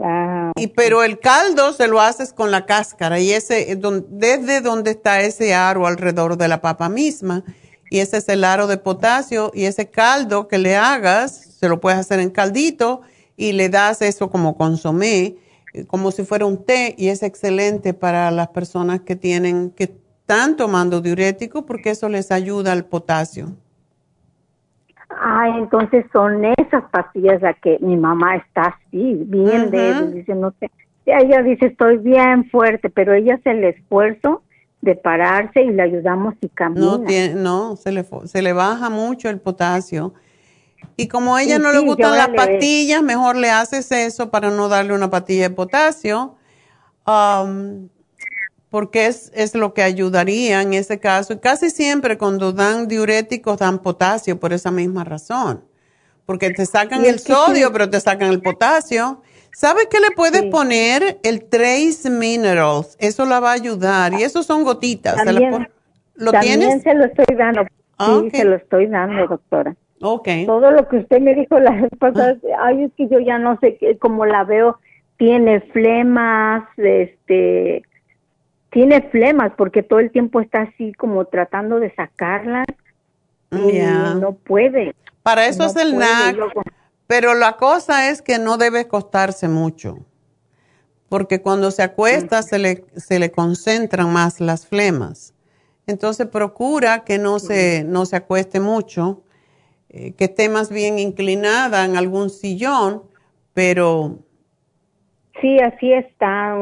Ah, y pero el caldo se lo haces con la cáscara y ese desde donde está ese aro alrededor de la papa misma y ese es el aro de potasio y ese caldo que le hagas se lo puedes hacer en caldito y le das eso como consomé eh, como si fuera un té y es excelente para las personas que tienen que están tomando diurético porque eso les ayuda al potasio. Ah, entonces son esas pastillas las que mi mamá está así, bien débil, dice, no sé. Ella dice, estoy bien fuerte, pero ella hace el esfuerzo de pararse y le ayudamos y camina. No, tiene, no se, le, se le baja mucho el potasio. Y como a ella no le gustan las pastillas, mejor le haces eso para no darle una pastilla de potasio. Um, porque es, es, lo que ayudaría en ese caso. Y casi siempre cuando dan diuréticos dan potasio por esa misma razón, porque te sacan el sodio, pero te sacan el potasio. ¿Sabes qué le puedes poner? El Trace Minerals, eso la va a ayudar y eso son gotitas. También, ¿Lo también se lo estoy dando. Ah, sí, se lo estoy dando, doctora. Ok. Todo lo que usted me dijo la vez pasada, ay, es que yo ya no sé como la veo, tiene flemas, este, tiene flemas porque todo el tiempo está así como tratando de sacarlas y no puede. Para eso es el NAC, pero la cosa es que no debe costarse mucho, porque cuando se acuesta se, le, se le concentran más las flemas. Entonces procura que no se, no se acueste mucho, eh, que esté más bien inclinada en algún sillón, pero... Sí, así está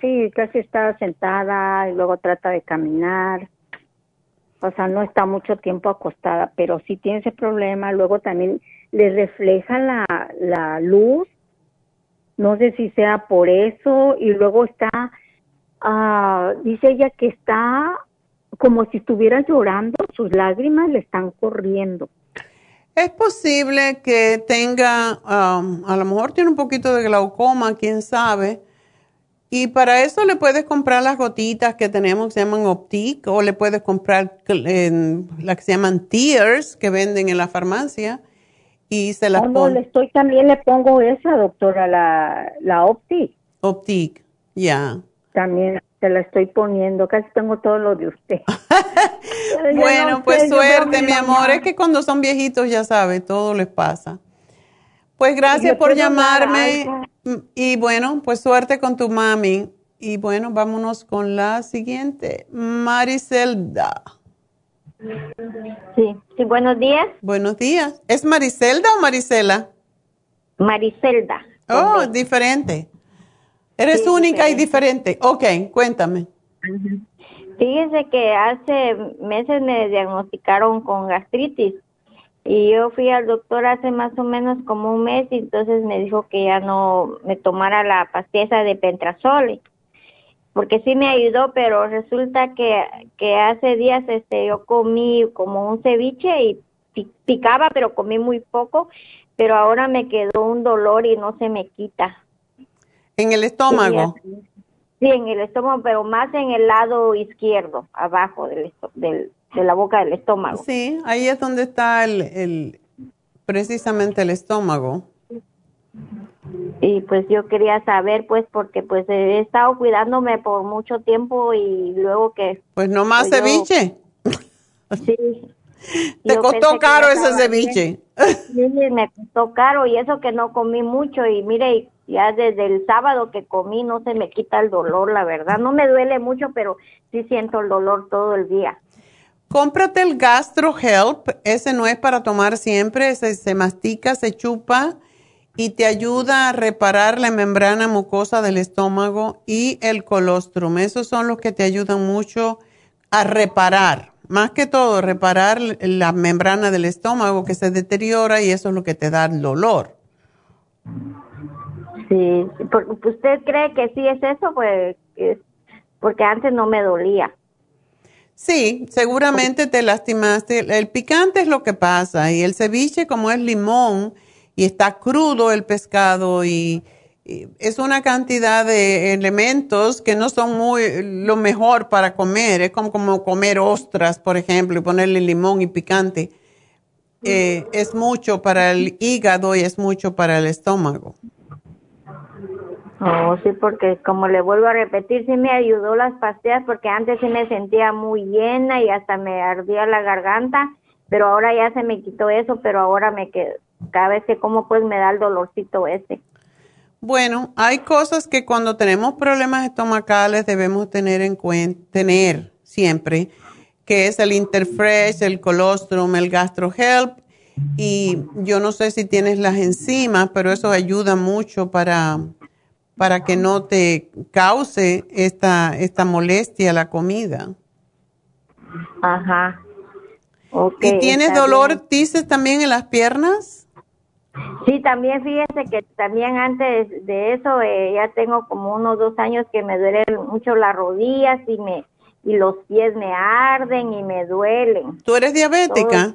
sí, casi está sentada y luego trata de caminar. O sea, no está mucho tiempo acostada, pero sí tiene ese problema. Luego también le refleja la, la luz. No sé si sea por eso. Y luego está, ah, dice ella que está como si estuviera llorando, sus lágrimas le están corriendo. Es posible que tenga, um, a lo mejor tiene un poquito de glaucoma, quién sabe y para eso le puedes comprar las gotitas que tenemos que se llaman Optic o le puedes comprar las que se llaman Tears que venden en la farmacia y se las pongo. le estoy también le pongo esa, doctora, la, la Optic. Optic, ya. También se la estoy poniendo, casi tengo todo lo de usted. bueno, pues suerte, mi amor. Es que cuando son viejitos, ya sabe, todo les pasa. Pues gracias por llamarme. Y bueno, pues suerte con tu mami. Y bueno, vámonos con la siguiente, Maricelda. Sí, sí, buenos días. Buenos días. ¿Es Maricelda o Marisela? Maricelda. Oh, diferente. Eres única y diferente. Ok, cuéntame. Fíjense que hace meses me diagnosticaron con gastritis y yo fui al doctor hace más o menos como un mes y entonces me dijo que ya no me tomara la pastilla de pentrazole porque sí me ayudó pero resulta que, que hace días este yo comí como un ceviche y picaba pero comí muy poco pero ahora me quedó un dolor y no se me quita en el estómago sí en el estómago pero más en el lado izquierdo abajo del del de la boca del estómago. Sí, ahí es donde está el, el precisamente el estómago. Y pues yo quería saber, pues, porque pues he estado cuidándome por mucho tiempo y luego que... Pues no más pues, ceviche. sí. Te costó caro ese ceviche. Sí, me costó caro y eso que no comí mucho y mire, ya desde el sábado que comí no se me quita el dolor, la verdad. No me duele mucho, pero sí siento el dolor todo el día. Cómprate el Gastro Help, ese no es para tomar siempre, ese se mastica, se chupa y te ayuda a reparar la membrana mucosa del estómago y el colostrum. Esos son los que te ayudan mucho a reparar, más que todo, reparar la membrana del estómago que se deteriora y eso es lo que te da el dolor. Sí, ¿usted cree que sí es eso? Pues porque antes no me dolía. Sí, seguramente te lastimaste. El picante es lo que pasa y el ceviche como es limón y está crudo el pescado y, es una cantidad de elementos que no son muy lo mejor para comer. Es como, como comer ostras, por ejemplo, y ponerle limón y picante. Eh, es mucho para el hígado y es mucho para el estómago. Oh, sí, porque como le vuelvo a repetir, sí me ayudó las pastillas porque antes sí me sentía muy llena y hasta me ardía la garganta, pero ahora ya se me quitó eso, pero ahora me quedo, cada vez que como pues me da el dolorcito ese. Bueno, hay cosas que cuando tenemos problemas estomacales debemos tener en cuenta, tener siempre, que es el Interfresh, el colostrum, el GastroHelp, y yo no sé si tienes las enzimas, pero eso ayuda mucho para para que no te cause esta, esta molestia la comida. Ajá. Okay, ¿Y tienes dolor, dices, también en las piernas? Sí, también fíjese que también antes de eso eh, ya tengo como unos dos años que me duelen mucho las rodillas y me y los pies me arden y me duelen. ¿Tú eres diabética?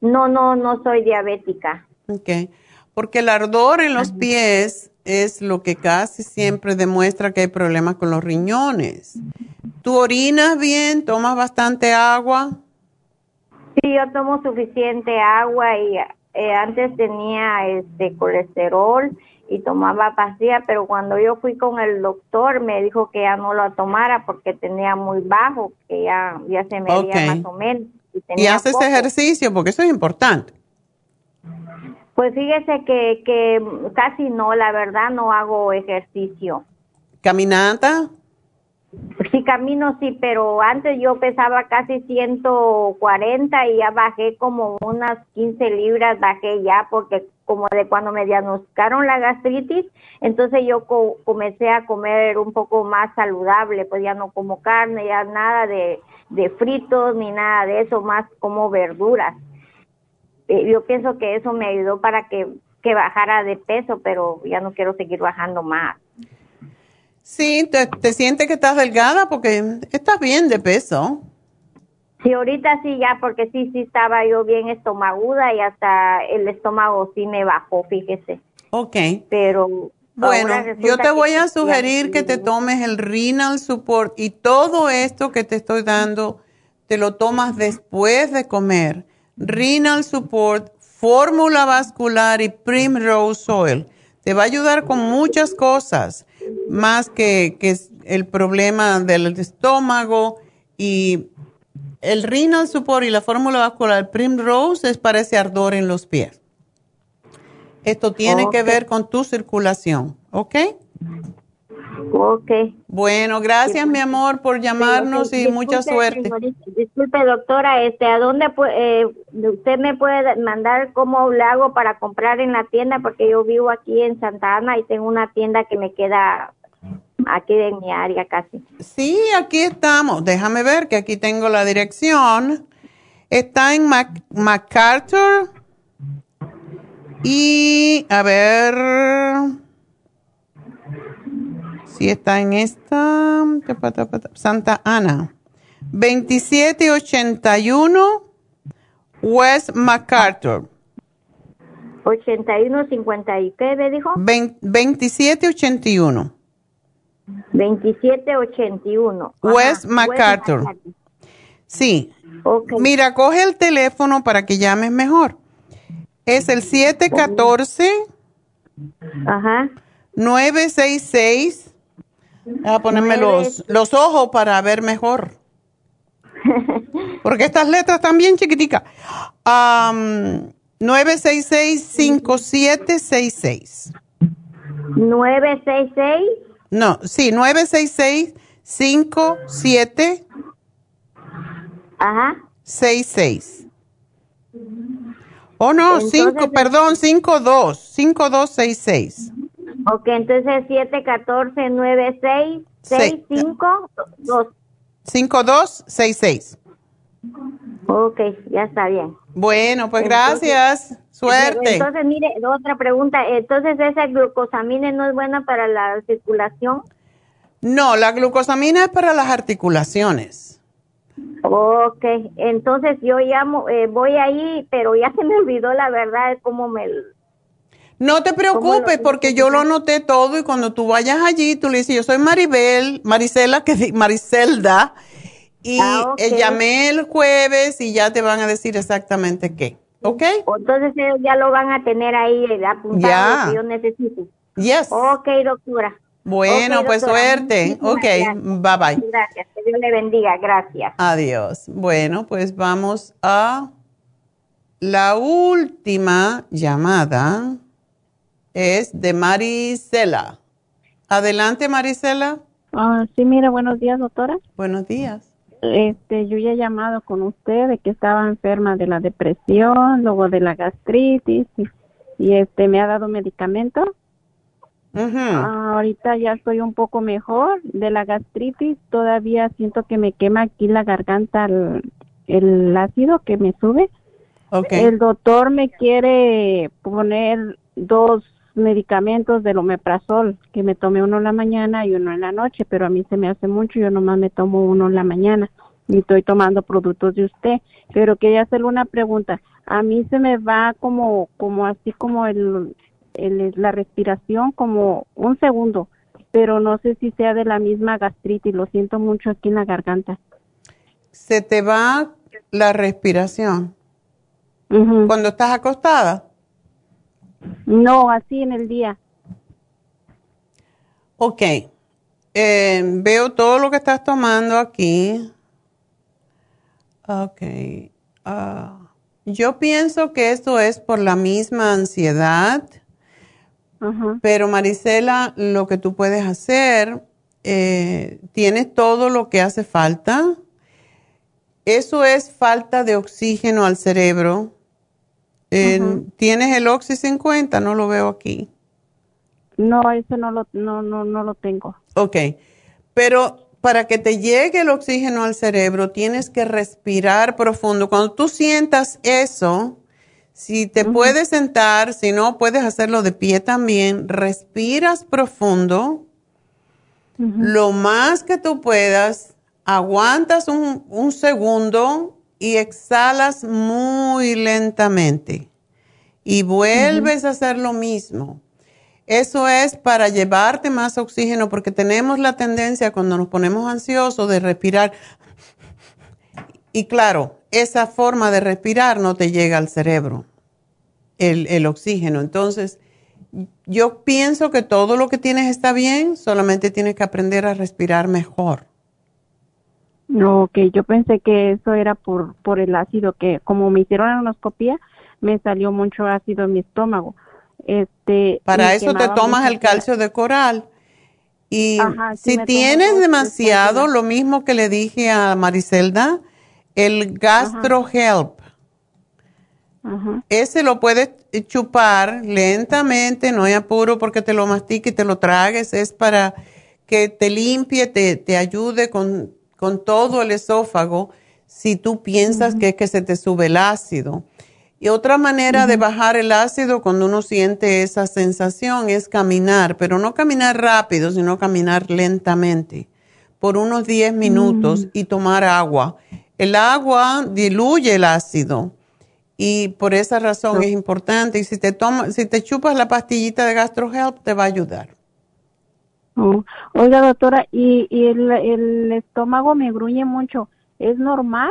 No, no, no soy diabética. Ok, porque el ardor en los pies es lo que casi siempre demuestra que hay problemas con los riñones. ¿Tú orinas bien? ¿Tomas bastante agua? Sí, yo tomo suficiente agua y eh, antes tenía este colesterol y tomaba pastillas, pero cuando yo fui con el doctor me dijo que ya no lo tomara porque tenía muy bajo, que ya, ya se medía más o menos. ¿Y, haces ejercicio? Porque eso es importante. Pues fíjese que, que casi no, la verdad no hago ejercicio. ¿Caminata? Sí, camino sí, pero antes yo pesaba casi 140 y ya bajé como unas 15 libras, bajé ya porque como de cuando me diagnosticaron la gastritis, entonces yo comencé a comer un poco más saludable, pues ya no como carne, ya nada de, de fritos ni nada de eso, más como verduras. Eh, yo pienso que eso me ayudó para que, que bajara de peso, pero ya no quiero seguir bajando más. Sí, te, te sientes que estás delgada porque estás bien de peso. Sí, ahorita sí, ya, porque sí, sí estaba yo bien estomaguda y hasta el estómago sí me bajó, fíjese. Ok. Pero. Bueno, yo te voy a sugerir que te tomes el Renal Support y todo esto que te estoy dando, te lo tomas después de comer renal support, fórmula vascular y primrose oil. Te va a ayudar con muchas cosas, más que, que el problema del estómago y el renal support y la fórmula vascular primrose es para ese ardor en los pies. Esto tiene que ver con tu circulación, ¿ok? Ok. Bueno, gracias mi amor por llamarnos y mucha suerte. disculpe doctora, este, ¿a dónde eh, usted me puede mandar cómo le hago para comprar en la tienda? Porque yo vivo aquí en Santa Ana y tengo una tienda que me queda aquí en mi área casi. Sí, aquí estamos. Déjame ver que aquí tengo la dirección. Está en MacArthur. Y a ver Sí, está en esta Santa Ana. 2781 West MacArthur. 8150 y qué me dijo? 2781. 2781. West MacArthur. Sí. Mira, coge el teléfono para que llames mejor. Es el 714 Ajá. 966 Voy a ponerme los, los ojos para ver mejor. Porque estas letras están bien chiquiticas. Um, 966-5766. ¿966? No, sí, 966-57. Ajá. 66. Oh, no, cinco, perdón, 52, 5266. Ok, entonces 7, 14, 9, 6, 6, 5, 2. 5266. Ok, ya está bien. Bueno, pues gracias. Suerte. Entonces, mire, otra pregunta. Entonces, ¿esa glucosamina no es buena para la circulación? No, la glucosamina es para las articulaciones. Ok, entonces yo llamo, eh, voy ahí, pero ya se me olvidó la verdad cómo me... No te preocupes porque yo lo anoté todo y cuando tú vayas allí, tú le dices, yo soy Maribel, Marisela, que Maricelda, y Ah, eh, llamé el jueves y ya te van a decir exactamente qué. ¿Ok? Entonces ellos ya lo van a tener ahí eh, apuntado que yo necesito. Yes. Ok, doctora. Bueno, pues doctora, suerte. muchísimas Ok, gracias. bye bye. Gracias, que Dios le bendiga, gracias. Adiós. Bueno, pues vamos a la última llamada. Es de Marisela. Adelante, Marisela. Ah, sí, mira, buenos días, doctora. Buenos días. Este, yo ya he llamado con usted de que estaba enferma de la depresión, luego de la gastritis y, y, este me ha dado medicamento. Ah, ahorita ya estoy un poco mejor de la gastritis, todavía siento que me quema aquí la garganta el, el ácido que me sube. El doctor me quiere poner dos medicamentos del omeprazol, que me tomé uno en la mañana y uno en la noche, pero a mí se me hace mucho, yo nomás me tomo uno en la mañana y estoy tomando productos de usted. Pero quería hacerle una pregunta. A mí se me va como, como así como el, el, la respiración, como un segundo, pero no sé si sea de la misma gastritis, lo siento mucho aquí en la garganta. Se te va la respiración. Cuando estás acostada. No, así en el día. Ok. Eh, veo todo lo que estás tomando aquí. Ok. Ah, yo pienso que esto es por la misma ansiedad. Pero Marisela, lo que tú puedes hacer, eh, tienes todo lo que hace falta. Eso es falta de oxígeno al cerebro. Eh, ¿Tienes el Oxy 50? No lo veo aquí. No, ese no lo, no, no, no lo tengo. Ok, pero para que te llegue el oxígeno al cerebro tienes que respirar profundo. Cuando tú sientas eso, si te puedes sentar, si no puedes hacerlo de pie también, respiras profundo, lo más que tú puedas, aguantas un, un segundo y exhalas muy lentamente y vuelves a hacer lo mismo. Eso es para llevarte más oxígeno porque tenemos la tendencia cuando nos ponemos ansiosos de respirar. Y claro, esa forma de respirar no te llega al cerebro, el, el oxígeno. Entonces, yo pienso que todo lo que tienes está bien, solamente tienes que aprender a respirar mejor. No, que yo pensé que eso era por, por el ácido, que como me hicieron la anoscopía, me salió mucho ácido en mi estómago. Este, Para eso te tomas el calcio de coral. Y Ajá, si tienes demasiado, lo mismo que le dije a Maricelda, el Gastro Help. Ese lo puedes chupar lentamente, no hay apuro porque te lo mastiques y te lo tragues, es para que te limpie, te, te ayude con, con todo el esófago si tú piensas que es que se te sube el ácido. Y otra manera de bajar el ácido cuando uno siente esa sensación es caminar, pero no caminar rápido, sino caminar lentamente por unos 10 minutos y tomar agua. El agua diluye el ácido y por esa razón es importante. Y si te, tomas, si te chupas la pastillita de GastroHelp, te va a ayudar. Oh, Oiga, doctora, y, y el, el estómago me gruñe mucho. ¿Es normal?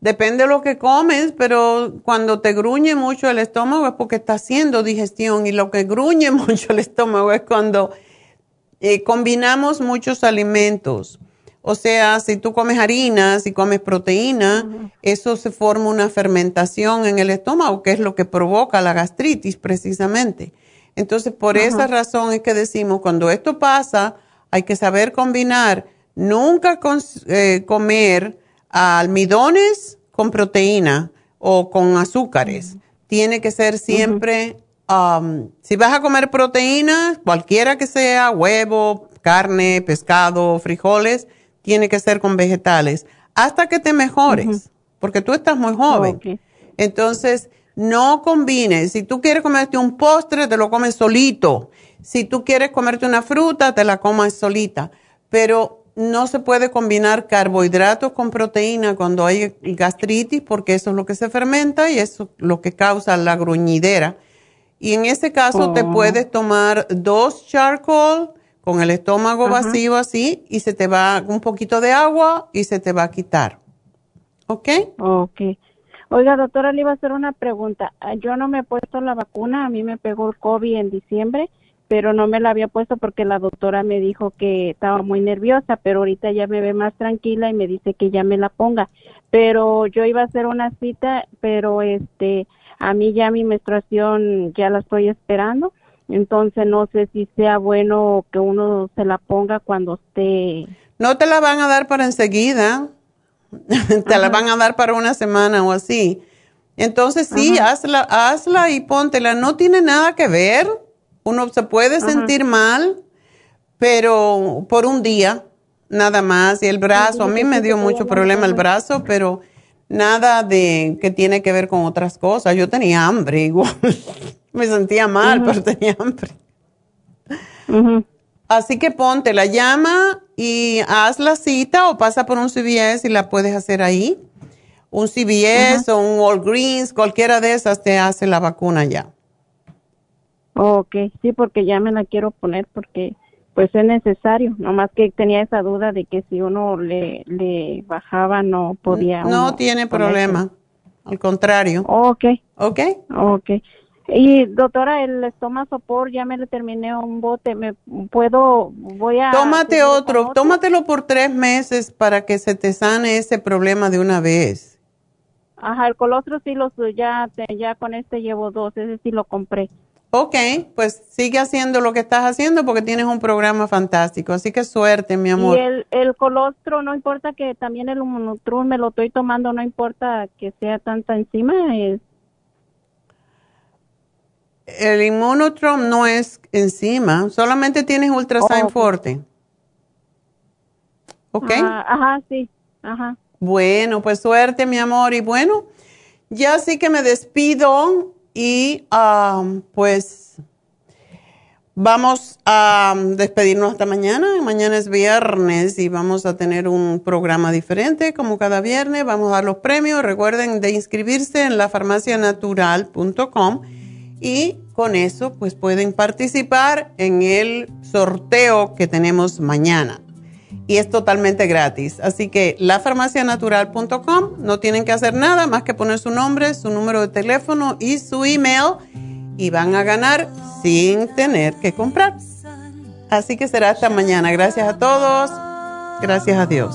Depende de lo que comes, pero cuando te gruñe mucho el estómago es porque está haciendo digestión y lo que gruñe mucho el estómago es cuando eh, combinamos muchos alimentos. O sea, si tú comes harina, si comes proteína, eso se forma una fermentación en el estómago, que es lo que provoca la gastritis precisamente. Entonces, por esa razón es que decimos, cuando esto pasa, hay que saber combinar, nunca eh, comer almidones con proteína o con azúcares. Tiene que ser siempre, um, si vas a comer proteínas, cualquiera que sea, huevo, carne, pescado, frijoles, tiene que ser con vegetales, hasta que te mejores, porque tú estás muy joven. Entonces, no combines. Si tú quieres comerte un postre, te lo comes solito. Si tú quieres comerte una fruta, te la comes solita. Pero no se puede combinar carbohidratos con proteína cuando hay gastritis porque eso es lo que se fermenta y eso es lo que causa la gruñidera. Y en ese caso te oh. puedes tomar dos charcoal con el estómago vacío así y se te va un poquito de agua y se te va a quitar. ¿Ok? Ok. Oiga, doctora, le iba a hacer una pregunta. Ah, yo no me he puesto la vacuna, a mí me pegó el COVID en diciembre, pero no me la había puesto porque la doctora me dijo que estaba muy nerviosa, pero ahorita ya me ve más tranquila y me dice que ya me la ponga. Pero yo iba a hacer una cita, pero este, a mí ya mi menstruación ya la estoy esperando, entonces no sé si sea bueno que uno se la ponga cuando esté. No te la van a dar para enseguida te la van a dar para una semana o así. Entonces sí, hazla, hazla y póntela. No tiene nada que ver. Uno se puede sentir mal, pero por un día, nada más. Y el brazo, a mí me dio mucho problema el brazo, pero nada de que tiene que ver con otras cosas. Yo tenía hambre igual. me sentía mal, pero tenía hambre. Así que ponte la llama y haz la cita o pasa por un CVS y la puedes hacer ahí. Un CVS o un Walgreens, cualquiera de esas te hace la vacuna ya. Ok, sí, porque ya me la quiero poner porque pues es necesario. Nomás que tenía esa duda de que si uno le, le bajaba no podía. No tiene problema. Al contrario. Ok. Ok. Ok. Y doctora, el estómago sopor ya me le terminé un bote, me puedo, voy a... Tómate otro, tómatelo por tres meses para que se te sane ese problema de una vez. Ajá, el colostro sí lo ya, ya con este llevo dos, ese sí lo compré. Ok, pues sigue haciendo lo que estás haciendo porque tienes un programa fantástico, así que suerte, mi amor. Y el, el colostro, no importa que también el monotrum me lo estoy tomando, no importa que sea tanta encima, es el inmunotrom no es encima, solamente tienes ultrasign oh, forte. ¿Ok? ajá, sí, ajá. Bueno, pues suerte, mi amor. Y bueno, ya sí que me despido y um, pues vamos a despedirnos hasta mañana. Mañana es viernes y vamos a tener un programa diferente como cada viernes. Vamos a dar los premios. Recuerden de inscribirse en lafarmacianatural.com y con eso pues pueden participar en el sorteo que tenemos mañana. Y es totalmente gratis. Así que lafarmacianatural.com, no tienen que hacer nada más que poner su nombre, su número de teléfono y su email y van a ganar sin tener que comprar. Así que será hasta mañana. Gracias a todos. Gracias a Dios.